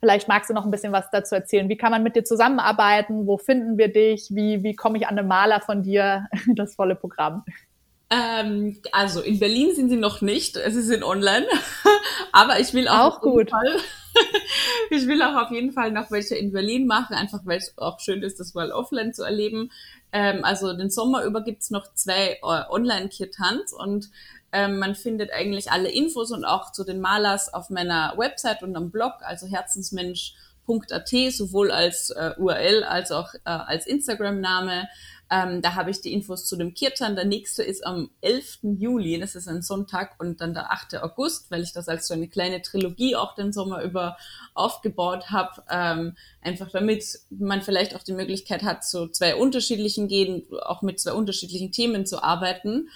Vielleicht magst du noch ein bisschen was dazu erzählen. Wie kann man mit dir zusammenarbeiten? Wo finden wir dich? Wie, wie komme ich an den Maler von dir? Das volle Programm. Ähm, also in Berlin sind sie noch nicht, es ist in online, aber ich will auch, auch gut. Fall, ich will auch auf jeden Fall noch welche in Berlin machen, einfach weil es auch schön ist, das mal offline zu erleben. Ähm, also den Sommer über gibt's noch zwei äh, Online-Kirtans und ähm, man findet eigentlich alle Infos und auch zu den Malers auf meiner Website und am Blog, also herzensmensch.at, sowohl als äh, URL als auch äh, als Instagram-Name. Ähm, da habe ich die Infos zu dem Kirtan. Der nächste ist am 11. Juli, das ist ein Sonntag, und dann der 8. August, weil ich das als so eine kleine Trilogie auch den Sommer über aufgebaut habe. Ähm, einfach damit man vielleicht auch die Möglichkeit hat, zu zwei unterschiedlichen Gehen, auch mit zwei unterschiedlichen Themen zu arbeiten.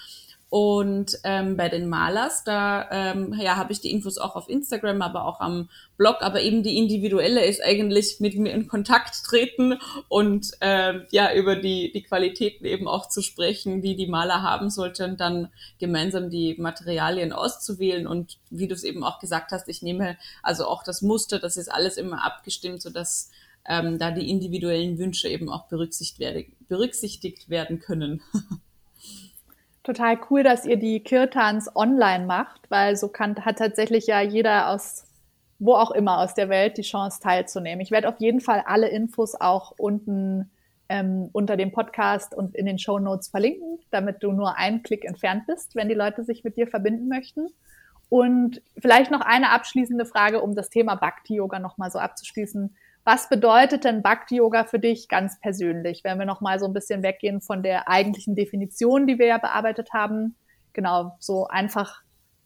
Und ähm, bei den Malers, da ähm, ja, habe ich die Infos auch auf Instagram, aber auch am Blog. Aber eben die individuelle ist eigentlich mit mir in Kontakt treten und ähm, ja über die, die Qualitäten eben auch zu sprechen, die die Maler haben sollten, dann gemeinsam die Materialien auszuwählen. Und wie du es eben auch gesagt hast, ich nehme also auch das Muster, das ist alles immer abgestimmt, sodass ähm, da die individuellen Wünsche eben auch berücksichtigt, werde, berücksichtigt werden können. total cool, dass ihr die Kirtans online macht, weil so kann, hat tatsächlich ja jeder aus wo auch immer aus der Welt die Chance teilzunehmen. Ich werde auf jeden Fall alle Infos auch unten ähm, unter dem Podcast und in den Show Notes verlinken, damit du nur einen Klick entfernt bist, wenn die Leute sich mit dir verbinden möchten. Und vielleicht noch eine abschließende Frage, um das Thema Bhakti Yoga nochmal so abzuschließen. Was bedeutet denn Bhakti Yoga für dich ganz persönlich, wenn wir noch mal so ein bisschen weggehen von der eigentlichen Definition, die wir ja bearbeitet haben? Genau, so einfach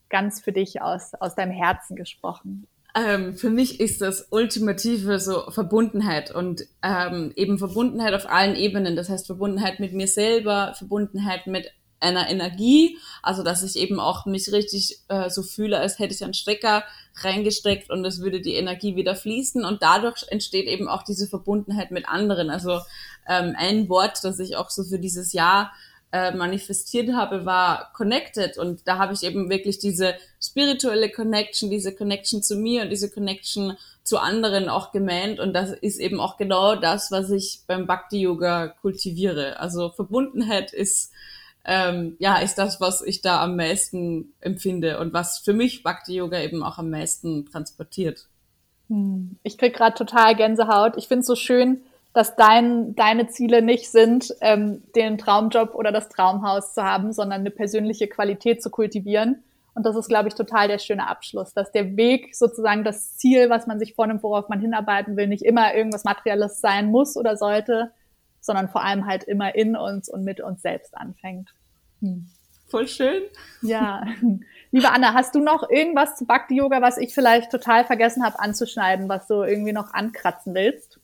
ganz für dich aus, aus deinem Herzen gesprochen. Ähm, für mich ist das ultimative so Verbundenheit und ähm, eben Verbundenheit auf allen Ebenen. Das heißt Verbundenheit mit mir selber, Verbundenheit mit einer Energie, also dass ich eben auch mich richtig äh, so fühle, als hätte ich einen Stecker reingesteckt und es würde die Energie wieder fließen und dadurch entsteht eben auch diese Verbundenheit mit anderen. Also ähm, ein Wort, das ich auch so für dieses Jahr äh, manifestiert habe, war connected und da habe ich eben wirklich diese spirituelle Connection, diese Connection zu mir und diese Connection zu anderen auch gemeint und das ist eben auch genau das, was ich beim Bhakti Yoga kultiviere. Also Verbundenheit ist ähm, ja, ist das, was ich da am meisten empfinde und was für mich Bhakti Yoga eben auch am meisten transportiert. Hm. Ich krieg gerade total Gänsehaut. Ich finde es so schön, dass dein, deine Ziele nicht sind, ähm, den Traumjob oder das Traumhaus zu haben, sondern eine persönliche Qualität zu kultivieren. Und das ist, glaube ich, total der schöne Abschluss, dass der Weg sozusagen das Ziel, was man sich vornimmt, worauf man hinarbeiten will, nicht immer irgendwas Materielles sein muss oder sollte, sondern vor allem halt immer in uns und mit uns selbst anfängt. Hm. Voll schön. Ja. Liebe Anna, hast du noch irgendwas zu Bhakti Yoga, was ich vielleicht total vergessen habe anzuschneiden, was du irgendwie noch ankratzen willst?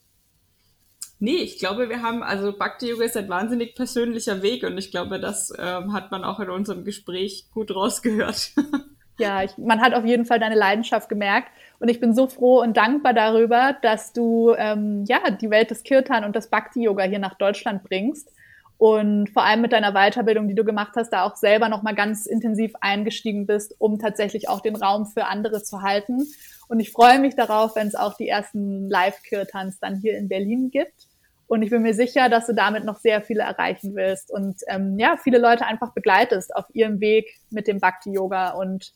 Nee, ich glaube, wir haben, also Bhakti Yoga ist ein wahnsinnig persönlicher Weg und ich glaube, das ähm, hat man auch in unserem Gespräch gut rausgehört. ja, ich, man hat auf jeden Fall deine Leidenschaft gemerkt und ich bin so froh und dankbar darüber, dass du ähm, ja die Welt des Kirtan und des Bhakti Yoga hier nach Deutschland bringst und vor allem mit deiner Weiterbildung, die du gemacht hast, da auch selber nochmal ganz intensiv eingestiegen bist, um tatsächlich auch den Raum für andere zu halten. Und ich freue mich darauf, wenn es auch die ersten Live-Kirtans dann hier in Berlin gibt. Und ich bin mir sicher, dass du damit noch sehr viele erreichen willst und ähm, ja, viele Leute einfach begleitest auf ihrem Weg mit dem Bhakti-Yoga und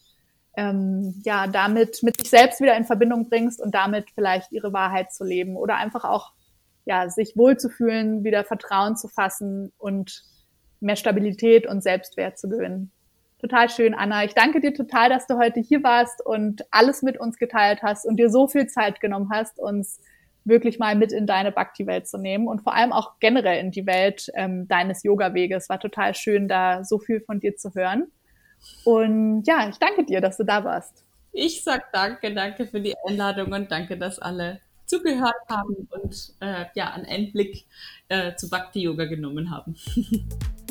ähm, ja, damit mit sich selbst wieder in Verbindung bringst und damit vielleicht ihre Wahrheit zu leben oder einfach auch ja, sich wohlzufühlen, wieder Vertrauen zu fassen und mehr Stabilität und Selbstwert zu gewinnen. Total schön, Anna. Ich danke dir total, dass du heute hier warst und alles mit uns geteilt hast und dir so viel Zeit genommen hast, uns wirklich mal mit in deine Bhakti-Welt zu nehmen und vor allem auch generell in die Welt ähm, deines Yoga-Weges. War total schön, da so viel von dir zu hören. Und ja, ich danke dir, dass du da warst. Ich sag danke, danke für die Einladung und danke, dass alle zugehört haben und äh, ja, einen Einblick äh, zu Bhakti-Yoga genommen haben.